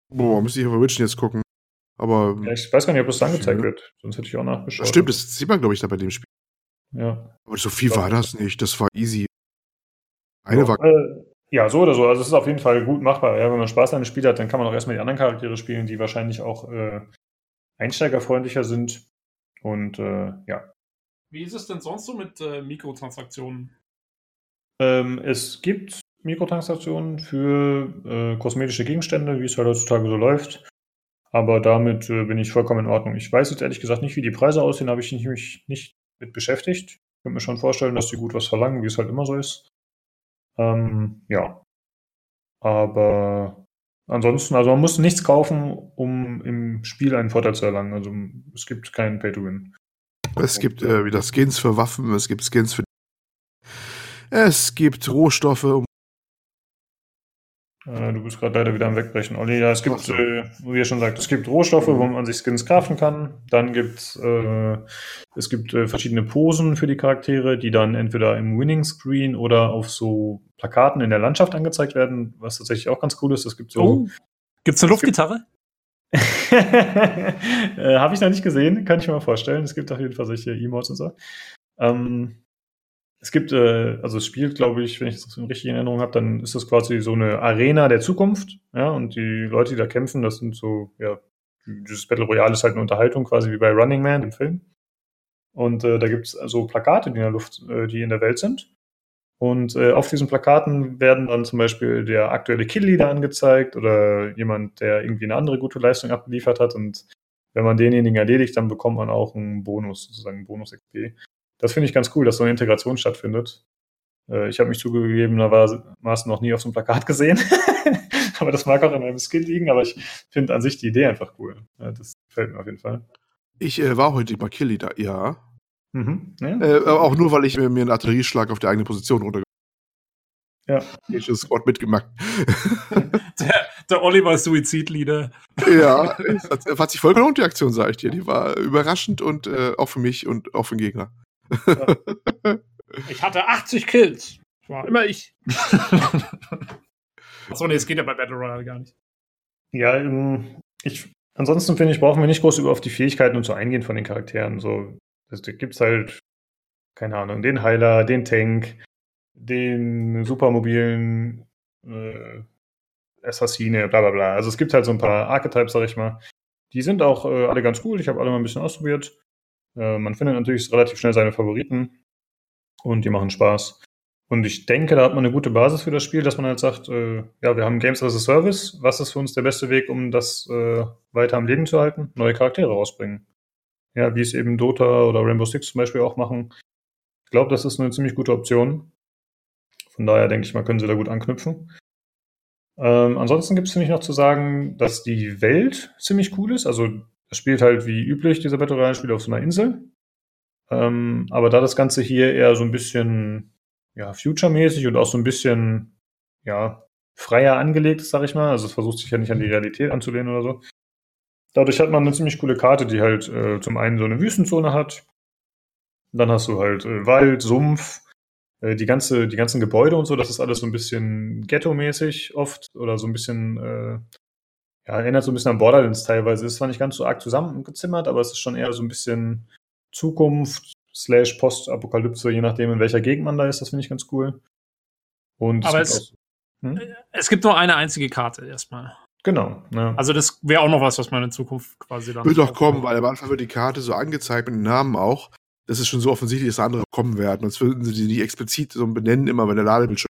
Boah, müsste ich auf Witchen jetzt gucken. Aber. Ja, ich weiß gar nicht, ob das angezeigt ja. wird. Sonst hätte ich auch nachgeschaut. Stimmt, das sieht man, glaube ich, da bei dem Spiel. Ja. Aber so viel war das nicht. Das war easy. Eine ja, war. Äh, ja, so oder so. Also es ist auf jeden Fall gut machbar. Ja, wenn man Spaß an dem Spiel hat, dann kann man auch erstmal die anderen Charaktere spielen, die wahrscheinlich auch äh, einsteigerfreundlicher sind. Und äh, ja. Wie ist es denn sonst so mit äh, Mikrotransaktionen? Ähm, es gibt Mikrotransaktionen für äh, kosmetische Gegenstände, wie es halt heutzutage so läuft. Aber damit äh, bin ich vollkommen in Ordnung. Ich weiß jetzt ehrlich gesagt nicht, wie die Preise aussehen, habe ich mich nicht mit beschäftigt. Ich könnte mir schon vorstellen, dass die gut was verlangen, wie es halt immer so ist. Ähm, ja. Aber ansonsten, also man muss nichts kaufen, um im Spiel einen Vorteil zu erlangen. Also es gibt keinen Pay-to-Win. Es gibt äh, wieder Skins für Waffen, es gibt Skins für. Es gibt Rohstoffe, um äh, du bist gerade leider wieder am Wegbrechen, Olli. Ja, es gibt, so. äh, wie ihr schon sagt, es gibt Rohstoffe, mhm. wo man sich Skins craften kann. Dann gibt äh, es gibt äh, verschiedene Posen für die Charaktere, die dann entweder im Winning Screen oder auf so Plakaten in der Landschaft angezeigt werden, was tatsächlich auch ganz cool ist. Es gibt so. Oh. Gibt's eine Luftgitarre? Äh, Habe ich noch nicht gesehen, kann ich mir mal vorstellen. Es gibt auf jeden Fall solche Emotes und so. Ähm, es gibt, äh, also es spielt, glaube ich, wenn ich das richtig in Erinnerung habe, dann ist das quasi so eine Arena der Zukunft, ja, und die Leute, die da kämpfen, das sind so, ja, dieses Battle Royale ist halt eine Unterhaltung, quasi wie bei Running Man im Film. Und äh, da gibt es also Plakate, die in der Luft, äh, die in der Welt sind. Und äh, auf diesen Plakaten werden dann zum Beispiel der aktuelle Kill-Leader angezeigt oder jemand, der irgendwie eine andere gute Leistung abgeliefert hat. Und wenn man denjenigen erledigt, dann bekommt man auch einen Bonus, sozusagen einen Bonus-XP das finde ich ganz cool, dass so eine Integration stattfindet. Äh, ich habe mich zugegebenermaßen noch nie auf so einem Plakat gesehen. aber das mag auch in meinem Skill liegen, aber ich finde an sich die Idee einfach cool. Ja, das gefällt mir auf jeden Fall. Ich äh, war heute bei Killy da, ja. Mhm, ja. Äh, auch nur, weil ich mir einen Artillerieschlag auf der eigenen Position runter. Ja. Ich habe Squad mitgemacht. der, der Oliver Suizidlieder. Ja, es hat, hat, sich voll gelohnt, die Aktion, sage ich dir. Die war überraschend und äh, auch für mich und auch für den Gegner. Ich hatte 80 Kills. War immer ich. Achso, nee, es geht ja bei Battle Royale gar nicht. Ja, ähm, ich, ansonsten finde ich, brauchen wir nicht groß über auf die Fähigkeiten und so eingehen von den Charakteren. So, da gibt es halt, keine Ahnung, den Heiler, den Tank, den supermobilen äh, Assassine, bla bla bla. Also es gibt halt so ein paar Archetypes, sag ich mal. Die sind auch äh, alle ganz cool. Ich habe alle mal ein bisschen ausprobiert. Äh, man findet natürlich relativ schnell seine Favoriten und die machen Spaß. Und ich denke, da hat man eine gute Basis für das Spiel, dass man halt sagt, äh, ja, wir haben Games as a Service. Was ist für uns der beste Weg, um das äh, weiter am Leben zu halten? Neue Charaktere rausbringen. Ja, wie es eben Dota oder Rainbow Six zum Beispiel auch machen. Ich glaube, das ist eine ziemlich gute Option. Von daher denke ich mal, können sie da gut anknüpfen. Ähm, ansonsten gibt es mich noch zu sagen, dass die Welt ziemlich cool ist. Also es spielt halt wie üblich, dieser Battle Royale-Spiel auf so einer Insel. Ähm, aber da das Ganze hier eher so ein bisschen ja, future-mäßig und auch so ein bisschen ja, freier angelegt ist, sag ich mal. Also es versucht sich ja nicht an die Realität anzulehnen oder so. Dadurch hat man eine ziemlich coole Karte, die halt äh, zum einen so eine Wüstenzone hat. Dann hast du halt äh, Wald, Sumpf, äh, die, ganze, die ganzen Gebäude und so. Das ist alles so ein bisschen ghetto-mäßig oft oder so ein bisschen äh, ja, erinnert so ein bisschen an Borderlands teilweise. Ist zwar nicht ganz so arg zusammengezimmert, aber es ist schon eher so ein bisschen Zukunft slash Postapokalypse, je nachdem, in welcher Gegend man da ist. Das finde ich ganz cool. Und aber es, es, hm? es gibt nur eine einzige Karte erstmal. Genau. Ja. Also das wäre auch noch was, was man in Zukunft quasi dann. Wird doch kommen, weil am Anfang wird die Karte so angezeigt mit dem Namen auch. Das ist schon so offensichtlich, dass andere kommen werden. Sonst würden sie die nicht explizit so benennen, immer wenn der Ladebildschirm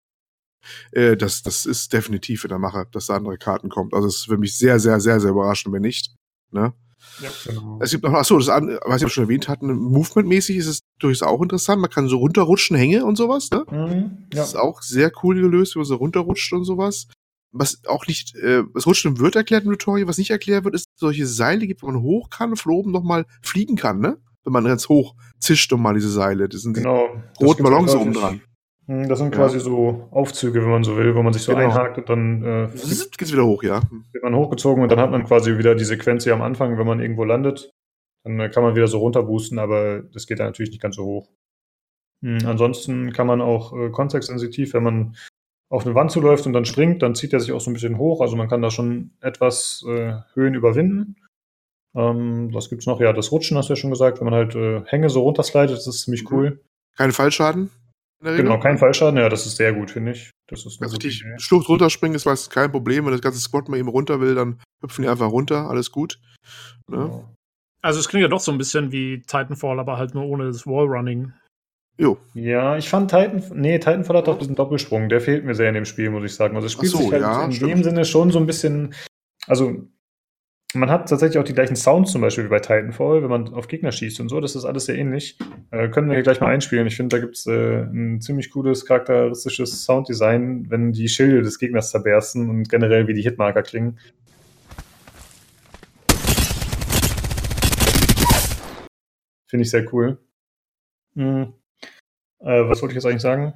äh, das, das ist definitiv in der Mache, dass da andere Karten kommt. Also es ist für mich sehr, sehr, sehr, sehr überraschend, wenn nicht. Ne? Ja, genau. Es gibt noch, achso, das, was ich schon erwähnt hatten, Movement-mäßig ist es durchaus auch interessant. Man kann so runterrutschen, Hänge und sowas, ne? Mhm, ja. Das ist auch sehr cool gelöst, wenn man so runterrutscht und sowas. Was auch nicht, äh, das Rutschen wird erklärt im Tutorial, was nicht erklärt wird, ist, solche Seile gibt, wo man hoch kann und von oben nochmal fliegen kann, ne? Wenn man ganz hoch zischt nochmal diese Seile. Das sind genau, die roten Ballons oben dran. Hm, das sind quasi ja. so Aufzüge, wenn man so will, wo man sich so genau. einhakt und dann äh, geht's wieder hoch, ja. Wird man hochgezogen und dann hat man quasi wieder die Sequenz hier am Anfang, wenn man irgendwo landet. Dann äh, kann man wieder so runterboosten, aber das geht dann natürlich nicht ganz so hoch. Mhm. Ansonsten kann man auch äh, kontextsensitiv, wenn man auf eine Wand zuläuft und dann springt, dann zieht er sich auch so ein bisschen hoch. Also man kann da schon etwas äh, Höhen überwinden. Ähm, was gibt's noch? Ja, das Rutschen hast du ja schon gesagt. Wenn man halt äh, Hänge so runterslidet, das ist ziemlich mhm. cool. Kein Fallschaden? Genau, kein Fallschaden, ja, das ist sehr gut, finde ich. Das ist also richtig Schlucht runterspringen ist meistens kein Problem. Wenn das ganze Squad mal eben runter will, dann hüpfen die einfach runter, alles gut. Ne? Genau. Also es klingt ja doch so ein bisschen wie Titanfall, aber halt nur ohne das Wallrunning. Jo. Ja, ich fand Titan, nee, Titanfall hat doch diesen Doppelsprung, der fehlt mir sehr in dem Spiel, muss ich sagen. Also es spielt so, sich halt ja, in stimmt. dem Sinne schon so ein bisschen, also man hat tatsächlich auch die gleichen Sounds zum Beispiel wie bei Titanfall, wenn man auf Gegner schießt und so. Das ist alles sehr ähnlich. Äh, können wir hier gleich mal einspielen. Ich finde, da gibt es äh, ein ziemlich cooles, charakteristisches Sounddesign, wenn die Schilde des Gegners zerbersten und generell wie die Hitmarker klingen. Finde ich sehr cool. Hm. Äh, was wollte ich jetzt eigentlich sagen?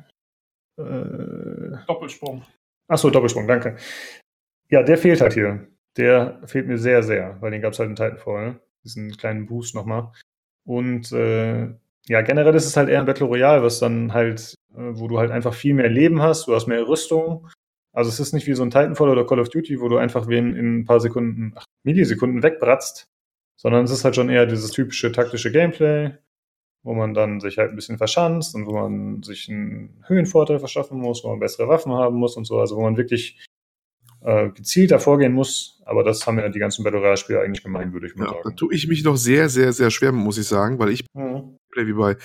Äh, Doppelsprung. Achso, Doppelsprung, danke. Ja, der fehlt halt hier. Der fehlt mir sehr, sehr, weil den gab es halt in Titanfall. Diesen kleinen Boost nochmal. Und äh, ja, generell ist es halt eher ein Battle Royale, was dann halt, äh, wo du halt einfach viel mehr Leben hast, du hast mehr Rüstung. Also es ist nicht wie so ein Titanfall oder Call of Duty, wo du einfach wen in ein paar Sekunden, ach, Millisekunden wegbratzt, sondern es ist halt schon eher dieses typische taktische Gameplay, wo man dann sich halt ein bisschen verschanzt und wo man sich einen Höhenvorteil verschaffen muss, wo man bessere Waffen haben muss und so, also wo man wirklich äh, gezielter vorgehen muss. Aber das haben ja die ganzen Battle Royale-Spiele eigentlich gemein, würde ich mal ja, sagen. Da tue ich mich noch sehr, sehr, sehr schwer, muss ich sagen, weil ich mhm. wie bei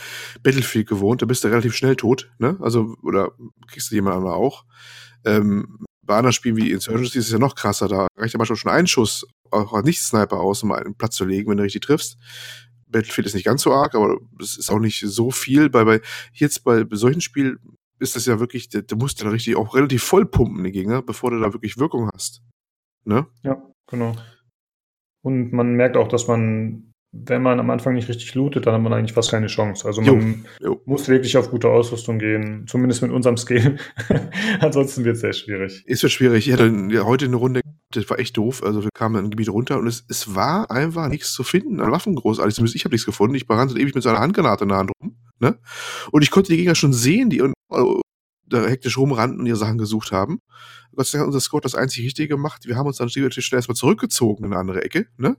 Battlefield gewohnt, da bist du relativ schnell tot, ne? Also, oder kriegst du jemand anderen auch. Ähm, bei anderen Spielen wie Insurgency ist es ja noch krasser, da reicht ja manchmal schon ein Schuss, auch nicht Sniper aus, um einen Platz zu legen, wenn du richtig triffst. Battlefield ist nicht ganz so arg, aber es ist auch nicht so viel. Bei, bei jetzt bei, bei solchen Spielen ist das ja wirklich, du musst ja richtig auch relativ voll pumpen, den Gegner, bevor du da wirklich Wirkung hast. Ne? Ja, genau. Und man merkt auch, dass man, wenn man am Anfang nicht richtig lootet, dann hat man eigentlich fast keine Chance. Also man jo, jo. muss wirklich auf gute Ausrüstung gehen, zumindest mit unserem Skill. Ansonsten wird es sehr schwierig. Ist ja schwierig. Ich hatte heute eine Runde, das war echt doof. Also wir kamen in ein Gebiet runter und es, es war einfach nichts zu finden an Waffen großartig. Zumindest ich habe nichts gefunden. Ich brannte ewig mit so einer Handgranate in der Hand rum. Ne? Und ich konnte die Gegner schon sehen, die da hektisch rumrannten und ihre Sachen gesucht haben. Gott sei Dank hat unser Squad das einzig Richtige gemacht. Wir haben uns dann schnell erstmal zurückgezogen in eine andere Ecke, ne?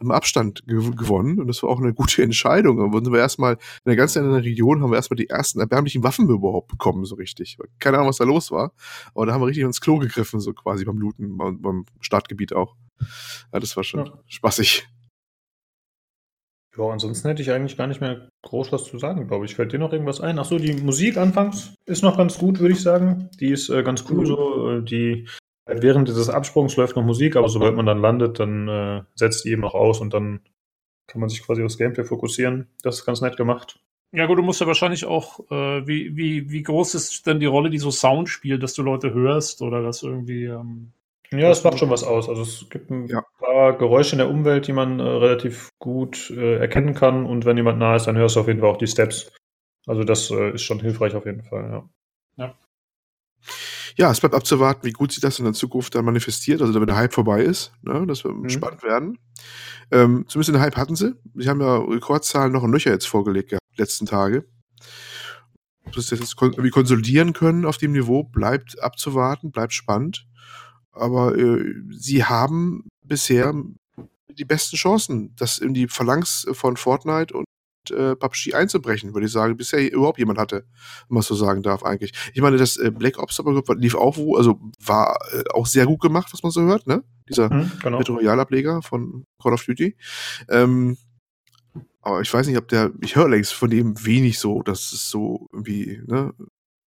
Haben Abstand gew gewonnen und das war auch eine gute Entscheidung. Dann sind wir erstmal in der ganzen anderen Region haben wir erstmal die ersten erbärmlichen Waffen überhaupt bekommen, so richtig. Keine Ahnung, was da los war. Aber da haben wir richtig ins Klo gegriffen, so quasi beim Looten, beim Startgebiet auch. Ja, das war schon ja. spaßig. Ja, ansonsten hätte ich eigentlich gar nicht mehr groß was zu sagen, glaube ich. Fällt dir noch irgendwas ein? Achso, die Musik anfangs ist noch ganz gut, würde ich sagen. Die ist äh, ganz cool so. Äh, die während dieses Absprungs läuft noch Musik, aber sobald man dann landet, dann äh, setzt die eben auch aus und dann kann man sich quasi aufs Gameplay fokussieren. Das ist ganz nett gemacht. Ja gut, du musst ja wahrscheinlich auch, äh, wie, wie, wie groß ist denn die Rolle, die so Sound spielt, dass du Leute hörst oder dass irgendwie ähm, ja, es macht schon was aus. Also es gibt ein ja. paar Geräusche in der Umwelt, die man äh, relativ gut äh, erkennen kann. Und wenn jemand nah ist, dann hörst du auf jeden Fall auch die Steps. Also das äh, ist schon hilfreich auf jeden Fall, ja. ja. Ja, es bleibt abzuwarten, wie gut sich das in der Zukunft dann manifestiert, also wenn der Hype vorbei ist. Ne? Das wird mhm. spannend werden. Ähm, zumindest den Hype hatten sie. Sie haben ja Rekordzahlen noch in Löcher jetzt vorgelegt gehabt, die letzten Tage. Ob sie das jetzt irgendwie konsolidieren können auf dem Niveau, bleibt abzuwarten, bleibt spannend aber äh, sie haben bisher die besten Chancen, das in die Phalanx von Fortnite und äh, PUBG einzubrechen, würde ich sagen, bisher überhaupt jemand hatte, wenn man so sagen darf eigentlich. Ich meine, das äh, Black Ops aber lief auch, wo, also war äh, auch sehr gut gemacht, was man so hört, ne? Dieser mhm, genau. Battle Royale Ableger von Call of Duty. Ähm, aber ich weiß nicht, ob der, ich höre längst von dem wenig so, dass es so irgendwie, ne,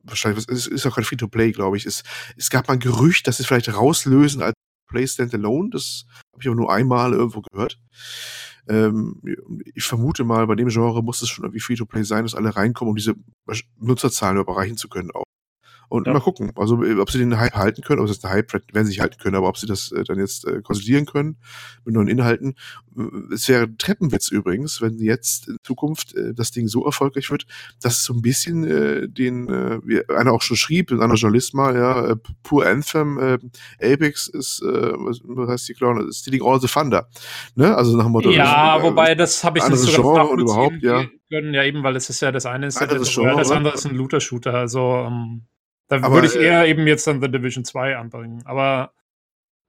wahrscheinlich, es ist auch kein Free-to-Play, glaube ich. Es, es gab mal ein Gerücht, dass sie es vielleicht rauslösen als Free-to-Play Standalone. Das habe ich aber nur einmal irgendwo gehört. Ähm, ich vermute mal, bei dem Genre muss es schon irgendwie Free-to-Play sein, dass alle reinkommen, um diese Nutzerzahlen erreichen zu können auch. Und ja. mal gucken, also ob sie den Hype halten können, ob es ein Hype werden sie nicht halten können, aber ob sie das äh, dann jetzt äh, konsolidieren können mit neuen Inhalten. Es wäre ein Treppenwitz übrigens, wenn jetzt in Zukunft äh, das Ding so erfolgreich wird, dass es so ein bisschen äh, den, äh, wie einer auch schon schrieb, ein anderer Journalist mal, ja, äh, Pure Anthem, äh, Apex ist, äh, was, was heißt die Clown, Stealing All the Thunder. Ne? Also nach dem Motto. Ja, das, äh, wobei das habe ich nicht so Genre und überhaupt, ja. Können, ja eben, weil es ist ja das eine ist, das, Genre, das andere ist ein Looter-Shooter, also ähm da aber, würde ich eher äh, eben jetzt dann The Division 2 anbringen. Aber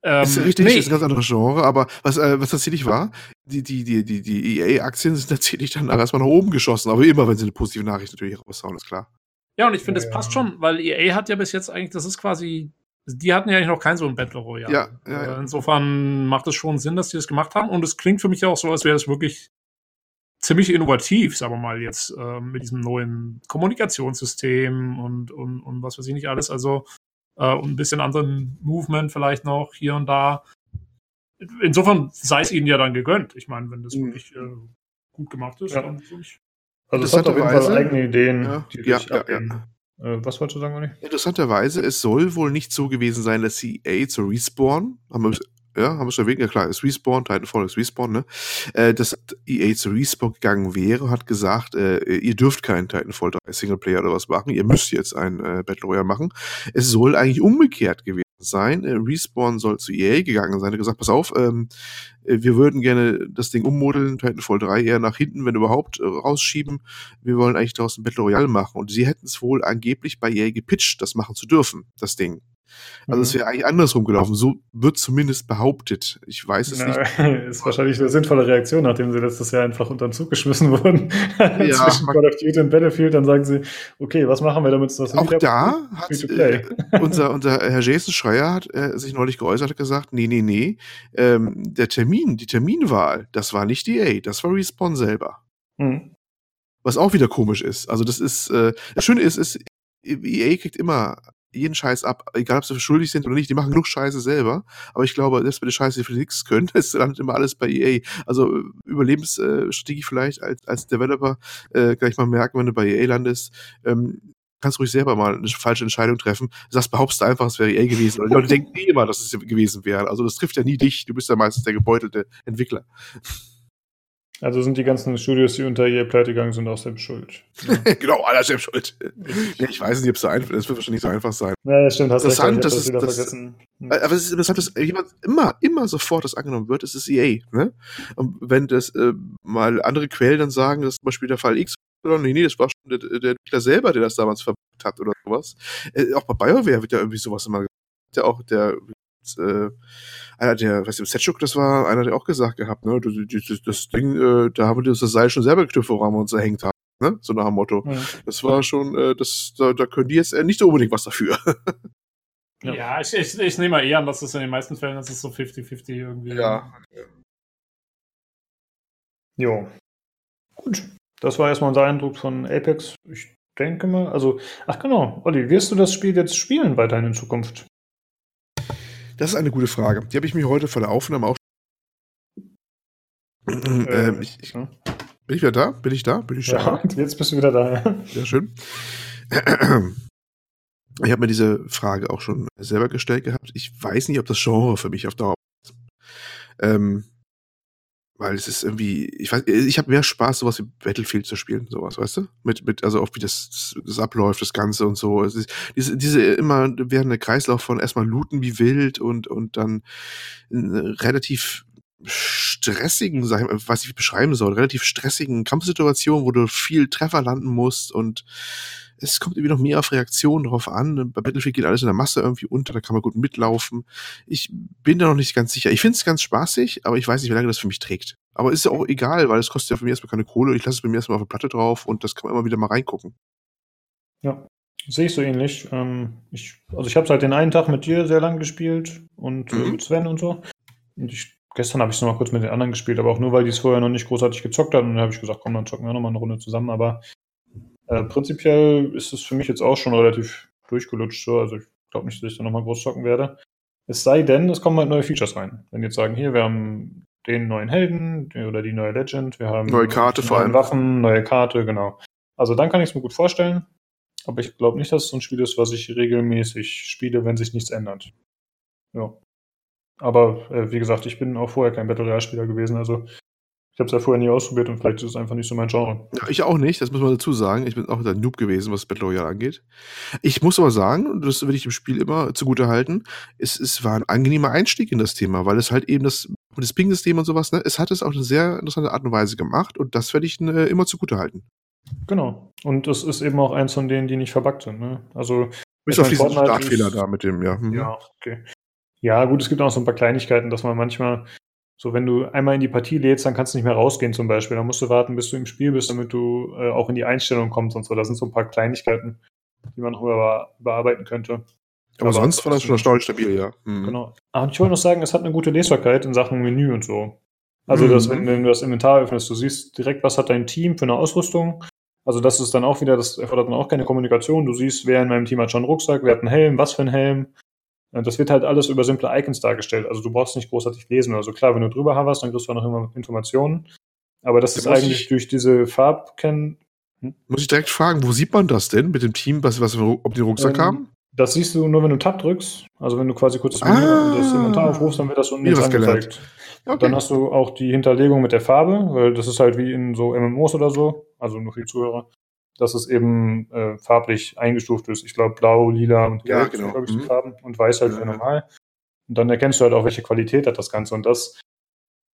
ähm, ist richtig, nee. ist ein ganz anderes Genre, aber was, äh, was tatsächlich war, die, die, die, die, die EA-Aktien sind tatsächlich dann erstmal nach oben geschossen, aber immer, wenn sie eine positive Nachricht natürlich raushauen, ist klar. Ja, und ich finde, es ja, passt schon, weil EA hat ja bis jetzt eigentlich, das ist quasi, die hatten ja eigentlich noch kein so ein Battle Royale. Ja, ja, ja. Insofern macht es schon Sinn, dass die das gemacht haben und es klingt für mich ja auch so, als wäre es wirklich ziemlich innovativ, sagen wir mal jetzt, äh, mit diesem neuen Kommunikationssystem und, und, und was weiß ich nicht alles. Also äh, und ein bisschen anderen Movement vielleicht noch hier und da. Insofern sei es ihnen ja dann gegönnt. Ich meine, wenn das mhm. wirklich äh, gut gemacht ist, ja. dann ich. Also es hat auf jeden Fall eigene Ideen, ja, die ja, ja, ja. Äh, was wolltest du sagen, Olli? Interessanterweise, es soll wohl nicht so gewesen sein, dass CA zu Respawn, haben wir ja, haben wir schon erwähnt, ja klar, ist Respawn, Titanfall ist Respawn, ne? Äh, dass EA zu Respawn gegangen wäre, hat gesagt, äh, ihr dürft keinen Titanfall 3 Singleplayer oder was machen, ihr müsst jetzt ein äh, Battle Royale machen. Es soll eigentlich umgekehrt gewesen sein. Äh, Respawn soll zu EA gegangen sein, hat gesagt, pass auf, ähm, äh, wir würden gerne das Ding ummodeln, Titanfall 3 eher nach hinten, wenn überhaupt, äh, rausschieben. Wir wollen eigentlich daraus ein Battle Royale machen. Und sie hätten es wohl angeblich bei EA gepitcht, das machen zu dürfen, das Ding. Also es mhm. wäre eigentlich andersrum gelaufen. So wird zumindest behauptet. Ich weiß es Na, nicht. Ist wahrscheinlich eine sinnvolle Reaktion, nachdem sie letztes Jahr einfach unter den Zug geschmissen wurden. Ja, Zwischen Call of Duty und Battlefield, dann sagen sie, okay, was machen wir damit? Das auch da hat äh, unser, unser Herr Jason Schreier hat äh, sich neulich geäußert, hat gesagt, nee, nee, nee, ähm, der Termin, die Terminwahl, das war nicht EA, das war Respawn selber. Mhm. Was auch wieder komisch ist. Also das ist, äh, das Schöne ist, ist, EA kriegt immer jeden Scheiß ab, egal ob sie schuldig sind oder nicht, die machen genug Scheiße selber. Aber ich glaube, selbst wenn die Scheiße für nichts können, es landet immer alles bei EA. Also Überlebensstrategie vielleicht als, als Developer äh, gleich mal merken, wenn du bei EA landest. Ähm, kannst ruhig selber mal eine falsche Entscheidung treffen. Das behauptest du einfach, es wäre EA gewesen. Und die Leute denken eh immer, dass es gewesen wäre. Also das trifft ja nie dich. Du bist ja meistens der gebeutelte Entwickler. Also sind die ganzen Studios, die unter ihr pleite gegangen sind, auch selbst schuld. Ja. genau, alle selbst schuld. ja, ich weiß nicht, ob es so einfach ist. Es wird wahrscheinlich so einfach sein. Ja, das stimmt. Hast interessant, dass es, das, hm. aber es ist interessant, dass jemand immer, immer sofort das angenommen wird, es ist EA. Ne? Und wenn das äh, mal andere Quellen dann sagen, dass zum Beispiel der Fall X oder nee, nee, das war schon der, der Entwickler selber, der das damals verbucht hat oder sowas. Äh, auch bei BioWare wird ja irgendwie sowas immer gesagt. Ja, auch der äh, einer der, was im Setschuk das war, einer der auch gesagt gehabt, ne, das, das Ding, äh, da haben wir das Seil schon selber geknüpft, woran wir uns erhängt haben. Ne? So nach dem Motto. Ja. Das war schon, äh, das, da, da können die jetzt äh, nicht unbedingt was dafür. ja, ja ich, ich, ich nehme mal eher an, dass es in den meisten Fällen das ist so 50-50 irgendwie. Ja. Jo. Gut. Das war erstmal unser Eindruck von Apex. Ich denke mal, also, ach genau, Olli, wirst du das Spiel jetzt spielen weiterhin in Zukunft? Das ist eine gute Frage. Die habe ich mir heute vor der Aufnahme auch. Äh, ähm, ich, ich, bin ich wieder da? Bin ich da? Bin ich ja, da? jetzt bist du wieder da. Ja, ja schön. Ich habe mir diese Frage auch schon selber gestellt gehabt. Ich weiß nicht, ob das Genre für mich auf Dauer ist. Ähm, weil es ist irgendwie, ich weiß, ich habe mehr Spaß, sowas wie Battlefield zu spielen, sowas, weißt du? Mit, mit, also auch wie das, das, abläuft, das Ganze und so. Es ist, diese, diese immer während der Kreislauf von erstmal looten wie wild und, und dann relativ stressigen, sag ich mal, was ich beschreiben soll, relativ stressigen Kampfsituationen, wo du viel Treffer landen musst und es kommt irgendwie noch mehr auf Reaktionen drauf an. Bei Battlefield geht alles in der Masse irgendwie unter, da kann man gut mitlaufen. Ich bin da noch nicht ganz sicher. Ich finde es ganz spaßig, aber ich weiß nicht, wie lange das für mich trägt. Aber ist ja auch egal, weil es kostet ja für mich erstmal keine Kohle. Ich lasse es bei mir erstmal auf der Platte drauf und das kann man immer wieder mal reingucken. Ja, sehe ich so ähnlich. Ähm, ich, also ich habe es halt den einen Tag mit dir sehr lang gespielt und äh, mhm. mit Sven und so. Und ich, gestern habe ich es noch mal kurz mit den anderen gespielt, aber auch nur, weil die es vorher noch nicht großartig gezockt hatten. Und dann habe ich gesagt, komm, dann zocken wir noch mal eine Runde zusammen. Aber äh, prinzipiell ist es für mich jetzt auch schon relativ durchgelutscht so. Also ich glaube nicht, dass ich da nochmal groß zocken werde. Es sei denn, es kommen halt neue Features rein. Wenn jetzt sagen, hier, wir haben den neuen Helden oder die neue Legend, wir haben neue Karte vor allem. Waffen, neue Karte, genau. Also dann kann ich es mir gut vorstellen. Aber ich glaube nicht, dass es so ein Spiel ist, was ich regelmäßig spiele, wenn sich nichts ändert. Ja. Aber äh, wie gesagt, ich bin auch vorher kein Battle Royale-Spieler gewesen, also ich habe es ja vorher nie ausprobiert und vielleicht ist es einfach nicht so mein Genre. Ja, ich auch nicht, das muss man dazu sagen. Ich bin auch ein Noob gewesen, was Battle Royale angeht. Ich muss aber sagen, und das will ich dem Spiel immer zugute halten, es, es war ein angenehmer Einstieg in das Thema, weil es halt eben das, das Ping-System und sowas, ne, es hat es auf eine sehr interessante Art und Weise gemacht und das werde ich äh, immer zugute halten. Genau. Und es ist eben auch eins von denen, die nicht verbuggt sind. Ne? Also bis auf diesen Startfehler da mit dem, ja. Mhm. Ja, okay. Ja, gut, es gibt auch so ein paar Kleinigkeiten, dass man manchmal so, wenn du einmal in die Partie lädst, dann kannst du nicht mehr rausgehen zum Beispiel. Dann musst du warten, bis du im Spiel bist, damit du äh, auch in die Einstellung kommst und so. Das sind so ein paar Kleinigkeiten, die man noch über, bearbeiten könnte. Aber, Aber sonst war das schon erstaunlich stabil, ja. Mhm. Genau. Und ich wollte noch sagen, es hat eine gute Lesbarkeit in Sachen Menü und so. Also, mhm. dass, wenn, wenn, du das Inventar öffnest, du siehst direkt, was hat dein Team für eine Ausrüstung. Also, das ist dann auch wieder, das erfordert dann auch keine Kommunikation. Du siehst, wer in meinem Team hat schon einen Rucksack, wer hat einen Helm, was für einen Helm. Das wird halt alles über simple Icons dargestellt. Also du brauchst nicht großartig lesen oder so. Klar, wenn du drüber hoverst, dann kriegst du auch noch immer Informationen. Aber das da ist eigentlich ich, durch diese Farbkennen. Hm? Muss ich direkt fragen, wo sieht man das denn mit dem Team, was, was ob die Rucksack ähm, haben? Das siehst du nur, wenn du Tab drückst. Also wenn du quasi kurz das, ah, das Inventar aufrufst, dann wird das unten jetzt angezeigt. Okay. Dann hast du auch die Hinterlegung mit der Farbe, weil das ist halt wie in so MMOs oder so, also nur für die Zuhörer dass es eben äh, farblich eingestuft ist. Ich glaube, blau, lila und gelb ja, genau. sind, glaube ich, die mhm. Farben und weiß halt ja. für normal. Und dann erkennst du halt auch, welche Qualität hat das Ganze. Und das,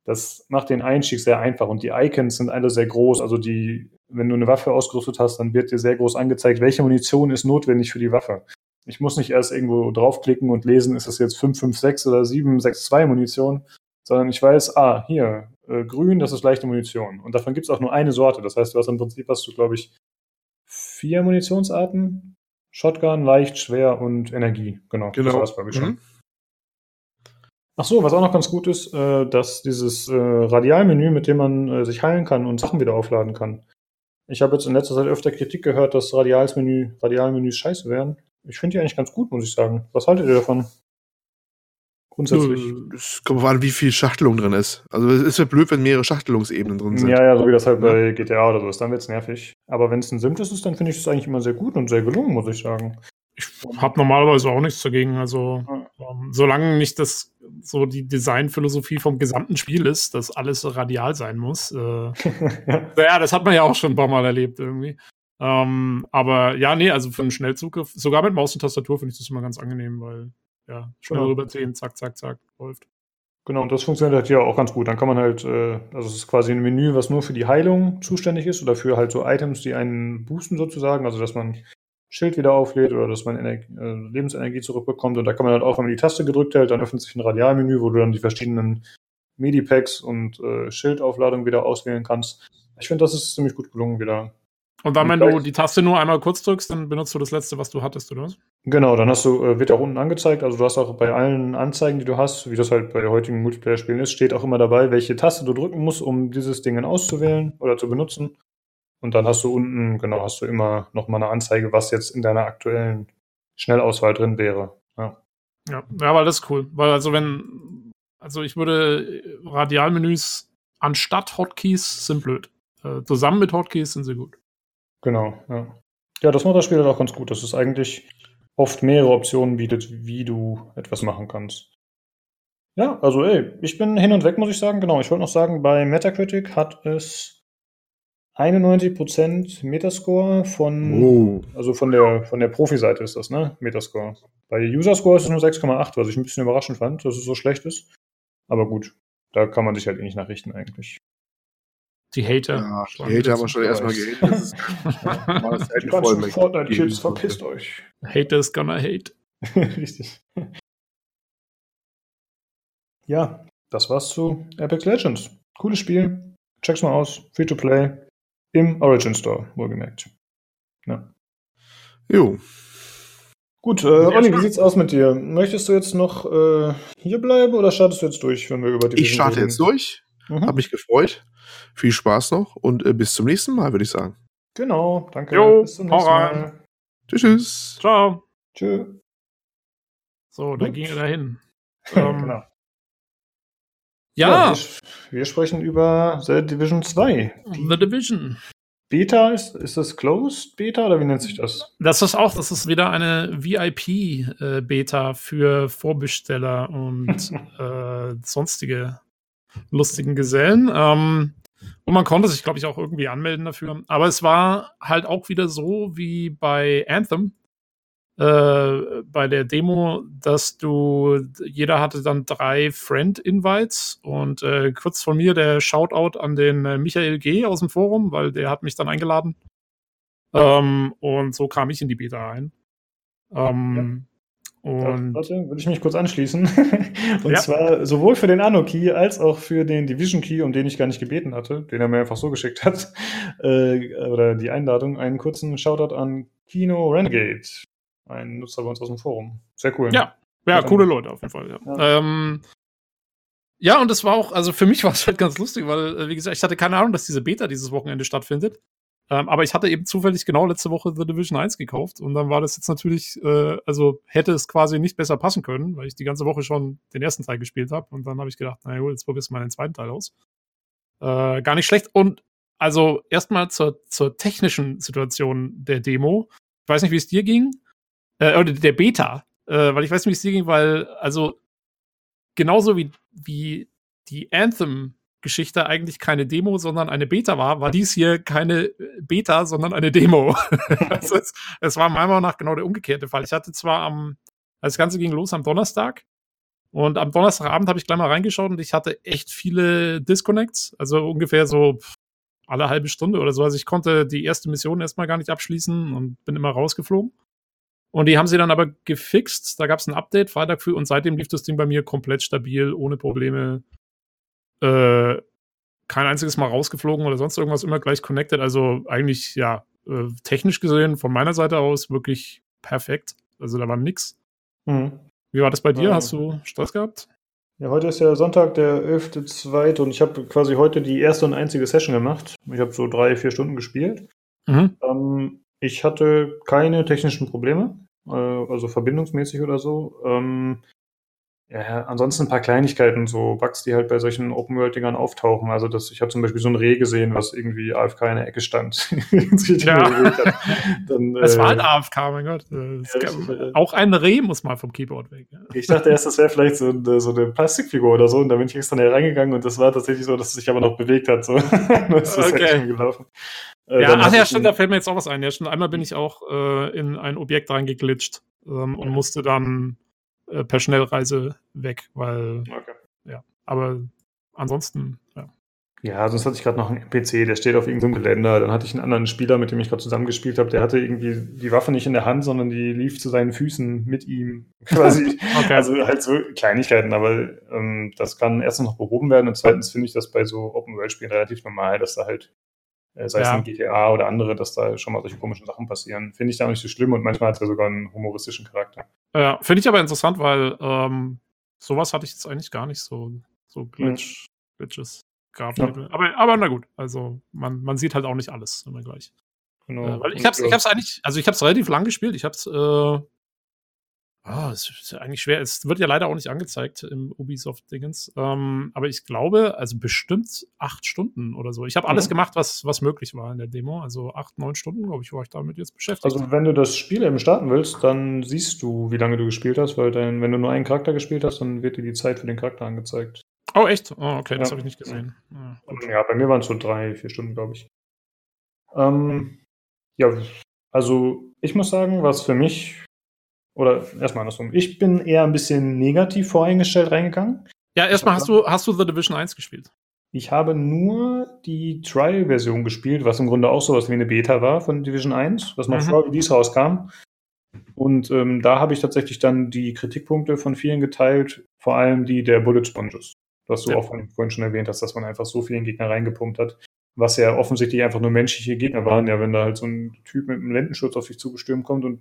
das macht den Einstieg sehr einfach. Und die Icons sind alle sehr groß. Also die, wenn du eine Waffe ausgerüstet hast, dann wird dir sehr groß angezeigt, welche Munition ist notwendig für die Waffe. Ich muss nicht erst irgendwo draufklicken und lesen, ist das jetzt 556 oder 762 Munition, sondern ich weiß, ah, hier, äh, grün, das ist leichte Munition. Und davon gibt es auch nur eine Sorte. Das heißt, du hast im Prinzip hast du, glaube ich, vier Munitionsarten. Shotgun, leicht, schwer und Energie. Genau, genau. das war's, glaube ich, schon. Mhm. Ach so, was auch noch ganz gut ist, äh, dass dieses äh, Radialmenü, mit dem man äh, sich heilen kann und Sachen wieder aufladen kann. Ich habe jetzt in letzter Zeit öfter Kritik gehört, dass Radialmenü, Radialmenüs scheiße wären. Ich finde die eigentlich ganz gut, muss ich sagen. Was haltet ihr davon? Grundsätzlich. Es kommt an, wie viel Schachtelung drin ist. Also es ist ja blöd, wenn mehrere Schachtelungsebenen drin sind. Ja, ja, so wie das halt ja. bei GTA oder so ist. Dann wird es nervig. Aber wenn es ein simples ist, dann finde ich es eigentlich immer sehr gut und sehr gelungen, muss ich sagen. Ich habe normalerweise auch nichts dagegen. Also ja. ähm, solange nicht das so die Designphilosophie vom gesamten Spiel ist, dass alles radial sein muss. Äh, ja, das hat man ja auch schon ein paar Mal erlebt irgendwie. Ähm, aber ja, nee, also für einen Schnellzugriff, sogar mit Maus und Tastatur finde ich das immer ganz angenehm, weil ja, schnell genau. rüberziehen, zack, zack, zack, läuft. Genau, und das funktioniert halt hier auch ganz gut. Dann kann man halt, äh, also es ist quasi ein Menü, was nur für die Heilung zuständig ist oder für halt so Items, die einen boosten sozusagen, also dass man Schild wieder auflädt oder dass man Energie, äh, Lebensenergie zurückbekommt. Und da kann man halt auch, wenn man die Taste gedrückt hält, dann öffnet sich ein Radialmenü, wo du dann die verschiedenen Medipacks und äh, Schildaufladung wieder auswählen kannst. Ich finde, das ist ziemlich gut gelungen wieder. Und dann, wenn du die Taste nur einmal kurz drückst, dann benutzt du das letzte, was du hattest, oder was? Genau, dann hast du, äh, wird auch unten angezeigt. Also du hast auch bei allen Anzeigen, die du hast, wie das halt bei heutigen Multiplayer-Spielen ist, steht auch immer dabei, welche Taste du drücken musst, um dieses Ding auszuwählen oder zu benutzen. Und dann hast du unten, genau, hast du immer nochmal eine Anzeige, was jetzt in deiner aktuellen Schnellauswahl drin wäre. Ja. Ja, ja, weil das ist cool. Weil also wenn, also ich würde Radialmenüs anstatt Hotkeys sind blöd. Äh, zusammen mit Hotkeys sind sie gut. Genau, ja. Ja, das macht das Spiel halt auch ganz gut, dass es eigentlich oft mehrere Optionen bietet, wie du etwas machen kannst. Ja, also ey, ich bin hin und weg, muss ich sagen. Genau, ich wollte noch sagen, bei Metacritic hat es 91% Metascore von, oh. also von der, von der Profi-Seite ist das, ne? Metascore. Bei User-Score ist es nur 6,8, was ich ein bisschen überraschend fand, dass es so schlecht ist. Aber gut, da kann man sich halt eh nicht nachrichten eigentlich. Die Hater. Ja, die Hater haben wir schon erstmal gehatet. die ganzen Fortnite-Kids, verpisst euch. Haters gonna hate. Richtig. Ja, das war's zu Apex Legends. Cooles Spiel. Check's mal aus. Free to play. Im Origin Store, wohlgemerkt. Ja. Jo. Gut, äh, Olli, wie sieht's aus mit dir? Möchtest du jetzt noch äh, hier bleiben oder startest du jetzt durch, wenn wir über die Ich starte reden? jetzt durch. Mhm. Hab mich gefreut. Viel Spaß noch und äh, bis zum nächsten Mal, würde ich sagen. Genau, danke. Jo, bis zum nächsten Mal. Tschüss, tschüss. Ciao. Tschö. So, da ging er dahin. Ähm, genau. Ja. ja wir, wir, sprechen über The Division 2. The Division. Beta ist, ist das Closed Beta oder wie nennt sich das? Das ist auch, das ist wieder eine VIP-Beta äh, für Vorbesteller und äh, sonstige lustigen Gesellen. Ähm, und man konnte sich, glaube ich, auch irgendwie anmelden dafür. Aber es war halt auch wieder so wie bei Anthem, äh, bei der Demo, dass du, jeder hatte dann drei Friend-Invites und äh, kurz von mir der Shoutout an den äh, Michael G. aus dem Forum, weil der hat mich dann eingeladen. Ähm, und so kam ich in die Beta ein. Ähm. Und warte, würde ich mich kurz anschließen. und ja. zwar sowohl für den Anno-Key als auch für den Division-Key, um den ich gar nicht gebeten hatte, den er mir einfach so geschickt hat, äh, oder die Einladung, einen kurzen Shoutout an Kino Renegade ein Nutzer bei uns aus dem Forum. Sehr cool. Ja, ja, coole Leute auf jeden Fall. Ja. Ja. Ähm, ja, und das war auch, also für mich war es halt ganz lustig, weil, äh, wie gesagt, ich hatte keine Ahnung, dass diese Beta dieses Wochenende stattfindet. Ähm, aber ich hatte eben zufällig genau letzte Woche The Division 1 gekauft und dann war das jetzt natürlich, äh, also hätte es quasi nicht besser passen können, weil ich die ganze Woche schon den ersten Teil gespielt habe und dann habe ich gedacht, naja, jetzt probierst du mal den zweiten Teil aus. Äh, gar nicht schlecht und also erstmal zur, zur technischen Situation der Demo. Ich weiß nicht, wie es dir ging, äh, oder der Beta, äh, weil ich weiß nicht, wie es dir ging, weil, also, genauso wie, wie die Anthem-Geschichte eigentlich keine Demo, sondern eine Beta war, war dies hier keine Beta, sondern eine Demo. also es, es, war meiner Meinung nach genau der umgekehrte Fall. Ich hatte zwar am, das Ganze ging los am Donnerstag und am Donnerstagabend habe ich gleich mal reingeschaut und ich hatte echt viele Disconnects, also ungefähr so alle halbe Stunde oder so. Also ich konnte die erste Mission erstmal gar nicht abschließen und bin immer rausgeflogen. Und die haben sie dann aber gefixt. Da gab es ein Update Freitag früh und seitdem lief das Ding bei mir komplett stabil, ohne Probleme. Äh, kein einziges Mal rausgeflogen oder sonst irgendwas, immer gleich connected. Also eigentlich, ja, äh, technisch gesehen von meiner Seite aus wirklich perfekt. Also da war nix. Mhm. Wie war das bei dir? Ja. Hast du Stress gehabt? Ja, heute ist ja Sonntag, der 11.2. und ich habe quasi heute die erste und einzige Session gemacht. Ich habe so drei, vier Stunden gespielt. Mhm. Ähm, ich hatte keine technischen Probleme äh, also verbindungsmäßig oder so. Ähm, ja, ansonsten ein paar Kleinigkeiten, so Bugs, die halt bei solchen Open-World-Dingern auftauchen. Also das, ich habe zum Beispiel so ein Reh gesehen, was irgendwie AFK in der Ecke stand. ja. Dann, es äh, war halt AFK, mein Gott. Ja, kann, äh, auch ein Reh muss mal vom Keyboard weg. Ja. Ich dachte erst, das wäre vielleicht so, eine, so eine Plastikfigur oder so. Und da bin ich extra näher reingegangen und das war tatsächlich so, dass es sich aber noch bewegt hat. So. das ist okay. halt gelaufen. Äh, ja, ach ja, stimmt, da fällt mir jetzt auch was ein. Ja, schon einmal bin ich auch äh, in ein Objekt reingeglitscht ähm, und musste dann äh, per Schnellreise weg, weil okay. ja, aber ansonsten, ja. Ja, sonst hatte ich gerade noch einen NPC, der steht auf irgendeinem Geländer. Dann hatte ich einen anderen Spieler, mit dem ich gerade zusammengespielt habe, der hatte irgendwie die Waffe nicht in der Hand, sondern die lief zu seinen Füßen mit ihm. Quasi. okay. Also halt so Kleinigkeiten, aber ähm, das kann erstens noch behoben werden und zweitens finde ich das bei so Open-World-Spielen relativ normal, dass da halt äh, sei ja. es in GTA oder andere, dass da schon mal solche komischen Sachen passieren. Finde ich da nicht so schlimm und manchmal hat er sogar einen humoristischen Charakter. Ja, finde ich aber interessant, weil ähm, sowas hatte ich jetzt eigentlich gar nicht so, so Glitch, ja. Glitches gehabt. Ja. Aber, aber na gut, also man, man sieht halt auch nicht alles immer gleich. Genau. Äh, weil ich hab's, ich hab's eigentlich, also ich hab's relativ lang gespielt. Ich hab's äh, Ah, oh, es ist ja eigentlich schwer. Es wird ja leider auch nicht angezeigt im Ubisoft-Dingens. Ähm, aber ich glaube, also bestimmt acht Stunden oder so. Ich habe alles mhm. gemacht, was, was möglich war in der Demo. Also acht, neun Stunden, glaube ich, war ich damit jetzt beschäftigt. Also, wenn du das Spiel eben starten willst, dann siehst du, wie lange du gespielt hast, weil dein, wenn du nur einen Charakter gespielt hast, dann wird dir die Zeit für den Charakter angezeigt. Oh, echt? Oh, okay, das habe ich nicht gesehen. Ja, ja bei mir waren es so drei, vier Stunden, glaube ich. Ähm, ja, also ich muss sagen, was für mich oder erstmal andersrum. Ich bin eher ein bisschen negativ voreingestellt reingegangen. Ja, erstmal hast du, hast du The Division 1 gespielt. Ich habe nur die Trial-Version gespielt, was im Grunde auch sowas wie eine Beta war von Division 1, was noch mhm. vor Release rauskam. Und ähm, da habe ich tatsächlich dann die Kritikpunkte von vielen geteilt, vor allem die der Bullet Sponges. Was du ja. auch vorhin schon erwähnt hast, dass man einfach so vielen Gegner reingepumpt hat, was ja offensichtlich einfach nur menschliche Gegner waren. Ja, wenn da halt so ein Typ mit einem Lendenschutz auf dich zugestürmt kommt und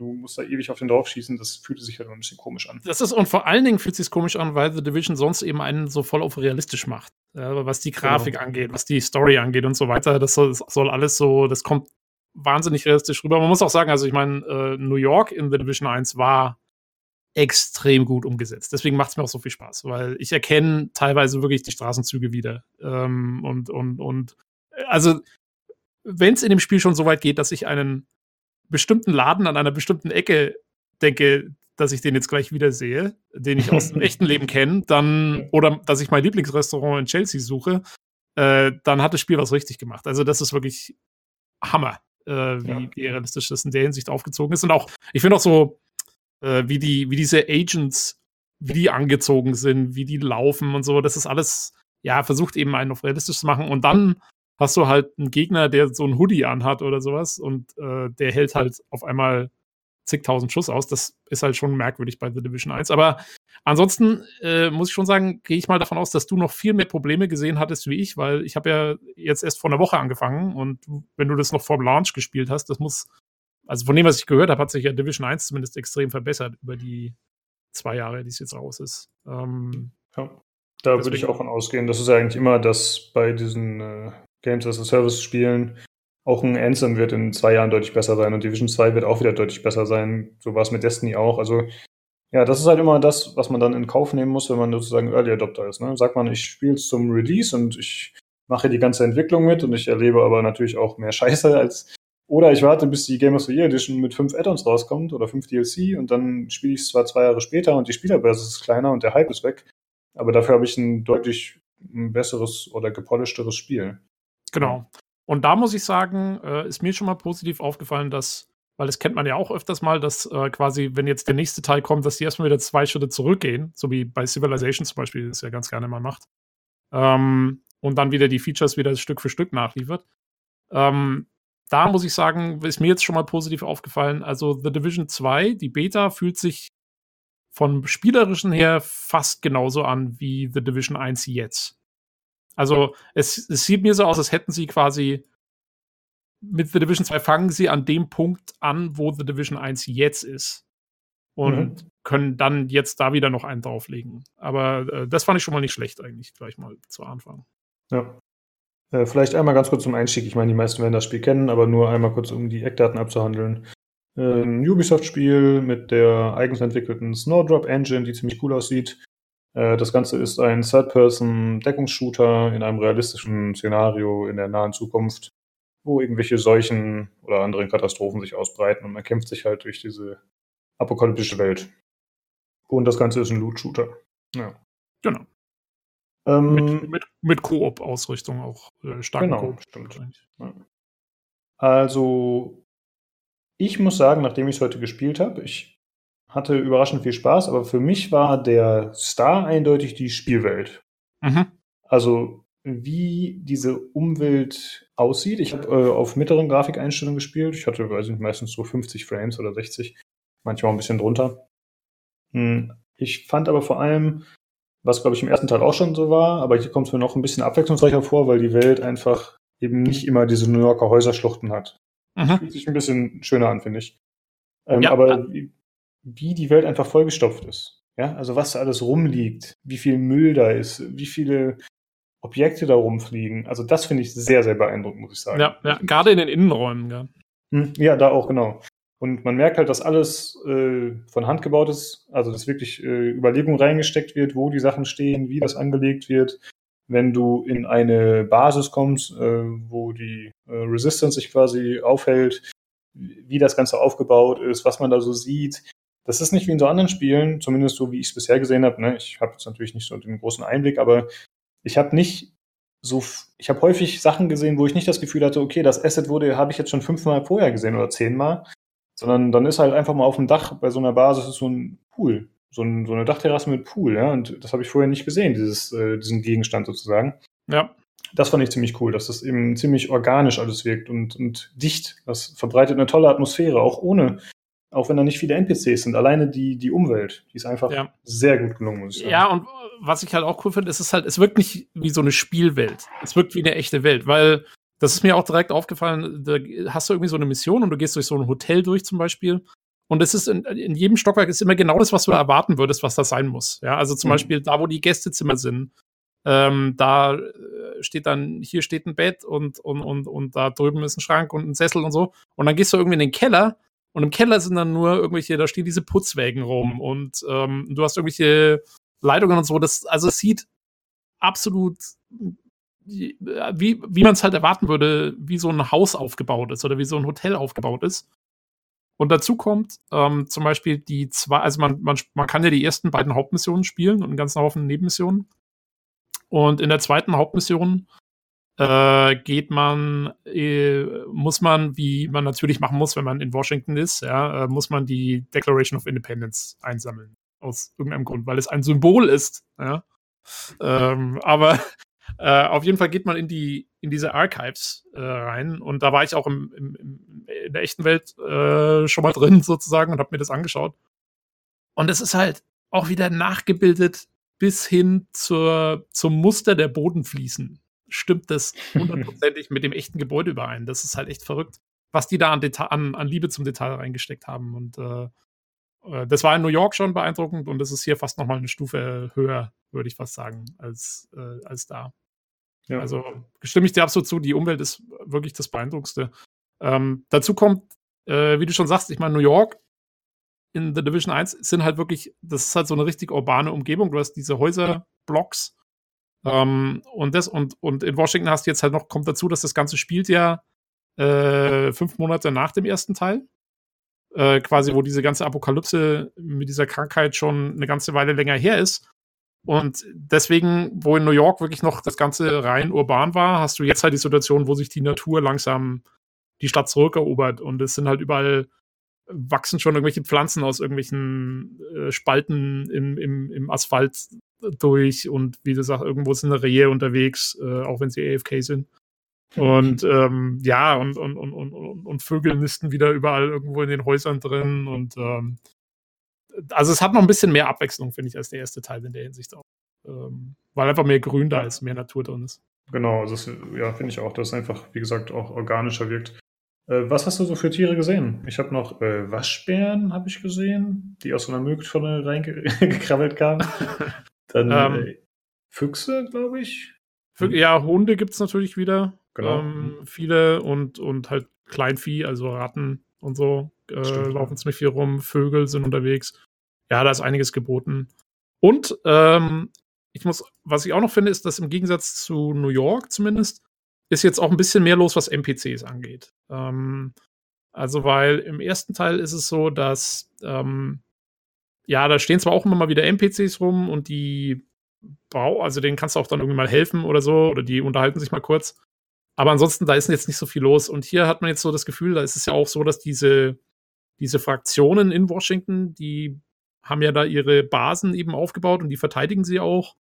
du musst da ewig auf den drauf schießen, das fühlte sich halt ein bisschen komisch an. Das ist, und vor allen Dingen fühlt es sich komisch an, weil The Division sonst eben einen so voll auf realistisch macht. Ja, was die Grafik genau. angeht, was die Story angeht und so weiter. Das soll, das soll, alles so, das kommt wahnsinnig realistisch rüber. Man muss auch sagen, also ich meine, äh, New York in The Division 1 war extrem gut umgesetzt. Deswegen macht es mir auch so viel Spaß, weil ich erkenne teilweise wirklich die Straßenzüge wieder. Ähm, und, und, und also, wenn es in dem Spiel schon so weit geht, dass ich einen bestimmten Laden an einer bestimmten Ecke denke, dass ich den jetzt gleich wieder sehe, den ich aus dem echten Leben kenne, dann, oder dass ich mein Lieblingsrestaurant in Chelsea suche, äh, dann hat das Spiel was richtig gemacht. Also, das ist wirklich Hammer, äh, wie, wie realistisch das in der Hinsicht aufgezogen ist. Und auch, ich finde auch so, äh, wie, die, wie diese Agents, wie die angezogen sind, wie die laufen und so, das ist alles, ja, versucht eben einen auf realistisch zu machen. Und dann hast du halt einen Gegner, der so ein Hoodie anhat oder sowas und äh, der hält halt auf einmal zigtausend Schuss aus. Das ist halt schon merkwürdig bei The Division 1. Aber ansonsten äh, muss ich schon sagen, gehe ich mal davon aus, dass du noch viel mehr Probleme gesehen hattest wie ich, weil ich habe ja jetzt erst vor einer Woche angefangen und wenn du das noch vor dem Launch gespielt hast, das muss, also von dem, was ich gehört habe, hat sich ja Division 1 zumindest extrem verbessert über die zwei Jahre, die es jetzt raus ist. Ähm, ja, da würde ich auch von ausgehen. Das ist ja eigentlich immer das bei diesen äh, Games as a Service Spielen auch ein Anthem wird in zwei Jahren deutlich besser sein und Division 2 wird auch wieder deutlich besser sein. So war es mit Destiny auch. Also ja, das ist halt immer das, was man dann in Kauf nehmen muss, wenn man sozusagen Early Adopter ist. Ne? Sagt man, ich spiele es zum Release und ich mache die ganze Entwicklung mit und ich erlebe aber natürlich auch mehr Scheiße als. Oder ich warte, bis die Game of the Year Edition mit fünf Add-ons rauskommt oder fünf DLC und dann spiele ich es zwar zwei Jahre später und die Spielerbörse ist kleiner und der Hype ist weg, aber dafür habe ich ein deutlich besseres oder gepolischteres Spiel. Genau. Und da muss ich sagen, äh, ist mir schon mal positiv aufgefallen, dass, weil das kennt man ja auch öfters mal, dass äh, quasi, wenn jetzt der nächste Teil kommt, dass die erstmal wieder zwei Schritte zurückgehen, so wie bei Civilization zum Beispiel, das ja ganz gerne mal macht. Ähm, und dann wieder die Features wieder Stück für Stück nachliefert. Ähm, da muss ich sagen, ist mir jetzt schon mal positiv aufgefallen. Also The Division 2, die Beta, fühlt sich vom spielerischen her fast genauso an wie The Division 1 jetzt. Also es, es sieht mir so aus, als hätten sie quasi mit The Division 2 fangen sie an dem Punkt an, wo The Division 1 jetzt ist. Und mhm. können dann jetzt da wieder noch einen drauflegen. Aber äh, das fand ich schon mal nicht schlecht eigentlich, gleich mal zu Anfang. Ja. Äh, vielleicht einmal ganz kurz zum Einstieg. Ich meine, die meisten werden das Spiel kennen, aber nur einmal kurz, um die Eckdaten abzuhandeln. Äh, ein Ubisoft-Spiel mit der eigens entwickelten Snowdrop Engine, die ziemlich cool aussieht. Äh, das Ganze ist ein Third-Person-Deckungsshooter in einem realistischen Szenario in der nahen Zukunft, wo irgendwelche Seuchen oder anderen Katastrophen sich ausbreiten und man kämpft sich halt durch diese apokalyptische Welt. Und das Ganze ist ein Loot-Shooter. Ja. Genau. Ähm, mit, mit, mit Koop-Ausrichtung auch. Äh, starken genau, Koop stimmt. Ja. Also, ich muss sagen, nachdem ich es heute gespielt habe, ich hatte überraschend viel Spaß, aber für mich war der Star eindeutig die Spielwelt. Mhm. Also wie diese Umwelt aussieht. Ich habe äh, auf mittleren Grafikeinstellungen gespielt. Ich hatte, weiß nicht, meistens so 50 Frames oder 60, manchmal ein bisschen drunter. Hm. Ich fand aber vor allem, was glaube ich im ersten Teil auch schon so war, aber hier kommt es mir noch ein bisschen abwechslungsreicher vor, weil die Welt einfach eben nicht immer diese New Yorker Häuserschluchten hat. Mhm. Fühlt sich ein bisschen schöner an, finde ich. Ähm, ja, aber wie die Welt einfach vollgestopft ist. Ja, also was da alles rumliegt, wie viel Müll da ist, wie viele Objekte da rumfliegen. Also das finde ich sehr, sehr beeindruckend, muss ich sagen. Ja, ja gerade in den Innenräumen, ja. Hm, ja, da auch, genau. Und man merkt halt, dass alles äh, von Hand gebaut ist, also dass wirklich äh, Überlegung reingesteckt wird, wo die Sachen stehen, wie das angelegt wird. Wenn du in eine Basis kommst, äh, wo die äh, Resistance sich quasi aufhält, wie das Ganze aufgebaut ist, was man da so sieht, das ist nicht wie in so anderen Spielen, zumindest so, wie ich es bisher gesehen habe. Ne? Ich habe jetzt natürlich nicht so den großen Einblick, aber ich habe nicht so, ich habe häufig Sachen gesehen, wo ich nicht das Gefühl hatte, okay, das Asset wurde, habe ich jetzt schon fünfmal vorher gesehen oder zehnmal, sondern dann ist halt einfach mal auf dem Dach bei so einer Basis ist so ein Pool, so, ein, so eine Dachterrasse mit Pool, ja, und das habe ich vorher nicht gesehen, dieses, äh, diesen Gegenstand sozusagen. Ja. Das fand ich ziemlich cool, dass das eben ziemlich organisch alles wirkt und, und dicht. Das verbreitet eine tolle Atmosphäre, auch ohne auch wenn da nicht viele NPCs sind. Alleine die, die Umwelt, die ist einfach ja. sehr gut gelungen, muss ich sagen. Ja, und was ich halt auch cool finde, ist es halt, es wirkt nicht wie so eine Spielwelt. Es wirkt wie eine echte Welt, weil das ist mir auch direkt aufgefallen, da hast du irgendwie so eine Mission und du gehst durch so ein Hotel durch zum Beispiel. Und es ist in, in jedem Stockwerk ist immer genau das, was du erwarten würdest, was das sein muss. Ja, also zum mhm. Beispiel da, wo die Gästezimmer sind, ähm, da äh, steht dann, hier steht ein Bett und, und, und, und da drüben ist ein Schrank und ein Sessel und so. Und dann gehst du irgendwie in den Keller Und im Keller sind dann nur irgendwelche, da stehen diese Putzwägen rum und ähm, du hast irgendwelche Leitungen und so. Das, also es sieht absolut wie, wie man es halt erwarten würde, wie so ein Haus aufgebaut ist oder wie so ein Hotel aufgebaut ist. Und dazu kommt ähm, zum Beispiel die zwei, also man, man, man kann ja die ersten beiden Hauptmissionen spielen und einen ganzen Haufen Nebenmissionen. Und in der zweiten Hauptmission äh, geht man, äh, muss man, wie man natürlich machen muss, wenn man in Washington ist, ja, äh, muss man die Declaration of Independence einsammeln. Aus irgendeinem Grund, weil es ein Symbol ist. Ja. Ähm, aber äh, auf jeden Fall geht man in die in diese Archives äh, rein und da war ich auch im, im, im in der echten Welt äh, schon mal drin sozusagen und habe mir das angeschaut. Und es ist halt auch wieder nachgebildet bis hin zur, zum Muster der Bodenfliesen stimmt das hundertprozentig mit dem echten Gebäude überein. Das ist halt echt verrückt, was die da an, Deta an, an Liebe zum Detail reingesteckt haben. Und äh, äh, das war in New York schon beeindruckend und das ist hier fast nochmal eine Stufe höher, würde ich fast sagen, als, äh, als da. Ja. Also stimme ich dir absolut zu, die Umwelt ist wirklich das Beeindruckendste. Ähm, dazu kommt, äh, wie du schon sagst, ich meine, New York in The Division 1 sind halt wirklich, das ist halt so eine richtig urbane Umgebung. Du hast diese Häuserblocks, ähm, und, das, und, und in Washington hast du jetzt halt noch, kommt dazu, dass das Ganze spielt ja äh, fünf Monate nach dem ersten Teil. Äh, quasi, wo diese ganze Apokalypse mit dieser Krankheit schon eine ganze Weile länger her ist. Und deswegen, wo in New York wirklich noch das Ganze rein urban war, hast du jetzt halt die Situation, wo sich die Natur langsam die Stadt zurückerobert. Und es sind halt überall wachsen schon irgendwelche Pflanzen aus irgendwelchen äh, Spalten im, im, im Asphalt durch und wie du sagst, irgendwo sind Rehe unterwegs, äh, auch wenn sie AFK sind. Und ähm, ja, und, und, und, und, und Vögel nisten wieder überall irgendwo in den Häusern drin. Und ähm, also es hat noch ein bisschen mehr Abwechslung, finde ich, als der erste Teil in der Hinsicht auch. Ähm, weil einfach mehr Grün da ist, mehr Natur drin ist. Genau, also das, ja, finde ich auch, dass es einfach, wie gesagt, auch organischer wirkt. Äh, was hast du so für Tiere gesehen? Ich habe noch äh, Waschbären, habe ich gesehen, die aus so einer Mülltonne reingekrabbelt kamen. Dann ähm, äh, Füchse, glaube ich. Hm. Ja, Hunde gibt es natürlich wieder. Genau. Ähm, viele und, und halt Kleinvieh, also Ratten und so äh, laufen ziemlich viel rum. Vögel sind unterwegs. Ja, da ist einiges geboten. Und ähm, ich muss, was ich auch noch finde, ist, dass im Gegensatz zu New York zumindest, ist jetzt auch ein bisschen mehr los, was NPCs angeht. Ähm, also, weil im ersten Teil ist es so, dass ähm, ja, da stehen zwar auch immer mal wieder NPCs rum und die Bau, also denen kannst du auch dann irgendwie mal helfen oder so, oder die unterhalten sich mal kurz. Aber ansonsten, da ist jetzt nicht so viel los. Und hier hat man jetzt so das Gefühl, da ist es ja auch so, dass diese, diese Fraktionen in Washington, die haben ja da ihre Basen eben aufgebaut und die verteidigen sie auch.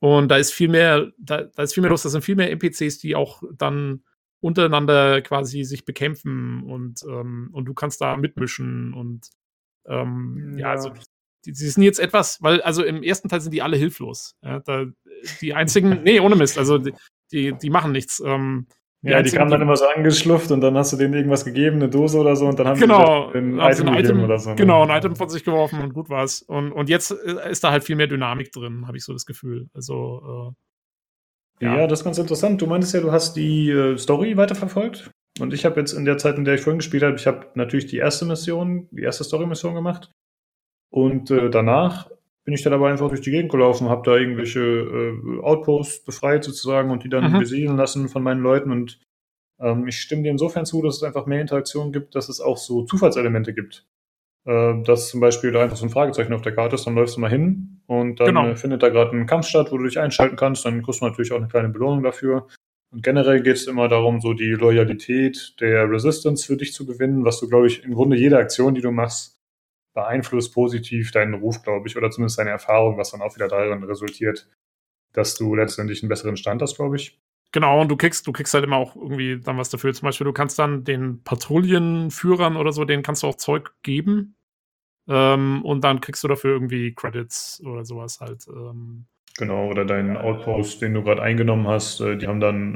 Und da ist viel mehr, da, da ist viel mehr los, da sind viel mehr NPCs, die auch dann untereinander quasi sich bekämpfen und, ähm, und du kannst da mitmischen und ähm, ja. ja. also die, die, sind jetzt etwas, weil, also im ersten Teil sind die alle hilflos. Ja, da, die einzigen, nee, ohne Mist, also die, die, die machen nichts. Ähm, die ja, die kamen dann immer so angeschlufft und dann hast du denen irgendwas gegeben, eine Dose oder so, und dann haben genau, die ein Item, ein Item oder so. Ne? Genau, ein Item von sich geworfen und gut war's. Und, und jetzt äh, ist da halt viel mehr Dynamik drin, habe ich so das Gefühl. Also, äh, ja. ja. das ist ganz interessant. Du meintest ja, du hast die äh, Story weiterverfolgt. Und ich habe jetzt in der Zeit, in der ich vorhin gespielt habe, ich habe natürlich die erste Mission, die erste Story-Mission gemacht. Und äh, danach bin ich dann aber einfach durch die Gegend gelaufen, habe da irgendwelche äh, Outposts befreit sozusagen und die dann mhm. besiedeln lassen von meinen Leuten. Und ähm, ich stimme dir insofern zu, dass es einfach mehr Interaktion gibt, dass es auch so Zufallselemente gibt. Äh, dass zum Beispiel da einfach so ein Fragezeichen auf der Karte ist, dann läufst du mal hin und dann genau. äh, findet da gerade ein Kampf statt, wo du dich einschalten kannst. Dann kriegst du natürlich auch eine kleine Belohnung dafür. Und generell geht es immer darum, so die Loyalität der Resistance für dich zu gewinnen, was du, glaube ich, im Grunde jede Aktion, die du machst, beeinflusst positiv deinen Ruf, glaube ich, oder zumindest deine Erfahrung, was dann auch wieder darin resultiert, dass du letztendlich einen besseren Stand hast, glaube ich. Genau, und du kriegst, du kriegst halt immer auch irgendwie dann was dafür. Zum Beispiel, du kannst dann den Patrouillenführern oder so, denen kannst du auch Zeug geben. Ähm, und dann kriegst du dafür irgendwie Credits oder sowas halt. Ähm, Genau, oder deinen Outpost, den du gerade eingenommen hast, äh, die haben dann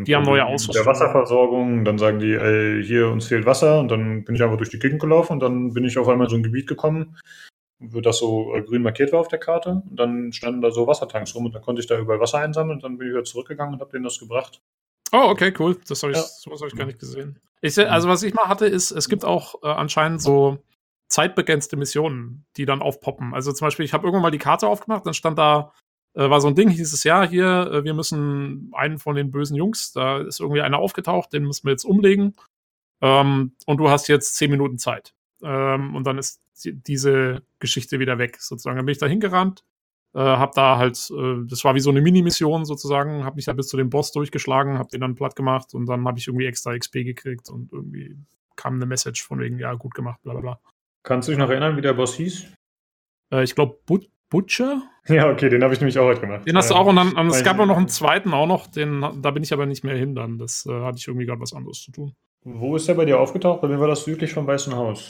äh, die haben neue Ausrüstung. Der Wasserversorgung, dann sagen die, ey, hier uns fehlt Wasser und dann bin ich einfach durch die Gegend gelaufen und dann bin ich auf einmal in so ein Gebiet gekommen, wo das so äh, grün markiert war auf der Karte und dann standen da so Wassertanks rum und dann konnte ich da überall Wasser einsammeln und dann bin ich wieder zurückgegangen und habe denen das gebracht. Oh, okay, cool. Das habe ich, ja. sowas habe ich gar nicht gesehen. Ich, also was ich mal hatte, ist, es gibt auch äh, anscheinend so zeitbegrenzte Missionen, die dann aufpoppen. Also zum Beispiel, ich habe irgendwann mal die Karte aufgemacht, dann stand da, äh, war so ein Ding, hieß es ja, hier, äh, wir müssen einen von den bösen Jungs, da ist irgendwie einer aufgetaucht, den müssen wir jetzt umlegen. Ähm, und du hast jetzt zehn Minuten Zeit. Ähm, und dann ist die, diese Geschichte wieder weg, sozusagen. Dann bin ich da hingerannt, äh, hab da halt, äh, das war wie so eine Mini-Mission sozusagen, hab mich da bis zu dem Boss durchgeschlagen, hab den dann platt gemacht und dann habe ich irgendwie extra XP gekriegt und irgendwie kam eine Message von wegen, ja, gut gemacht, bla bla bla. Kannst du dich noch erinnern, wie der Boss hieß? Äh, ich glaube, But Butcher? Ja, okay, den habe ich nämlich auch heute gemacht. Den hast du auch und dann, und es gab auch noch einen zweiten auch noch, den, da bin ich aber nicht mehr hin dann. Das äh, hatte ich irgendwie gerade was anderes zu tun. Wo ist der bei dir aufgetaucht? Bei mir war das südlich vom Weißen Haus.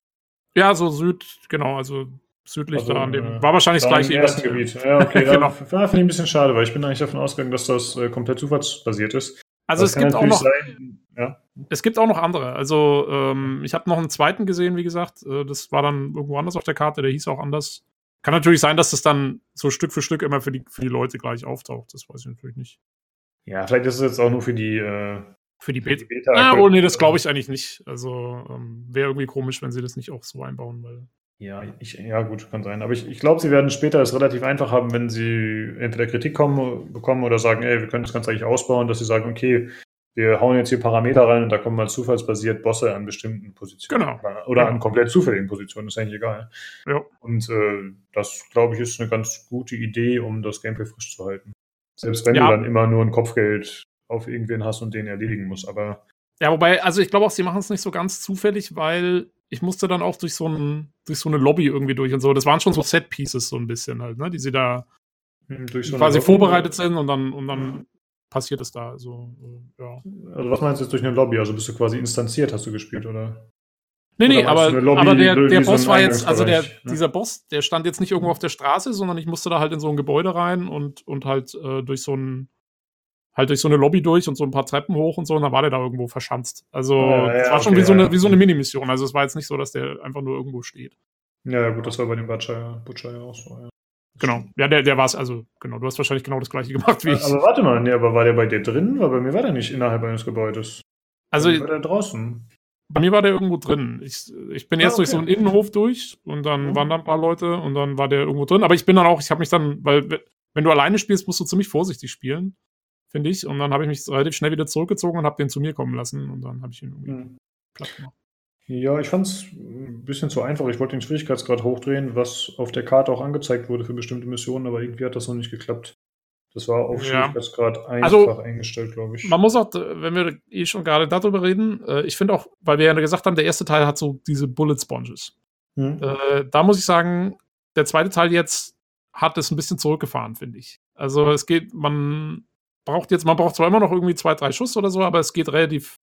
Ja, so Süd, genau, also südlich also, da an dem. Äh, war wahrscheinlich das gleiche ersten Gebiet. Ja, okay, genau. finde ich ein bisschen schade, weil ich bin eigentlich davon ausgegangen, dass das äh, komplett zufallsbasiert ist. Also das es gibt auch noch. Sein, ja. Es gibt auch noch andere. Also ähm, ich habe noch einen zweiten gesehen, wie gesagt. Äh, das war dann irgendwo anders auf der Karte, der hieß auch anders. Kann natürlich sein, dass das dann so Stück für Stück immer für die, für die Leute gleich auftaucht. Das weiß ich natürlich nicht. Ja, vielleicht ist es jetzt auch nur für die. Äh, für die, Beta. Beta ah, oh, nee, das glaube ich eigentlich nicht. Also ähm, wäre irgendwie komisch, wenn sie das nicht auch so einbauen, weil. Ja, ich, ja, gut, kann sein. Aber ich, ich glaube, sie werden später es relativ einfach haben, wenn sie entweder Kritik kommen, bekommen oder sagen, ey, wir können das Ganze eigentlich ausbauen, dass sie sagen, okay, wir hauen jetzt hier Parameter rein und da kommen mal zufallsbasiert Bosse an bestimmten Positionen. Genau. Oder ja. an komplett zufälligen Positionen, ist eigentlich egal. Ja. Und äh, das, glaube ich, ist eine ganz gute Idee, um das Gameplay frisch zu halten. Selbst wenn ja. du dann immer nur ein Kopfgeld auf irgendwen hast und den erledigen musst. Aber ja, wobei, also ich glaube auch, sie machen es nicht so ganz zufällig, weil ich musste dann auch durch so, ein, durch so eine Lobby irgendwie durch und so. Das waren schon so Set-Pieces so ein bisschen halt, ne? Die sie da hm, so quasi vorbereitet sind und dann, und dann passiert es da. Also, äh, ja. Also was meinst du jetzt durch eine Lobby? Also bist du quasi instanziert, hast du gespielt, oder? Nee, nee, aber, aber der, der Boss war jetzt, also der, ne? dieser Boss, der stand jetzt nicht irgendwo auf der Straße, sondern ich musste da halt in so ein Gebäude rein und, und halt äh, durch so ein, halt durch so eine Lobby durch und so ein paar Treppen hoch und so, und dann war der da irgendwo verschanzt. Also, ja, es war schon wie so eine, wie so eine Minimission. Also, es war jetzt nicht so, dass der einfach nur irgendwo steht. Ja, gut, das war bei dem Butcher, Butcher ja auch so, ja. Genau. Ja, der, der war es, also, genau, du hast wahrscheinlich genau das gleiche gemacht wie ich. Aber warte mal, nee, aber war der bei dir drin? Weil bei mir war der nicht innerhalb eines Gebäudes. Also. War der draußen? Bei mir war der irgendwo drin. Ich, ich bin ah, erst okay. durch so einen Innenhof durch und dann mhm. waren da ein paar Leute und dann war der irgendwo drin. Aber ich bin dann auch, ich habe mich dann, weil wenn du alleine spielst, musst du ziemlich vorsichtig spielen, finde ich. Und dann habe ich mich relativ schnell wieder zurückgezogen und habe den zu mir kommen lassen und dann habe ich ihn irgendwie mhm. platt gemacht. Ja, ich fand es ein bisschen zu einfach. Ich wollte den Schwierigkeitsgrad hochdrehen, was auf der Karte auch angezeigt wurde für bestimmte Missionen, aber irgendwie hat das noch nicht geklappt. Das war auf ja. Schwierigkeitsgrad einfach also, eingestellt, glaube ich. Man muss auch, wenn wir eh schon gerade darüber reden, äh, ich finde auch, weil wir ja gesagt haben, der erste Teil hat so diese Bullet Sponges. Hm. Äh, da muss ich sagen, der zweite Teil jetzt hat es ein bisschen zurückgefahren, finde ich. Also es geht, man braucht jetzt, man braucht zwar immer noch irgendwie zwei, drei Schuss oder so, aber es geht relativ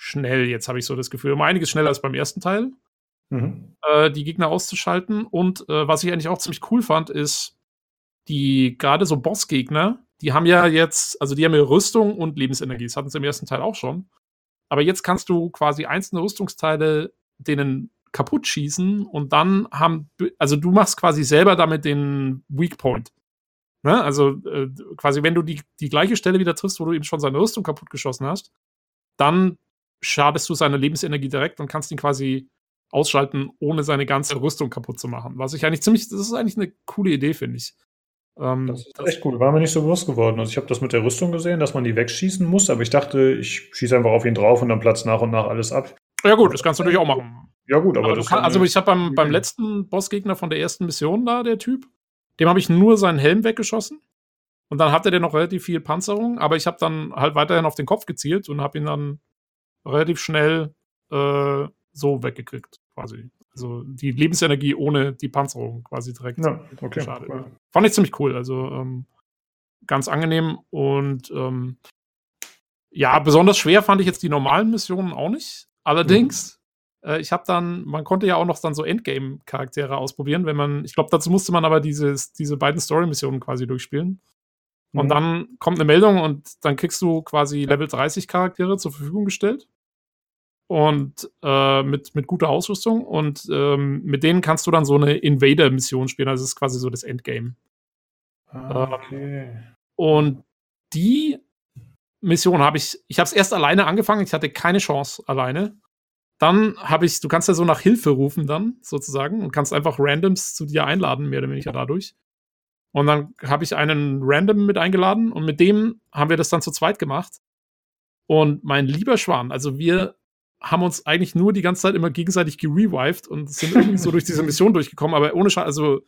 schnell, jetzt habe ich so das Gefühl. Um einiges schneller als beim ersten Teil, mhm. äh, die Gegner auszuschalten. Und äh, was ich eigentlich auch ziemlich cool fand, ist, die gerade so Bossgegner, die haben ja jetzt, also die haben ja Rüstung und Lebensenergie. Das hatten sie im ersten Teil auch schon. Aber jetzt kannst du quasi einzelne Rüstungsteile denen kaputt schießen und dann haben, also du machst quasi selber damit den Weak Point. Ne? Also äh, quasi, wenn du die, die gleiche Stelle wieder triffst, wo du eben schon seine Rüstung kaputt geschossen hast, dann schadest du seine Lebensenergie direkt und kannst ihn quasi ausschalten, ohne seine ganze Rüstung kaputt zu machen. Was ich eigentlich ziemlich, das ist eigentlich eine coole Idee, finde ich. Ähm, das ist echt cool, war mir nicht so bewusst geworden. Also ich habe das mit der Rüstung gesehen, dass man die wegschießen muss, aber ich dachte, ich schieße einfach auf ihn drauf und dann platzt nach und nach alles ab. Ja gut, das kannst du natürlich auch machen. Ja gut, aber, aber das kann, Also ich habe beim, beim letzten Bossgegner von der ersten Mission da, der Typ, dem habe ich nur seinen Helm weggeschossen. Und dann hatte der noch relativ viel Panzerung, aber ich habe dann halt weiterhin auf den Kopf gezielt und habe ihn dann relativ schnell äh, so weggekriegt, quasi. Also die Lebensenergie ohne die Panzerung quasi direkt. Ja, okay. Schade. Cool. Fand ich ziemlich cool. Also ähm, ganz angenehm und ähm, ja, besonders schwer fand ich jetzt die normalen Missionen auch nicht. Allerdings, mhm. äh, ich habe dann, man konnte ja auch noch dann so Endgame-Charaktere ausprobieren, wenn man, ich glaube, dazu musste man aber dieses, diese beiden Story-Missionen quasi durchspielen. Und mhm. dann kommt eine Meldung und dann kriegst du quasi Level 30 Charaktere zur Verfügung gestellt. Und äh, mit, mit guter Ausrüstung. Und ähm, mit denen kannst du dann so eine Invader-Mission spielen. Also das ist quasi so das Endgame. Ah, okay. Ähm, und die Mission habe ich, ich habe es erst alleine angefangen, ich hatte keine Chance alleine. Dann habe ich, du kannst ja so nach Hilfe rufen dann sozusagen und kannst einfach Randoms zu dir einladen, mehr oder weniger dadurch. Und dann habe ich einen Random mit eingeladen und mit dem haben wir das dann zu zweit gemacht. Und mein lieber Schwan, also wir haben uns eigentlich nur die ganze Zeit immer gegenseitig gerevived und sind irgendwie so durch diese Mission durchgekommen, aber ohne Scheiß, also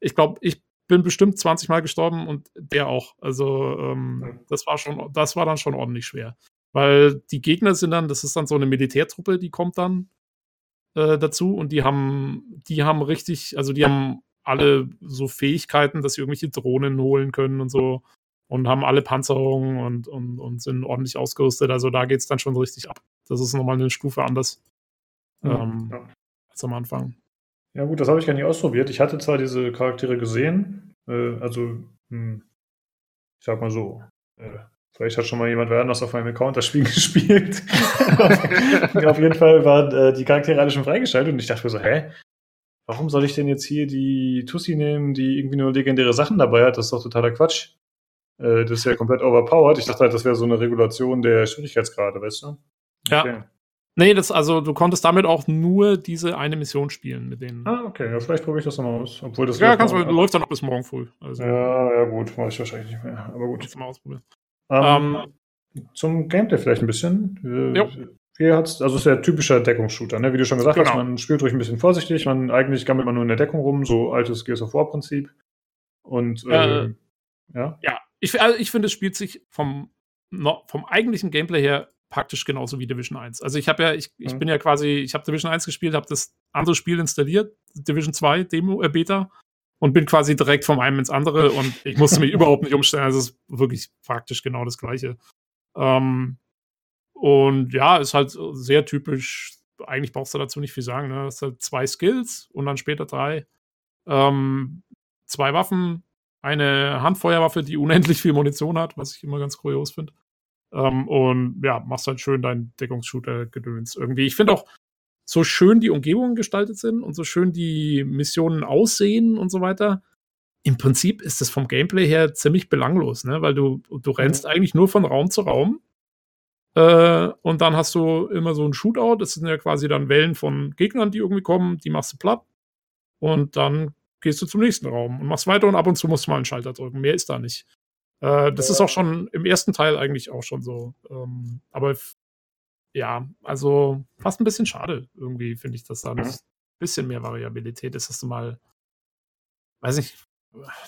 ich glaube, ich bin bestimmt 20 Mal gestorben und der auch. Also ähm, das war schon, das war dann schon ordentlich schwer. Weil die Gegner sind dann, das ist dann so eine Militärtruppe, die kommt dann äh, dazu und die haben, die haben richtig, also die haben alle so Fähigkeiten, dass sie irgendwelche Drohnen holen können und so und haben alle Panzerungen und, und, und sind ordentlich ausgerüstet. Also da geht es dann schon richtig ab. Das ist nochmal eine Stufe anders ähm, ja. als am Anfang. Ja, gut, das habe ich gar nicht ausprobiert. Ich hatte zwar diese Charaktere gesehen, äh, also, hm, ich sag mal so, äh, vielleicht hat schon mal jemand anders auf meinem Account das Spiel gespielt. auf jeden Fall waren äh, die Charaktere alle schon freigeschaltet und ich dachte mir so, hä? Warum soll ich denn jetzt hier die Tussi nehmen, die irgendwie nur legendäre Sachen dabei hat? Das ist doch totaler Quatsch. Äh, das ist ja komplett overpowered. Ich dachte halt, das wäre so eine Regulation der Schwierigkeitsgrade, weißt du? Okay. Ja. Nee, das, also du konntest damit auch nur diese eine Mission spielen mit denen. Ah, okay. Ja, vielleicht probiere ich das nochmal aus. Obwohl das ja, kannst du, läuft dann noch bis morgen früh. Also, ja, ja, gut. Mache ich wahrscheinlich nicht mehr. Aber gut. Mal ausprobieren. Ähm, ähm, zum Gameplay vielleicht ein bisschen. Wie hat's, also ist ja typischer Deckungsshooter, ne? Wie du schon gesagt genau. hast, man spielt ruhig ein bisschen vorsichtig, man eigentlich gammelt man nur in der Deckung rum, so altes Gears of War Prinzip. Und äh, äh, ja. Ja, ich, also ich finde, es spielt sich vom, vom eigentlichen Gameplay her praktisch genauso wie Division 1. Also ich habe ja, ich, ich mhm. bin ja quasi, ich habe Division 1 gespielt, habe das andere Spiel installiert, Division 2 Demo, äh, Beta, und bin quasi direkt vom einen ins andere und ich musste mich überhaupt nicht umstellen. Also es ist wirklich praktisch genau das Gleiche. Ähm, und ja, ist halt sehr typisch. Eigentlich brauchst du dazu nicht viel sagen. Ne? Es halt zwei Skills und dann später drei. Ähm, zwei Waffen, eine Handfeuerwaffe, die unendlich viel Munition hat, was ich immer ganz kurios finde. Ähm, und ja, machst halt schön deinen Deckungsshooter-Gedöns irgendwie. Ich finde auch, so schön die Umgebungen gestaltet sind und so schön die Missionen aussehen und so weiter, im Prinzip ist es vom Gameplay her ziemlich belanglos, ne? Weil du, du rennst eigentlich nur von Raum zu Raum. Äh, und dann hast du immer so ein Shootout. Das sind ja quasi dann Wellen von Gegnern, die irgendwie kommen, die machst du platt. Und dann gehst du zum nächsten Raum und machst weiter und ab und zu musst du mal einen Schalter drücken. Mehr ist da nicht. Äh, das ist auch schon im ersten Teil eigentlich auch schon so. Ähm, aber ja, also fast ein bisschen schade irgendwie, finde ich, dass da ein bisschen mehr Variabilität ist, dass du mal, weiß nicht,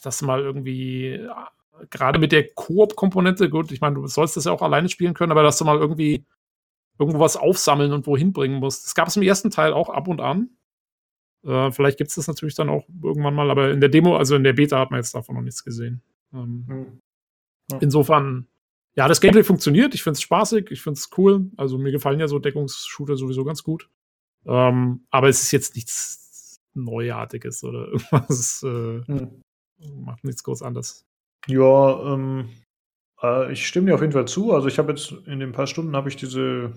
dass du mal irgendwie, gerade mit der Koop-Komponente, gut, ich meine, du sollst das ja auch alleine spielen können, aber dass du mal irgendwie irgendwo was aufsammeln und wohin bringen musst. Das gab es im ersten Teil auch ab und an. Äh, vielleicht gibt es das natürlich dann auch irgendwann mal, aber in der Demo, also in der Beta hat man jetzt davon noch nichts gesehen. Ähm, mhm. Insofern, ja, das Gameplay funktioniert. Ich finde es spaßig, ich finde es cool. Also mir gefallen ja so Deckungsshooter sowieso ganz gut. Ähm, aber es ist jetzt nichts Neuartiges oder irgendwas. Äh, hm. Macht nichts groß anders. Ja, ähm, äh, ich stimme dir auf jeden Fall zu. Also ich habe jetzt in den paar Stunden habe ich diese,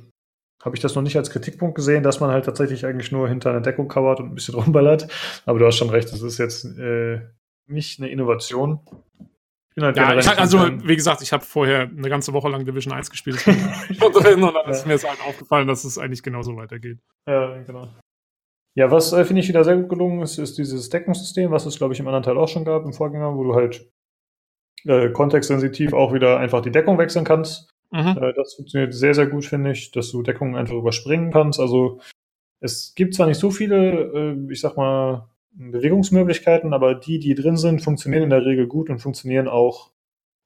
habe ich das noch nicht als Kritikpunkt gesehen, dass man halt tatsächlich eigentlich nur hinter einer Deckung covert und ein bisschen rumballert. Aber du hast schon recht, das ist jetzt äh, nicht eine Innovation bin halt ja, ich halt, also, wie gesagt, ich habe vorher eine ganze Woche lang Division 1 gespielt. und dann ist mir jetzt halt aufgefallen, dass es eigentlich genauso weitergeht. Ja, genau. Ja, was äh, finde ich wieder sehr gut gelungen ist, ist dieses Deckungssystem, was es, glaube ich, im anderen Teil auch schon gab, im Vorgänger, wo du halt äh, kontextsensitiv auch wieder einfach die Deckung wechseln kannst. Mhm. Äh, das funktioniert sehr, sehr gut, finde ich, dass du Deckungen einfach überspringen kannst. Also es gibt zwar nicht so viele, äh, ich sag mal, Bewegungsmöglichkeiten, aber die, die drin sind, funktionieren in der Regel gut und funktionieren auch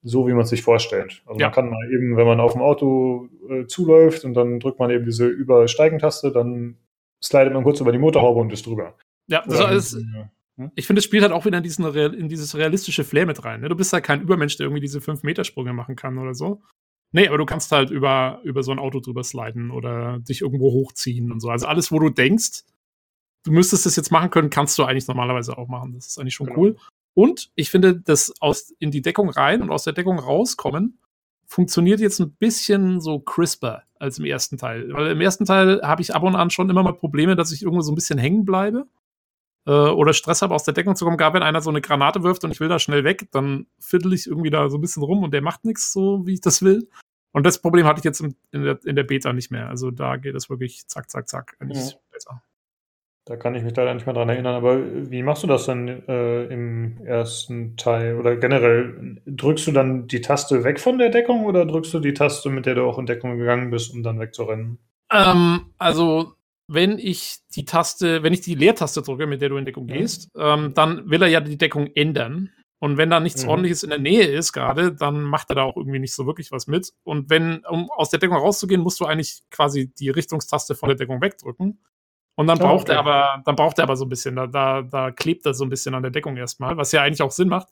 so, wie man es sich vorstellt. Also ja. man kann mal eben, wenn man auf dem Auto äh, zuläuft und dann drückt man eben diese Übersteigentaste, dann slidet man kurz über die Motorhaube und ist drüber. Ja, das ist, hm? Ich finde, es spielt halt auch wieder in, diesen, in dieses realistische Flair mit rein. Ne? Du bist halt kein Übermensch, der irgendwie diese 5-Meter-Sprünge machen kann oder so. Nee, aber du kannst halt über, über so ein Auto drüber sliden oder dich irgendwo hochziehen und so. Also alles, wo du denkst, du müsstest es jetzt machen können, kannst du eigentlich normalerweise auch machen. Das ist eigentlich schon genau. cool. Und ich finde, das aus in die Deckung rein und aus der Deckung rauskommen funktioniert jetzt ein bisschen so crisper als im ersten Teil. Weil im ersten Teil habe ich ab und an schon immer mal Probleme, dass ich irgendwo so ein bisschen hängen bleibe äh, oder Stress habe, aus der Deckung zu kommen. Gar wenn einer so eine Granate wirft und ich will da schnell weg, dann fiddle ich irgendwie da so ein bisschen rum und der macht nichts so, wie ich das will. Und das Problem hatte ich jetzt in der, in der Beta nicht mehr. Also da geht es wirklich zack, zack, zack, eigentlich ja. besser. Da kann ich mich leider nicht mehr dran erinnern, aber wie machst du das dann äh, im ersten Teil oder generell? Drückst du dann die Taste weg von der Deckung oder drückst du die Taste, mit der du auch in Deckung gegangen bist, um dann wegzurennen? Ähm, also wenn ich die Taste, wenn ich die Leertaste drücke, mit der du in Deckung gehst, ähm, dann will er ja die Deckung ändern. Und wenn da nichts mhm. ordentliches in der Nähe ist gerade, dann macht er da auch irgendwie nicht so wirklich was mit. Und wenn, um aus der Deckung rauszugehen, musst du eigentlich quasi die Richtungstaste von der Deckung wegdrücken. Und dann braucht okay. er aber, dann braucht er aber so ein bisschen, da, da, da klebt er so ein bisschen an der Deckung erstmal, was ja eigentlich auch Sinn macht.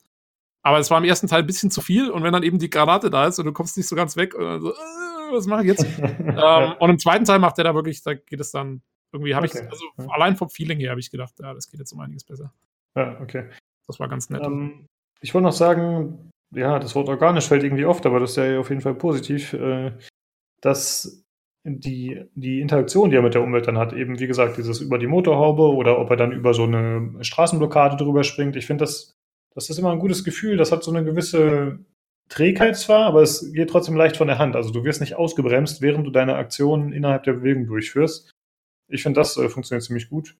Aber es war im ersten Teil ein bisschen zu viel und wenn dann eben die Granate da ist und du kommst nicht so ganz weg, und so, äh, was mache ich jetzt? ähm, und im zweiten Teil macht er da wirklich, da geht es dann irgendwie, habe okay. ich, also ja. allein vom Feeling her habe ich gedacht, ja, das geht jetzt um einiges besser. Ja, okay. Das war ganz nett. Ähm, ich wollte noch sagen, ja, das Wort organisch fällt irgendwie oft, aber das ist ja auf jeden Fall positiv, äh, dass die, die Interaktion, die er mit der Umwelt dann hat, eben wie gesagt, dieses über die Motorhaube oder ob er dann über so eine Straßenblockade drüber springt. Ich finde, das, das ist immer ein gutes Gefühl. Das hat so eine gewisse Trägheit zwar, aber es geht trotzdem leicht von der Hand. Also du wirst nicht ausgebremst, während du deine Aktionen innerhalb der Bewegung durchführst. Ich finde, das äh, funktioniert ziemlich gut.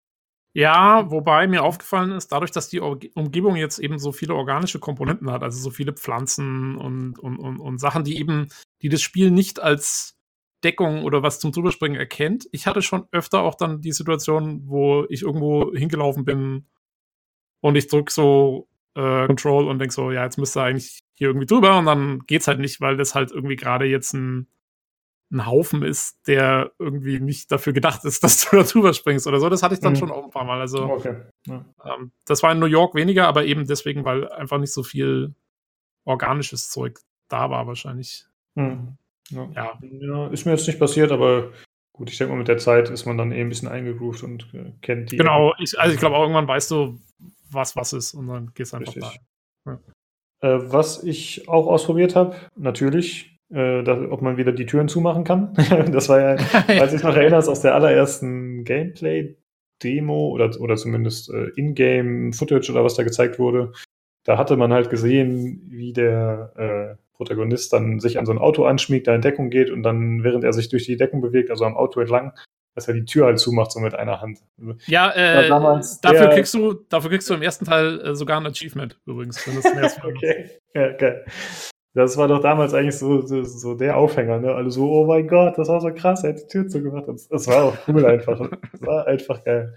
Ja, wobei mir aufgefallen ist, dadurch, dass die Umgebung jetzt eben so viele organische Komponenten hat, also so viele Pflanzen und, und, und, und Sachen, die eben, die das Spiel nicht als Deckung oder was zum Drüberspringen erkennt. Ich hatte schon öfter auch dann die Situation, wo ich irgendwo hingelaufen bin und ich drück so äh, Control und denk so, ja, jetzt müsste eigentlich hier irgendwie drüber und dann geht's halt nicht, weil das halt irgendwie gerade jetzt ein, ein Haufen ist, der irgendwie nicht dafür gedacht ist, dass du da drüber springst oder so. Das hatte ich dann mhm. schon auch ein paar Mal. Also okay. ja. ähm, das war in New York weniger, aber eben deswegen, weil einfach nicht so viel organisches Zeug da war wahrscheinlich. Mhm. Ja. ja. ja. ist mir jetzt nicht passiert, aber gut, ich denke mal, mit der Zeit ist man dann eh ein bisschen eingegroovt und äh, kennt die. Genau, ich, also ich glaube auch irgendwann weißt du, was was ist und dann gehst du einfach Richtig. da. Äh, was ich auch ausprobiert habe, natürlich, äh, dass, ob man wieder die Türen zumachen kann. das war ja, falls ich noch erinnerst, aus der allerersten Gameplay-Demo oder, oder zumindest äh, Ingame-Footage oder was da gezeigt wurde. Da hatte man halt gesehen, wie der äh, Protagonist dann sich an so ein Auto anschmiegt, da in Deckung geht und dann, während er sich durch die Deckung bewegt, also am Auto entlang, dass er die Tür halt zumacht, so mit einer Hand. Ja, äh, dafür, kriegst du, dafür kriegst du im ersten Teil äh, sogar ein Achievement übrigens. Okay, ja, geil. Das war doch damals eigentlich so, so, so, der Aufhänger, ne? Alle so, oh mein Gott, das war so krass, er hat die Tür zugemacht. Das, das war auch cool einfach. Das war einfach geil.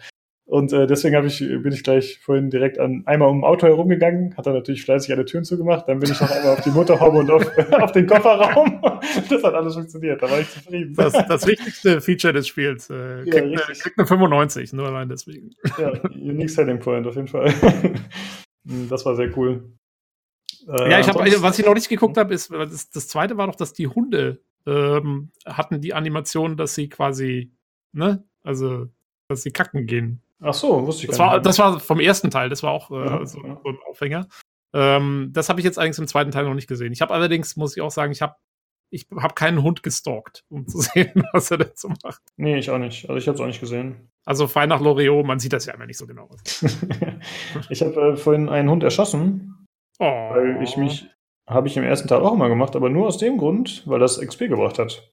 Und äh, deswegen ich, bin ich gleich vorhin direkt an einmal um Auto herumgegangen, hat er natürlich fleißig alle Türen zugemacht, dann bin ich noch einmal auf die Motorhaube und auf, auf den Kofferraum. Das hat alles funktioniert, da war ich zufrieden. Das, das wichtigste Feature des Spiels. Äh, kriegt, ja, eine, kriegt eine 95, nur allein deswegen. Ja, unique selling point auf jeden Fall. das war sehr cool. Äh, ja, ich hab, was ich noch nicht geguckt habe, ist, das, das zweite war doch, dass die Hunde ähm, hatten die Animation, dass sie quasi, ne, also, dass sie kacken gehen. Ach so, wusste ich das gar nicht. das war vom ersten Teil, das war auch äh, ja, so, ja. so, ein Aufhänger. Ähm, das habe ich jetzt allerdings im zweiten Teil noch nicht gesehen. Ich habe allerdings, muss ich auch sagen, ich habe ich hab keinen Hund gestalkt, um zu sehen, was er dazu macht. Nee, ich auch nicht. Also ich habe es auch nicht gesehen. Also fein nach Loriot, man sieht das ja immer nicht so genau. ich habe äh, vorhin einen Hund erschossen, oh. weil ich mich, habe ich im ersten Teil auch immer gemacht, aber nur aus dem Grund, weil das XP gebracht hat.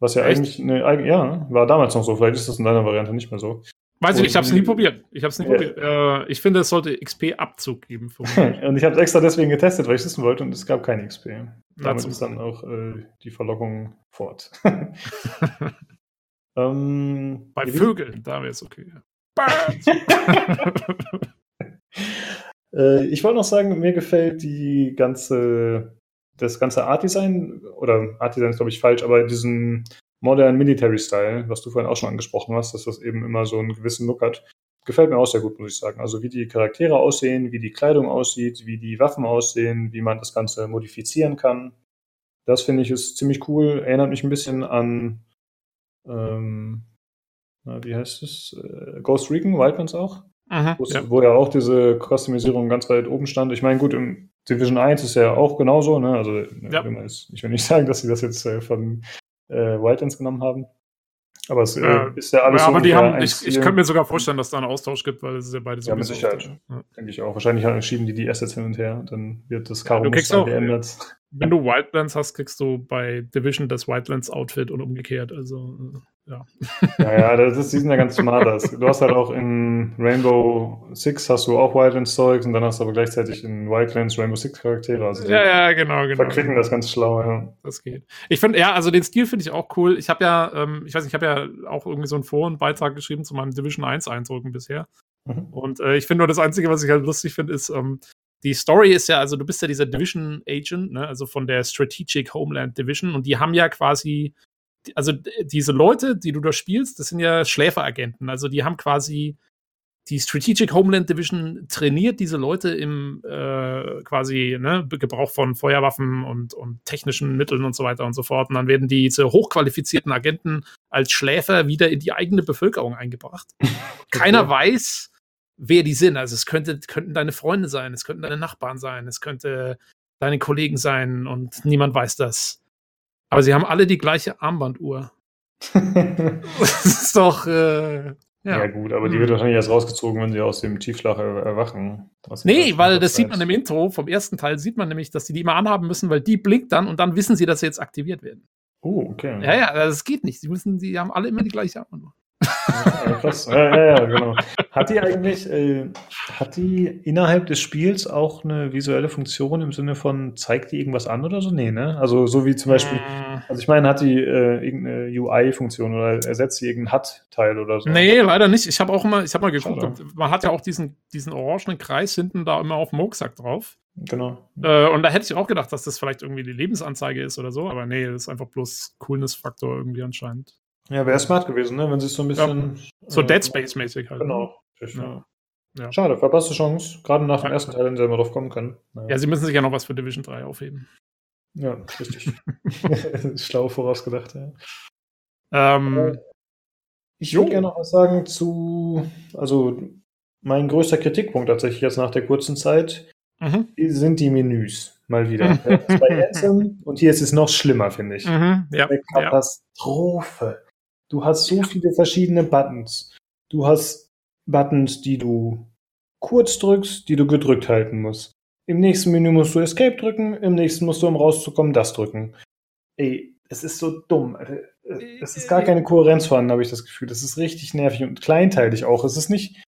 Was ja Echt? eigentlich eine, ja, war damals noch so. Vielleicht ist das in deiner Variante nicht mehr so. Weiß ich nicht, ich habe es nie probiert. Ich habe es nie ja. probiert. Äh, ich finde, es sollte XP-Abzug geben. und ich habe es extra deswegen getestet, weil ich es wissen wollte und es gab keine XP. Damit ist dann auch äh, die Verlockung fort. ähm, Bei Vögeln, da wäre es okay. äh, ich wollte noch sagen, mir gefällt die ganze, das ganze Art-Design, oder Art-Design ist glaube ich falsch, aber diesen Modern Military Style, was du vorhin auch schon angesprochen hast, dass das eben immer so einen gewissen Look hat. Gefällt mir auch sehr gut, muss ich sagen. Also wie die Charaktere aussehen, wie die Kleidung aussieht, wie die Waffen aussehen, wie man das Ganze modifizieren kann. Das finde ich ist ziemlich cool. Erinnert mich ein bisschen an, ähm, na, wie heißt es? Äh, Ghost Recon, Wildlands auch. Aha, ja. Wo ja auch diese Customisierung ganz weit oben stand. Ich meine, gut, im Division 1 ist ja auch genauso, ne? Also ja. ich will nicht sagen, dass sie das jetzt äh, von äh, Wildlands genommen haben. Aber es äh, ist ja alles ja, aber die haben, ich, ich könnte mir sogar vorstellen, dass da einen Austausch gibt, weil es ist ja beide so. Ja, mit Sicherheit. Ja. Denke ich auch. Wahrscheinlich schieben die die Assets hin und her, dann wird das Karo geändert. Wenn du Wildlands hast, kriegst du bei Division das Wildlands Outfit und umgekehrt. Also, äh, ja. Ja, ja, das ist, die sind ja ganz smart. Du hast halt auch in Rainbow Six hast du auch Wildlands Zeugs und dann hast du aber gleichzeitig in Wildlands Rainbow Six Charaktere. Also ja, ja, genau, genau. Verquicken das ganz schlau, ja. Das geht. Ich finde, ja, also den Stil finde ich auch cool. Ich habe ja, ähm, ich weiß nicht, ich habe ja auch irgendwie so einen Forenbeitrag geschrieben zu meinem Division 1 Eindrücken bisher. Mhm. Und äh, ich finde nur das Einzige, was ich halt lustig finde, ist, ähm, die Story ist ja, also du bist ja dieser Division Agent, ne, also von der Strategic Homeland Division und die haben ja quasi, also diese Leute, die du da spielst, das sind ja Schläferagenten, also die haben quasi die Strategic Homeland Division trainiert diese Leute im äh, quasi ne, Gebrauch von Feuerwaffen und, und technischen Mitteln und so weiter und so fort. Und dann werden diese hochqualifizierten Agenten als Schläfer wieder in die eigene Bevölkerung eingebracht. Keiner weiß, wer die sind. Also es könnte, könnten deine Freunde sein, es könnten deine Nachbarn sein, es könnte deine Kollegen sein und niemand weiß das. Aber sie haben alle die gleiche Armbanduhr. das ist doch. Äh, ja. ja. gut, aber die hm. wird wahrscheinlich erst rausgezogen, wenn sie aus dem Tiefschlag erwachen. Nee, weil das sieht man im Intro vom ersten Teil, sieht man nämlich, dass sie die immer anhaben müssen, weil die blinkt dann und dann wissen sie, dass sie jetzt aktiviert werden. Oh, okay. Ja, ja, das geht nicht. Sie müssen, die haben alle immer die gleiche Armbanduhr. Ja, krass. Ja, ja, ja, genau. Hat die eigentlich, äh, hat die innerhalb des Spiels auch eine visuelle Funktion im Sinne von, zeigt die irgendwas an oder so? Nee, ne? Also so wie zum Beispiel, mm. also ich meine, hat die äh, irgendeine UI-Funktion oder ersetzt sie irgendeinen HUD-Teil oder so? Nee, leider nicht. Ich habe auch mal, ich habe mal geguckt, Schade. man hat ja auch diesen, diesen orangenen Kreis hinten da immer auf dem Rucksack drauf. Genau. Äh, und da hätte ich auch gedacht, dass das vielleicht irgendwie die Lebensanzeige ist oder so, aber nee, das ist einfach bloß Coolness-Faktor irgendwie anscheinend. Ja, wäre smart gewesen, ne? wenn sie es so ein bisschen. Ja, so äh, Dead Space-mäßig halt. Genau. Ja. Ja. Schade, verpasste Chance. Gerade nach dem ersten Teil hätten sie immer drauf kommen können. Ja, sie müssen sich ja noch was für Division 3 aufheben. Ja, richtig. Schlau vorausgedacht, ja. Ähm, ich würde gerne noch was sagen zu, also mein größter Kritikpunkt tatsächlich jetzt nach der kurzen Zeit mhm. sind die Menüs mal wieder. bei Anthem und hier ist es noch schlimmer, finde ich. Mhm, ja, Eine Katastrophe. Du hast so viele verschiedene Buttons. Du hast Buttons, die du kurz drückst, die du gedrückt halten musst. Im nächsten Menü musst du Escape drücken, im nächsten musst du, um rauszukommen, das drücken. Ey, es ist so dumm. Es ist gar keine Kohärenz vorhanden, habe ich das Gefühl. Das ist richtig nervig und kleinteilig auch. Es ist nicht,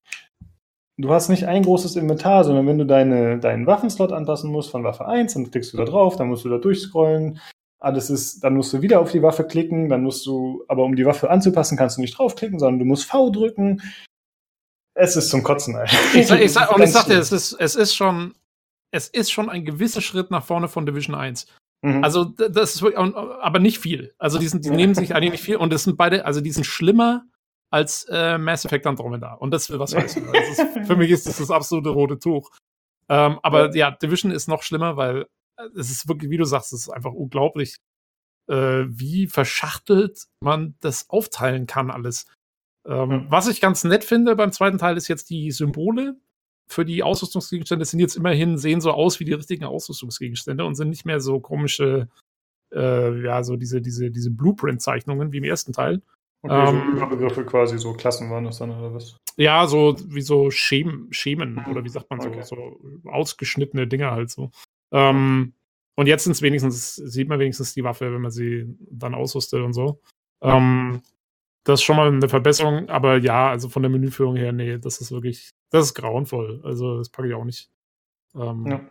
du hast nicht ein großes Inventar, sondern wenn du deine, deinen Waffenslot anpassen musst von Waffe 1, dann klickst du da drauf, dann musst du da durchscrollen, alles ist, dann musst du wieder auf die Waffe klicken, dann musst du, aber um die Waffe anzupassen, kannst du nicht draufklicken, sondern du musst V drücken. Es ist zum Kotzen, Alter. Ich, sag, ich sag, und ich sagte, es ist, es ist schon, es ist schon ein gewisser Schritt nach vorne von Division 1. Mhm. Also, das ist wirklich, aber nicht viel. Also, die, sind, die nehmen sich eigentlich nicht viel und das sind beide, also, die sind schlimmer als äh, Mass Effect Andromeda. Und das will was heißen. Ist, für mich ist das das absolute rote Tuch. Ähm, aber ja. ja, Division ist noch schlimmer, weil es ist wirklich, wie du sagst, es ist einfach unglaublich, äh, wie verschachtelt man das aufteilen kann alles. Ähm, mhm. Was ich ganz nett finde beim zweiten Teil ist jetzt die Symbole für die Ausrüstungsgegenstände sind jetzt immerhin, sehen so aus wie die richtigen Ausrüstungsgegenstände und sind nicht mehr so komische, äh, ja, so diese, diese, diese Blueprint-Zeichnungen wie im ersten Teil. Okay, ähm, so Überbegriffe quasi, so Klassen waren das dann oder was? Ja, so wie so Schemen, Schemen oder wie sagt man so, okay. so ausgeschnittene Dinger halt so. Ähm, und jetzt sind wenigstens, sieht man wenigstens die Waffe, wenn man sie dann ausrüstet und so. Ähm, das ist schon mal eine Verbesserung, aber ja, also von der Menüführung her, nee, das ist wirklich, das ist grauenvoll. Also das packe ich auch nicht. Ähm, ja.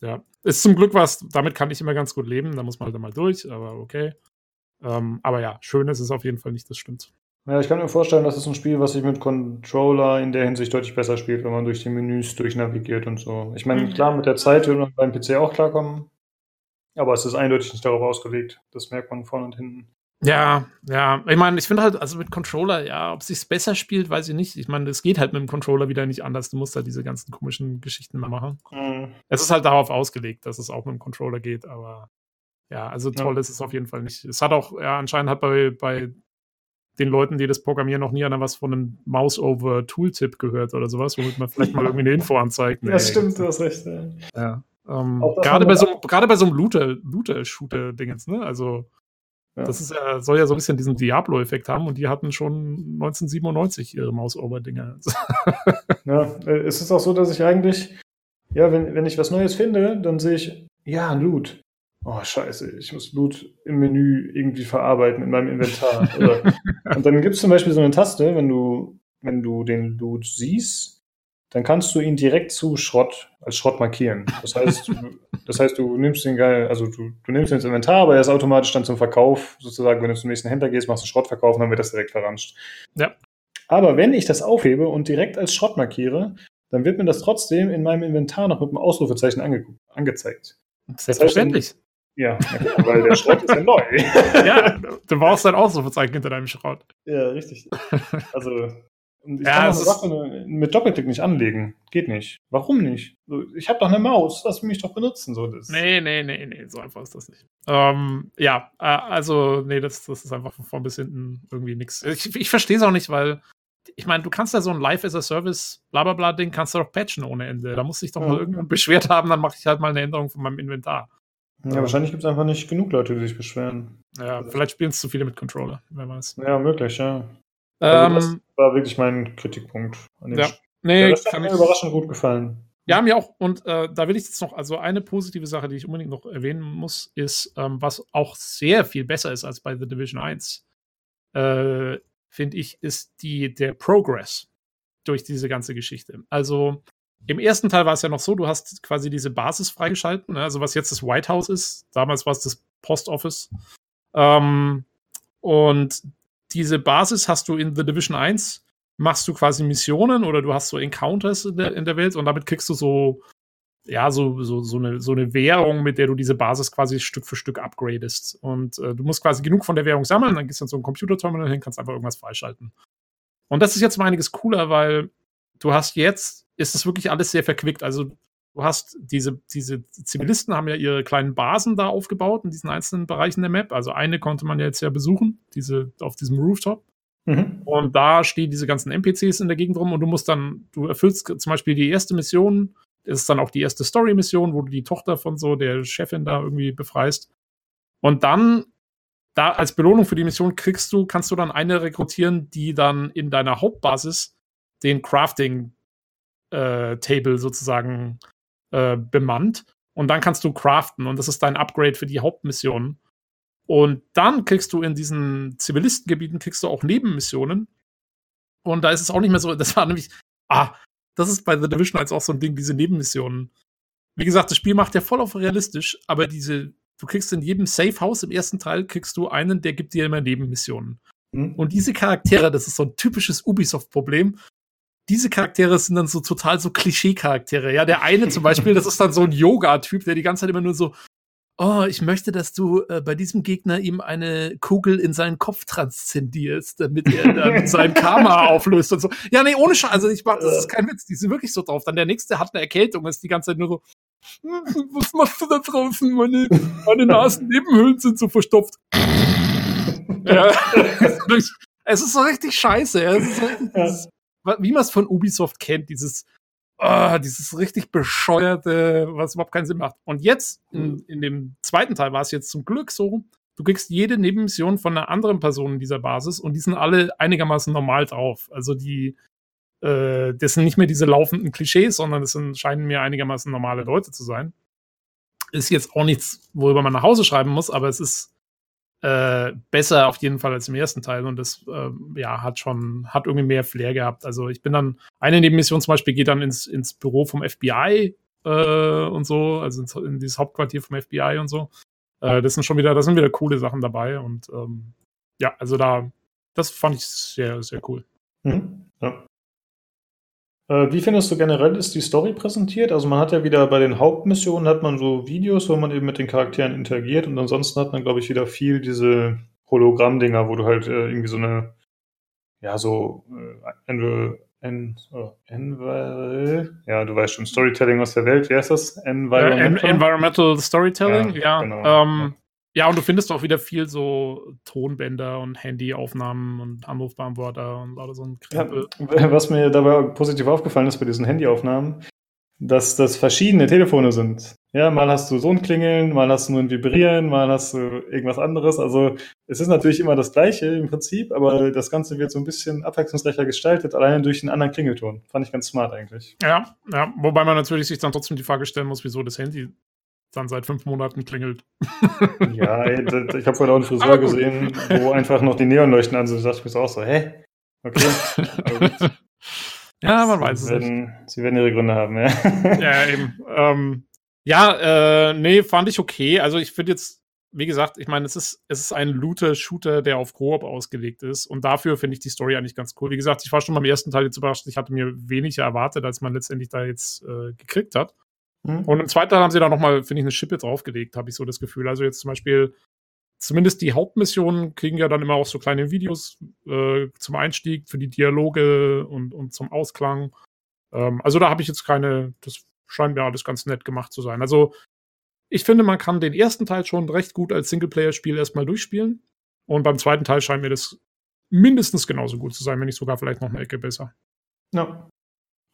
ja. Ist zum Glück was, damit kann ich immer ganz gut leben, da muss man halt mal durch, aber okay. Ähm, aber ja, schön ist es auf jeden Fall nicht, das stimmt. Ja, ich kann mir vorstellen, das ist ein Spiel, was sich mit Controller in der Hinsicht deutlich besser spielt, wenn man durch die Menüs durchnavigiert und so. Ich meine, mhm. klar, mit der Zeit wird man beim PC auch klarkommen, aber es ist eindeutig nicht darauf ausgelegt. Das merkt man vorne und hinten. Ja, ja. Ich meine, ich finde halt, also mit Controller, ja, ob es sich besser spielt, weiß ich nicht. Ich meine, es geht halt mit dem Controller wieder nicht anders. Du musst halt diese ganzen komischen Geschichten mal machen. Mhm. Es ist halt darauf ausgelegt, dass es auch mit dem Controller geht, aber ja, also toll ja. ist es auf jeden Fall nicht. Es hat auch, ja, anscheinend hat bei, bei den Leuten, die das programmieren, noch nie einer was von einem Mouse-over-Tooltip gehört oder sowas, womit man vielleicht mal irgendwie eine Info anzeigt. Nee, das stimmt, du hast recht. Ja. ja ähm, gerade, bei so, gerade bei so einem Looter-Shooter-Dingens, ne? Also, ja. das ist ja, soll ja so ein bisschen diesen Diablo-Effekt haben und die hatten schon 1997 ihre Mouse-over-Dinger. ja, äh, es ist auch so, dass ich eigentlich, ja, wenn, wenn ich was Neues finde, dann sehe ich, ja, ein Loot. Oh scheiße, ich muss Loot im Menü irgendwie verarbeiten in meinem Inventar. und dann gibt es zum Beispiel so eine Taste, wenn du, wenn du den Loot siehst, dann kannst du ihn direkt zu Schrott, als Schrott markieren. Das heißt, das heißt, du nimmst den geil, also du, du nimmst ihn ins Inventar, aber er ist automatisch dann zum Verkauf, sozusagen, wenn du zum nächsten Händler gehst, machst du Schrottverkauf und dann wird das direkt verranscht. Ja. Aber wenn ich das aufhebe und direkt als Schrott markiere, dann wird mir das trotzdem in meinem Inventar noch mit einem Ausrufezeichen ange angezeigt. Selbstverständlich. Ja, weil der Schrott ist ja neu. ja, du brauchst ein Ausrufezeichen hinter deinem Schrott. Ja, richtig. Also, ich ja, kann eine Sache mit Doppelklick nicht anlegen. Geht nicht. Warum nicht? Ich habe doch eine Maus, lass mich doch benutzen. So das. Nee, nee, nee, nee, so einfach ist das nicht. Ähm, ja, äh, also, nee, das, das ist einfach von vorn bis hinten irgendwie nichts. Ich, ich verstehe es auch nicht, weil ich meine, du kannst ja so ein Live as a Service, bla bla bla Ding, kannst du doch patchen ohne Ende. Da muss sich doch ja. mal irgendjemand beschwert haben, dann mache ich halt mal eine Änderung von meinem Inventar. Ja, ähm, wahrscheinlich gibt es einfach nicht genug Leute, die sich beschweren. Ja, vielleicht spielen es zu viele mit Controller, wer weiß. Ja, möglich, ja. Also das ähm, war wirklich mein Kritikpunkt. An ja, nee, ja, das hat mir überraschend gut gefallen. Ja, mir auch. Und äh, da will ich jetzt noch, also eine positive Sache, die ich unbedingt noch erwähnen muss, ist, ähm, was auch sehr viel besser ist als bei The Division 1, äh, finde ich, ist die, der Progress durch diese ganze Geschichte. Also im ersten Teil war es ja noch so, du hast quasi diese Basis freigeschalten, ne? also was jetzt das White House ist. Damals war es das Post Office. Ähm, und diese Basis hast du in The Division 1, machst du quasi Missionen oder du hast so Encounters in der, in der Welt und damit kriegst du so, ja, so, so, so, eine, so eine Währung, mit der du diese Basis quasi Stück für Stück upgradest. Und äh, du musst quasi genug von der Währung sammeln, dann gehst du in so ein Computerterminal hin, kannst einfach irgendwas freischalten. Und das ist jetzt mal einiges cooler, weil du hast jetzt, ist das wirklich alles sehr verquickt. Also du hast diese, diese Zivilisten haben ja ihre kleinen Basen da aufgebaut in diesen einzelnen Bereichen der Map. Also eine konnte man ja jetzt ja besuchen, diese auf diesem Rooftop. Mhm. Und da stehen diese ganzen NPCs in der Gegend rum und du musst dann, du erfüllst zum Beispiel die erste Mission, das ist dann auch die erste Story-Mission, wo du die Tochter von so der Chefin da irgendwie befreist. Und dann, da als Belohnung für die Mission kriegst du, kannst du dann eine rekrutieren, die dann in deiner Hauptbasis den Crafting Table sozusagen äh, bemannt. Und dann kannst du craften und das ist dein Upgrade für die Hauptmission. Und dann kriegst du in diesen Zivilistengebieten kriegst du auch Nebenmissionen. Und da ist es auch nicht mehr so, das war nämlich, ah, das ist bei The Division als auch so ein Ding, diese Nebenmissionen. Wie gesagt, das Spiel macht ja voll auf realistisch, aber diese, du kriegst in jedem Safe House im ersten Teil, kriegst du einen, der gibt dir immer Nebenmissionen. Mhm. Und diese Charaktere, das ist so ein typisches Ubisoft-Problem diese Charaktere sind dann so total so Klischee-Charaktere. Ja, der eine zum Beispiel, das ist dann so ein Yoga-Typ, der die ganze Zeit immer nur so, oh, ich möchte, dass du äh, bei diesem Gegner ihm eine Kugel in seinen Kopf transzendierst, damit er dann sein Karma auflöst und so. Ja, nee, ohne Scheiß, also ich mach, das ist kein Witz, die sind wirklich so drauf. Dann der nächste hat eine Erkältung, ist die ganze Zeit nur so, was machst du da draußen? Meine, meine Nasennebenhöhlen sind so verstopft. ja, es ist so richtig scheiße. Es ist so richtig, ja wie man es von Ubisoft kennt, dieses, oh, dieses richtig bescheuerte, was überhaupt keinen Sinn macht. Und jetzt, in, mhm. in dem zweiten Teil war es jetzt zum Glück so, du kriegst jede Nebenmission von einer anderen Person in dieser Basis und die sind alle einigermaßen normal drauf. Also die, äh, das sind nicht mehr diese laufenden Klischees, sondern das sind, scheinen mir einigermaßen normale Leute zu sein. Ist jetzt auch nichts, worüber man nach Hause schreiben muss, aber es ist äh, besser auf jeden Fall als im ersten Teil und das äh, ja hat schon hat irgendwie mehr Flair gehabt. Also ich bin dann eine Nebenmission zum Beispiel geht dann ins ins Büro vom FBI äh, und so, also ins, in dieses Hauptquartier vom FBI und so. Äh, das sind schon wieder, das sind wieder coole Sachen dabei und ähm, ja, also da das fand ich sehr sehr cool. Mhm. Ja. Äh, wie findest du generell ist die Story präsentiert? Also man hat ja wieder bei den Hauptmissionen hat man so Videos, wo man eben mit den Charakteren interagiert und ansonsten hat man, glaube ich, wieder viel diese Hologramm-Dinger, wo du halt äh, irgendwie so eine, ja, so äh, en, en, oh, en, ja, du weißt schon, Storytelling aus der Welt, wie heißt das? Environmental, Environmental Storytelling, ja. ja. Genau. Ähm, ja, und du findest auch wieder viel so Tonbänder und Handyaufnahmen und Anrufbeantworter und alles so ein Krempel. Ja, was mir dabei positiv aufgefallen ist bei diesen Handyaufnahmen, dass das verschiedene Telefone sind. Ja, mal hast du so ein Klingeln, mal hast du nur ein Vibrieren, mal hast du irgendwas anderes. Also es ist natürlich immer das Gleiche im Prinzip, aber das Ganze wird so ein bisschen abwechslungsreicher gestaltet, alleine durch einen anderen Klingelton. Fand ich ganz smart eigentlich. Ja, ja, wobei man natürlich sich dann trotzdem die Frage stellen muss, wieso das Handy dann seit fünf Monaten klingelt. Ja, ich habe vorhin auch einen Friseur gesehen, wo einfach noch die Neonleuchten an sind. Da dachte ich mir auch so, hä? Okay. ja, man weiß es nicht. Sie werden ihre Gründe haben, ja. Ja, eben. Ähm, ja, äh, nee, fand ich okay. Also ich finde jetzt, wie gesagt, ich meine, es ist, es ist ein Looter-Shooter, der auf Koop ausgelegt ist. Und dafür finde ich die Story eigentlich ganz cool. Wie gesagt, ich war schon beim ersten Teil jetzt überrascht. Ich hatte mir weniger erwartet, als man letztendlich da jetzt äh, gekriegt hat. Mhm. Und im zweiten Teil haben sie da nochmal, finde ich, eine Schippe draufgelegt, habe ich so das Gefühl. Also jetzt zum Beispiel, zumindest die Hauptmissionen kriegen ja dann immer auch so kleine Videos äh, zum Einstieg für die Dialoge und, und zum Ausklang. Ähm, also da habe ich jetzt keine, das scheint mir alles ganz nett gemacht zu sein. Also ich finde, man kann den ersten Teil schon recht gut als Singleplayer-Spiel erstmal durchspielen. Und beim zweiten Teil scheint mir das mindestens genauso gut zu sein, wenn nicht sogar vielleicht noch eine Ecke besser. Ja.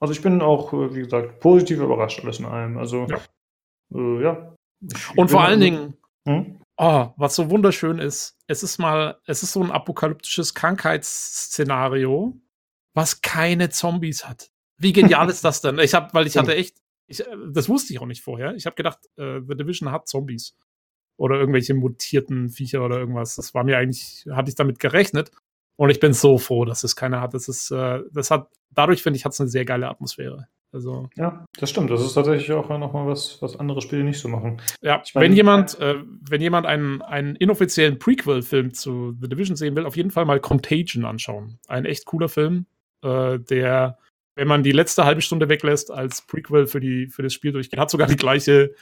Also ich bin auch, äh, wie gesagt, positiv überrascht alles in allem. Also ja. Äh, ja. Und vor allen Dingen, hm? oh, was so wunderschön ist, es ist mal, es ist so ein apokalyptisches Krankheitsszenario, was keine Zombies hat. Wie genial ist das denn? Ich habe, weil ich hatte echt ich, äh, das wusste ich auch nicht vorher. Ich habe gedacht, äh, The Division hat Zombies. Oder irgendwelche mutierten Viecher oder irgendwas. Das war mir eigentlich, hatte ich damit gerechnet. Und ich bin so froh, dass es keine hat. Das ist, äh, das hat, dadurch finde ich, hat es eine sehr geile Atmosphäre. Also, ja, das stimmt. Das ist tatsächlich auch nochmal was, was andere Spiele nicht so machen. Ja, ich mein, wenn jemand, äh, wenn jemand einen, einen inoffiziellen Prequel-Film zu The Division sehen will, auf jeden Fall mal Contagion anschauen. Ein echt cooler Film, äh, der wenn man die letzte halbe Stunde weglässt, als Prequel für, die, für das Spiel durchgeht. Hat sogar die gleiche,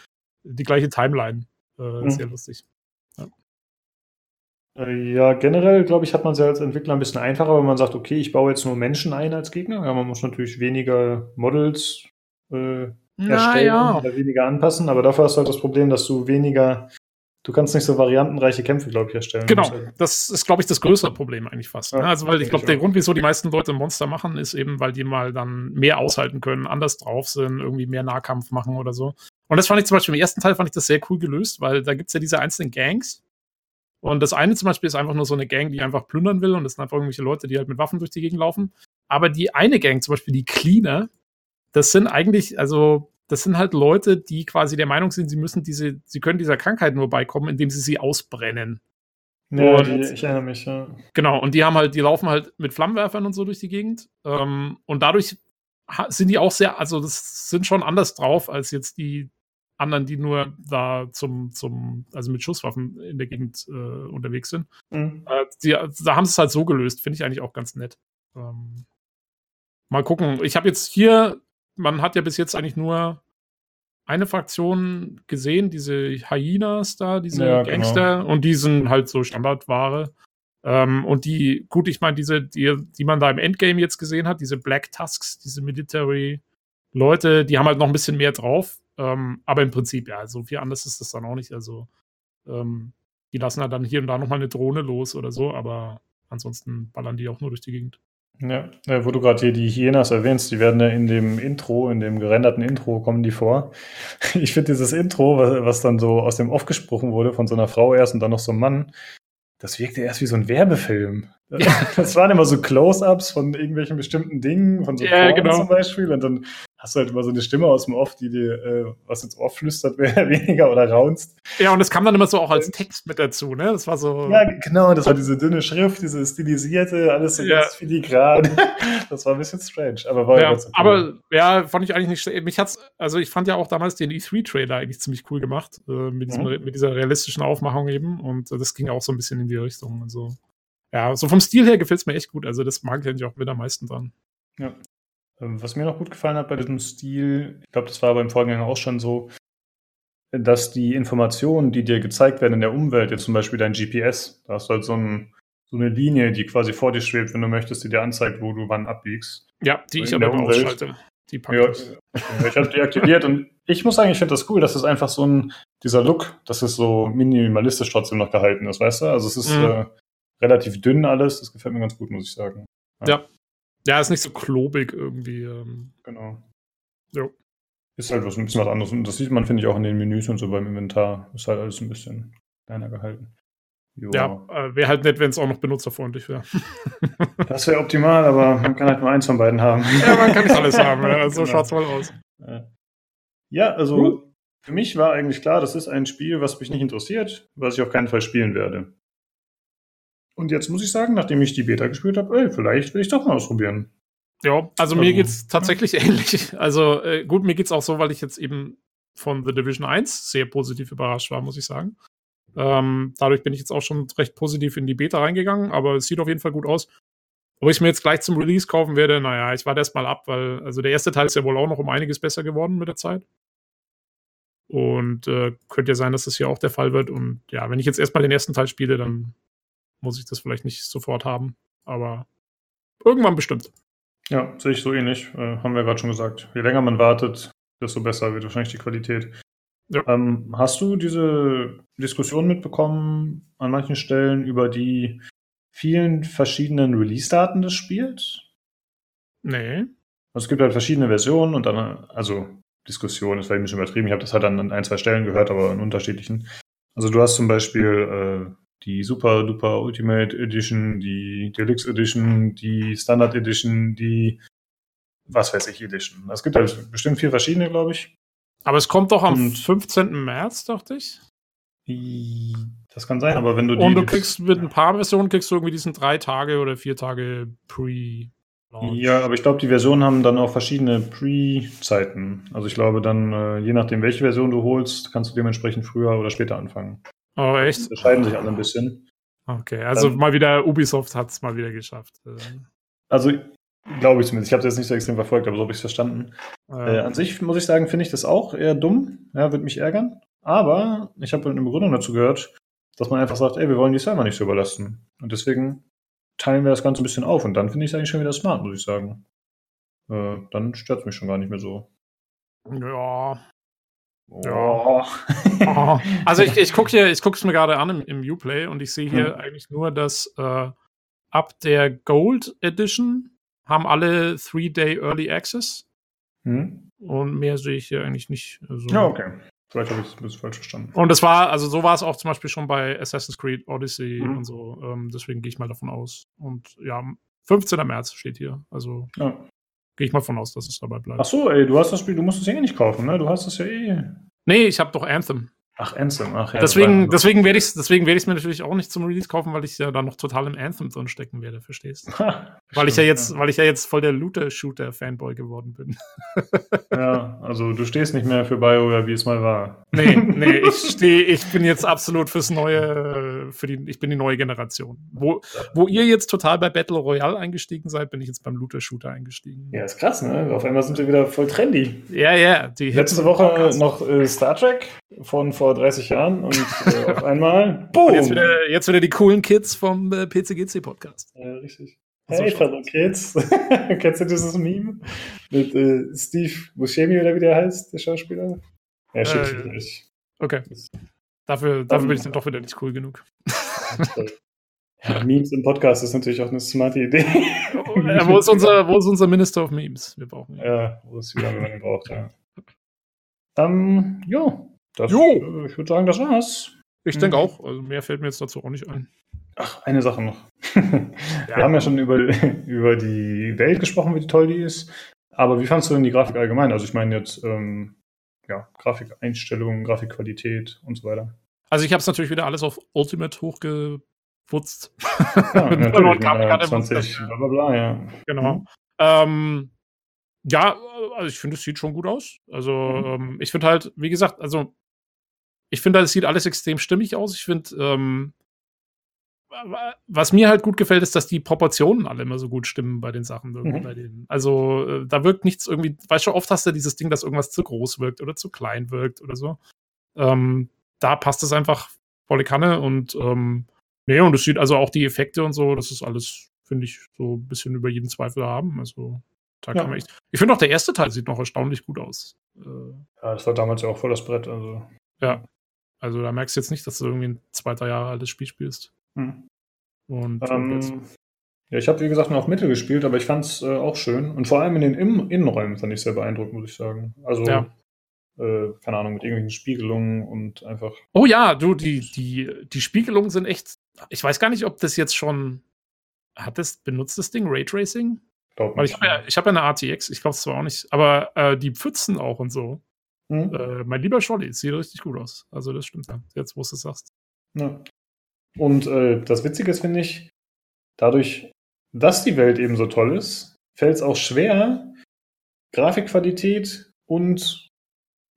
die gleiche Timeline. Äh, mhm. Sehr lustig. Ja. Äh, ja, generell, glaube ich, hat man es ja als Entwickler ein bisschen einfacher, wenn man sagt, okay, ich baue jetzt nur Menschen ein als Gegner. Ja, man muss natürlich weniger Models äh, erstellen ja. oder weniger anpassen, aber dafür hast du halt das Problem, dass du weniger du kannst nicht so variantenreiche Kämpfe, glaube ich, erstellen. Genau, das ist, glaube ich, das größere Problem eigentlich fast. Ja, ne? Also, weil ich glaube, der Grund, wieso die meisten Leute Monster machen, ist eben, weil die mal dann mehr aushalten können, anders drauf sind, irgendwie mehr Nahkampf machen oder so. Und das fand ich zum Beispiel im ersten Teil fand ich das sehr cool gelöst, weil da gibt es ja diese einzelnen Gangs. Und das eine zum Beispiel ist einfach nur so eine Gang, die einfach plündern will und das sind einfach irgendwelche Leute, die halt mit Waffen durch die Gegend laufen. Aber die eine Gang, zum Beispiel die Cleaner, das sind eigentlich, also das sind halt Leute, die quasi der Meinung sind, sie müssen diese, sie können dieser Krankheit nur beikommen, indem sie sie ausbrennen. Ja, und, die, ich erinnere mich, ja. Genau, und die haben halt, die laufen halt mit Flammenwerfern und so durch die Gegend. Ähm, und dadurch sind die auch sehr, also das sind schon anders drauf als jetzt die anderen, die nur da zum, zum, also mit Schusswaffen in der Gegend äh, unterwegs sind. Mhm. Äh, die, da haben sie es halt so gelöst, finde ich eigentlich auch ganz nett. Ähm, mal gucken. Ich habe jetzt hier man hat ja bis jetzt eigentlich nur eine Fraktion gesehen, diese Hyenas da, diese ja, genau. Gangster, genau. und die sind halt so Standardware. Ähm, und die, gut, ich meine, diese, die, die man da im Endgame jetzt gesehen hat, diese Black Tusks, diese Military-Leute, die haben halt noch ein bisschen mehr drauf. Ähm, aber im Prinzip, ja, so viel anders ist das dann auch nicht. Also, ähm, die lassen halt dann hier und da nochmal eine Drohne los oder so, aber ansonsten ballern die auch nur durch die Gegend. Ja, wo du gerade hier die Hyenas erwähnst, die werden ja in dem Intro, in dem gerenderten Intro kommen die vor. Ich finde dieses Intro, was, was, dann so aus dem Off gesprochen wurde, von so einer Frau erst und dann noch so einem Mann, das wirkte erst wie so ein Werbefilm. Das waren immer so Close-ups von irgendwelchen bestimmten Dingen, von so ja, genau. zum Beispiel. Und dann hast du halt immer so eine Stimme aus dem Off, die dir äh, was ins Ohr flüstert, weniger oder raunst. Ja, und es kam dann immer so auch als Text mit dazu, ne? Das war so. Ja, genau, das war diese dünne Schrift, diese stilisierte, alles so ja. ganz filigran. das war ein bisschen strange, aber war ja, okay. Aber ja, fand ich eigentlich nicht schlecht. Mich hat's, also ich fand ja auch damals den E3-Trailer eigentlich ziemlich cool gemacht, äh, mit, diesem, mhm. mit dieser realistischen Aufmachung eben. Und äh, das ging auch so ein bisschen in die Richtung. Also ja, so vom Stil her gefällt es mir echt gut. Also das mag ich eigentlich auch wieder am meisten dran. Ja. Ähm, was mir noch gut gefallen hat bei diesem Stil, ich glaube, das war beim Vorgänger auch schon so, dass die Informationen, die dir gezeigt werden in der Umwelt, jetzt zum Beispiel dein GPS, da hast du halt so, ein, so eine Linie, die quasi vor dir schwebt, wenn du möchtest, die dir anzeigt, wo du wann abbiegst. Ja, die ich aber ausschalte. Die ja, ich. ich habe die aktiviert und ich muss sagen, ich finde das cool, dass es einfach so ein, dieser Look, dass es so minimalistisch trotzdem noch gehalten ist, weißt du? Also es ist mhm. äh, relativ dünn alles, das gefällt mir ganz gut, muss ich sagen. Ja, ja. Ja, ist nicht so klobig irgendwie. Ähm. Genau. Jo. Ist halt was, ein bisschen was anderes. Und das sieht man, finde ich, auch in den Menüs und so beim Inventar. Ist halt alles ein bisschen kleiner gehalten. Jo. Ja, äh, wäre halt nett, wenn es auch noch benutzerfreundlich wäre. das wäre optimal, aber man kann halt nur eins von beiden haben. ja, man kann nicht alles haben. Ja. So genau. schaut's mal aus. Ja, also für mich war eigentlich klar, das ist ein Spiel, was mich nicht interessiert, was ich auf keinen Fall spielen werde. Und jetzt muss ich sagen, nachdem ich die Beta gespielt habe, ey, vielleicht will ich doch mal ausprobieren. Ja, also mir geht's tatsächlich ja. ähnlich. Also äh, gut, mir geht's auch so, weil ich jetzt eben von The Division 1 sehr positiv überrascht war, muss ich sagen. Ähm, dadurch bin ich jetzt auch schon recht positiv in die Beta reingegangen, aber es sieht auf jeden Fall gut aus. Ob ich mir jetzt gleich zum Release kaufen werde, naja, ich warte erst mal ab, weil also der erste Teil ist ja wohl auch noch um einiges besser geworden mit der Zeit. Und äh, könnte ja sein, dass das hier auch der Fall wird. Und ja, wenn ich jetzt erstmal den ersten Teil spiele, dann muss ich das vielleicht nicht sofort haben. Aber irgendwann bestimmt. Ja, sehe ich so ähnlich. Äh, haben wir gerade schon gesagt. Je länger man wartet, desto besser wird wahrscheinlich die Qualität. Ja. Ähm, hast du diese Diskussion mitbekommen an manchen Stellen über die vielen verschiedenen Release-Daten des Spiels? Nee. Also es gibt halt verschiedene Versionen und dann, also Diskussion ist vielleicht ein bisschen übertrieben. Ich habe das halt an ein, zwei Stellen gehört, aber in unterschiedlichen. Also du hast zum Beispiel äh, die Super Duper Ultimate Edition, die Deluxe Edition, die Standard Edition, die was weiß ich Edition. Es gibt halt bestimmt vier verschiedene, glaube ich. Aber es kommt doch am Und 15. März, dachte ich. Das kann sein, aber wenn du die. Und du kriegst mit ein paar Versionen kriegst du irgendwie diesen drei Tage oder vier Tage Pre. Ja, aber ich glaube, die Versionen haben dann auch verschiedene Pre-Zeiten. Also ich glaube dann, äh, je nachdem, welche Version du holst, kannst du dementsprechend früher oder später anfangen. Oh, echt? Das unterscheiden sich alle ein bisschen. Okay, also dann, mal wieder, Ubisoft hat es mal wieder geschafft. Äh. Also, glaube ich zumindest. Ich habe es jetzt nicht so extrem verfolgt, aber so habe ich es verstanden. Äh, an sich muss ich sagen, finde ich das auch eher dumm. Ja, würde mich ärgern. Aber ich habe eine Begründung dazu gehört, dass man einfach sagt, ey, wir wollen die Server nicht so überlasten. Und deswegen teilen wir das Ganze ein bisschen auf. Und dann finde ich es eigentlich schon wieder smart, muss ich sagen. Äh, dann stört es mich schon gar nicht mehr so. Ja, ja. Oh. Also ich, ich gucke hier, ich gucke es mir gerade an im, im Uplay und ich sehe hier hm. eigentlich nur, dass äh, ab der Gold Edition haben alle Three-Day Early Access. Hm. Und mehr sehe ich hier eigentlich nicht. Also. Ja, okay. Vielleicht habe ich es ein bisschen falsch verstanden. Und das war, also so war es auch zum Beispiel schon bei Assassin's Creed Odyssey hm. und so. Ähm, deswegen gehe ich mal davon aus. Und ja, 15. März steht hier. Also ja. Gehe ich mal von aus, dass es dabei bleibt. Ach so, ey, du hast das Spiel, du musst es ja eh nicht kaufen, ne? Du hast es ja eh. Nee, ich habe doch Anthem. Ach, Anthem, ach ja. Deswegen, deswegen werde ich es deswegen werd mir natürlich auch nicht zum Release kaufen, weil ich ja da noch total im Anthem drin stecken werde, verstehst du? weil ich ja jetzt, ja. weil ich ja jetzt voll der Looter-Shooter-Fanboy geworden bin. ja, also du stehst nicht mehr für BioWare, wie es mal war. Nee, nee, ich stehe, ich bin jetzt absolut fürs neue, für die, ich bin die neue Generation. Wo, wo ihr jetzt total bei Battle Royale eingestiegen seid, bin ich jetzt beim Looter-Shooter eingestiegen. Ja, ist krass, ne? Auf einmal sind wir wieder voll trendy. Ja, ja. Die Letzte Woche noch äh, Star Trek von vor 30 Jahren und äh, auf einmal, boom! Und jetzt wieder, jetzt wieder die coolen Kids vom äh, PCGC-Podcast. Ja, richtig. Hey, fellow Kids. Kennst du dieses Meme? Mit äh, Steve Buscemi oder wie der heißt, der Schauspieler? Ja, schick äh, nicht. Okay. Dafür, dafür um, bin ich dann doch wieder nicht cool genug. Ja, Memes im Podcast ist natürlich auch eine smarte Idee. ja, wo, ist unser, wo ist unser Minister of Memes? Wir brauchen ihn. Ja, wo ist wieder, wenn man ihn braucht, ja. Ähm, jo, das, jo. Äh, ich würde sagen, das war's. Ich denke mhm. auch. Also mehr fällt mir jetzt dazu auch nicht ein. Ach, eine Sache noch. Wir haben ja schon über, über die Welt gesprochen, wie toll die ist. Aber wie fandest du denn die Grafik allgemein? Also ich meine jetzt ähm, ja, Grafikeinstellungen, Grafikqualität und so weiter. Also ich habe es natürlich wieder alles auf Ultimate hochgeputzt. Ja, natürlich, 20, bla bla bla, ja. Genau. Mhm. Ähm, ja, also ich finde, es sieht schon gut aus. Also mhm. ähm, ich finde halt, wie gesagt, also ich finde, es sieht alles extrem stimmig aus. Ich finde, ähm, was mir halt gut gefällt, ist, dass die Proportionen alle immer so gut stimmen bei den Sachen. Mhm. Bei denen. Also äh, da wirkt nichts irgendwie, weißt du, oft hast du dieses Ding, dass irgendwas zu groß wirkt oder zu klein wirkt oder so. Ähm, da passt es einfach volle Kanne und ähm, nee, und es sieht also auch die Effekte und so, das ist alles, finde ich, so ein bisschen über jeden Zweifel haben. Also da ja. kann man echt. Ich finde auch der erste Teil sieht noch erstaunlich gut aus. Äh, ja, das war damals ja auch voll das Brett. Also. Ja. Also da merkst du jetzt nicht, dass du irgendwie ein zweiter Jahre altes Spiel spielst. Hm. Und ähm, ja, ich habe wie gesagt nur auf Mittel gespielt, aber ich fand es äh, auch schön. Und vor allem in den In Innenräumen fand ich sehr beeindruckend, muss ich sagen. Also, ja. äh, keine Ahnung, mit irgendwelchen Spiegelungen und einfach. Oh ja, du, die, die, die Spiegelungen sind echt. Ich weiß gar nicht, ob das jetzt schon. Hat das, benutzt das Ding Raytracing? Glaub Weil ich habe ja, hab ja eine RTX, ich glaube es zwar auch nicht, aber äh, die Pfützen auch und so. Mhm. Äh, mein lieber Scholli, sieht richtig gut aus. Also das stimmt ja, jetzt wo du es sagst. Ja. Und äh, das Witzige ist, finde ich, dadurch, dass die Welt eben so toll ist, fällt es auch schwer, Grafikqualität und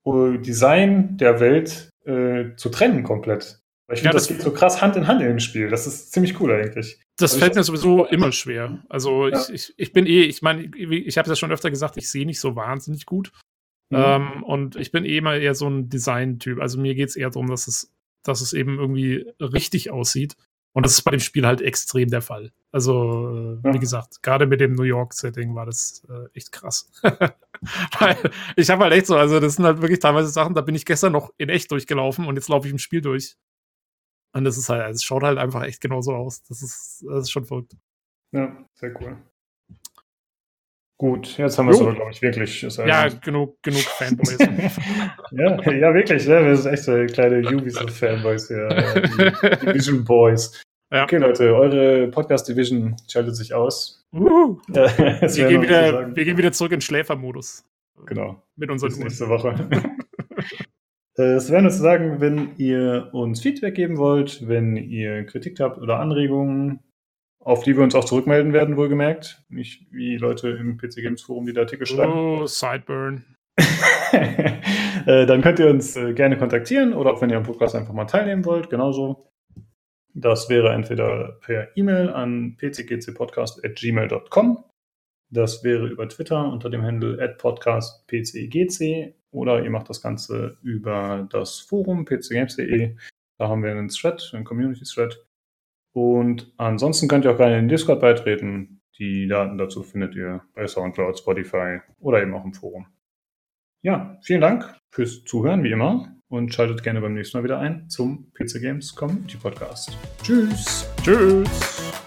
äh, Design der Welt äh, zu trennen komplett. Weil ich finde, ja, das, das geht so krass Hand in Hand in dem Spiel. Das ist ziemlich cool eigentlich. Das also fällt mir sowieso immer schwer. Also ja. ich, ich, ich bin eh, ich meine, ich habe das schon öfter gesagt, ich sehe nicht so wahnsinnig gut. Mhm. Ähm, und ich bin eh immer eher so ein Design-Typ. Also mir geht es eher darum, dass es, dass es eben irgendwie richtig aussieht. Und das ist bei dem Spiel halt extrem der Fall. Also, äh, ja. wie gesagt, gerade mit dem New York-Setting war das äh, echt krass. Weil ich habe halt echt so, also das sind halt wirklich teilweise Sachen, da bin ich gestern noch in echt durchgelaufen und jetzt laufe ich im Spiel durch. Und das ist halt, also es schaut halt einfach echt genauso aus. Das ist, das ist schon verrückt. Ja, sehr cool. Gut, jetzt haben wir es aber, glaube ich, wirklich. ja, genug, genug Fanboys. ja, ja, wirklich. Ja, wir sind echt so kleine Ubisoft-Fanboys hier. Die Division Boys. Ja. Okay, Leute, eure Podcast-Division schaltet sich aus. Uh, wir, gehen wieder, wir gehen wieder zurück in Schläfermodus. Genau. Mit unseren Bis nächste Woche. Äh, es wäre nur zu sagen, wenn ihr uns Feedback geben wollt, wenn ihr Kritik habt oder Anregungen, auf die wir uns auch zurückmelden werden, wohlgemerkt. Nicht wie Leute im PC Games Forum, die da Artikel schreiben. Oh, Sideburn. Äh, dann könnt ihr uns äh, gerne kontaktieren oder auch wenn ihr am Podcast einfach mal teilnehmen wollt, genauso. Das wäre entweder per E-Mail an pcgcpodcast.gmail.com. Das wäre über Twitter unter dem Handle podcastpcgc oder ihr macht das Ganze über das Forum pcgames.de. Da haben wir einen Thread, einen Community-Thread. Und ansonsten könnt ihr auch gerne in den Discord beitreten. Die Daten dazu findet ihr bei Soundcloud, Spotify oder eben auch im Forum. Ja, vielen Dank fürs Zuhören, wie immer. Und schaltet gerne beim nächsten Mal wieder ein zum PC Games Community Podcast. Tschüss. Tschüss.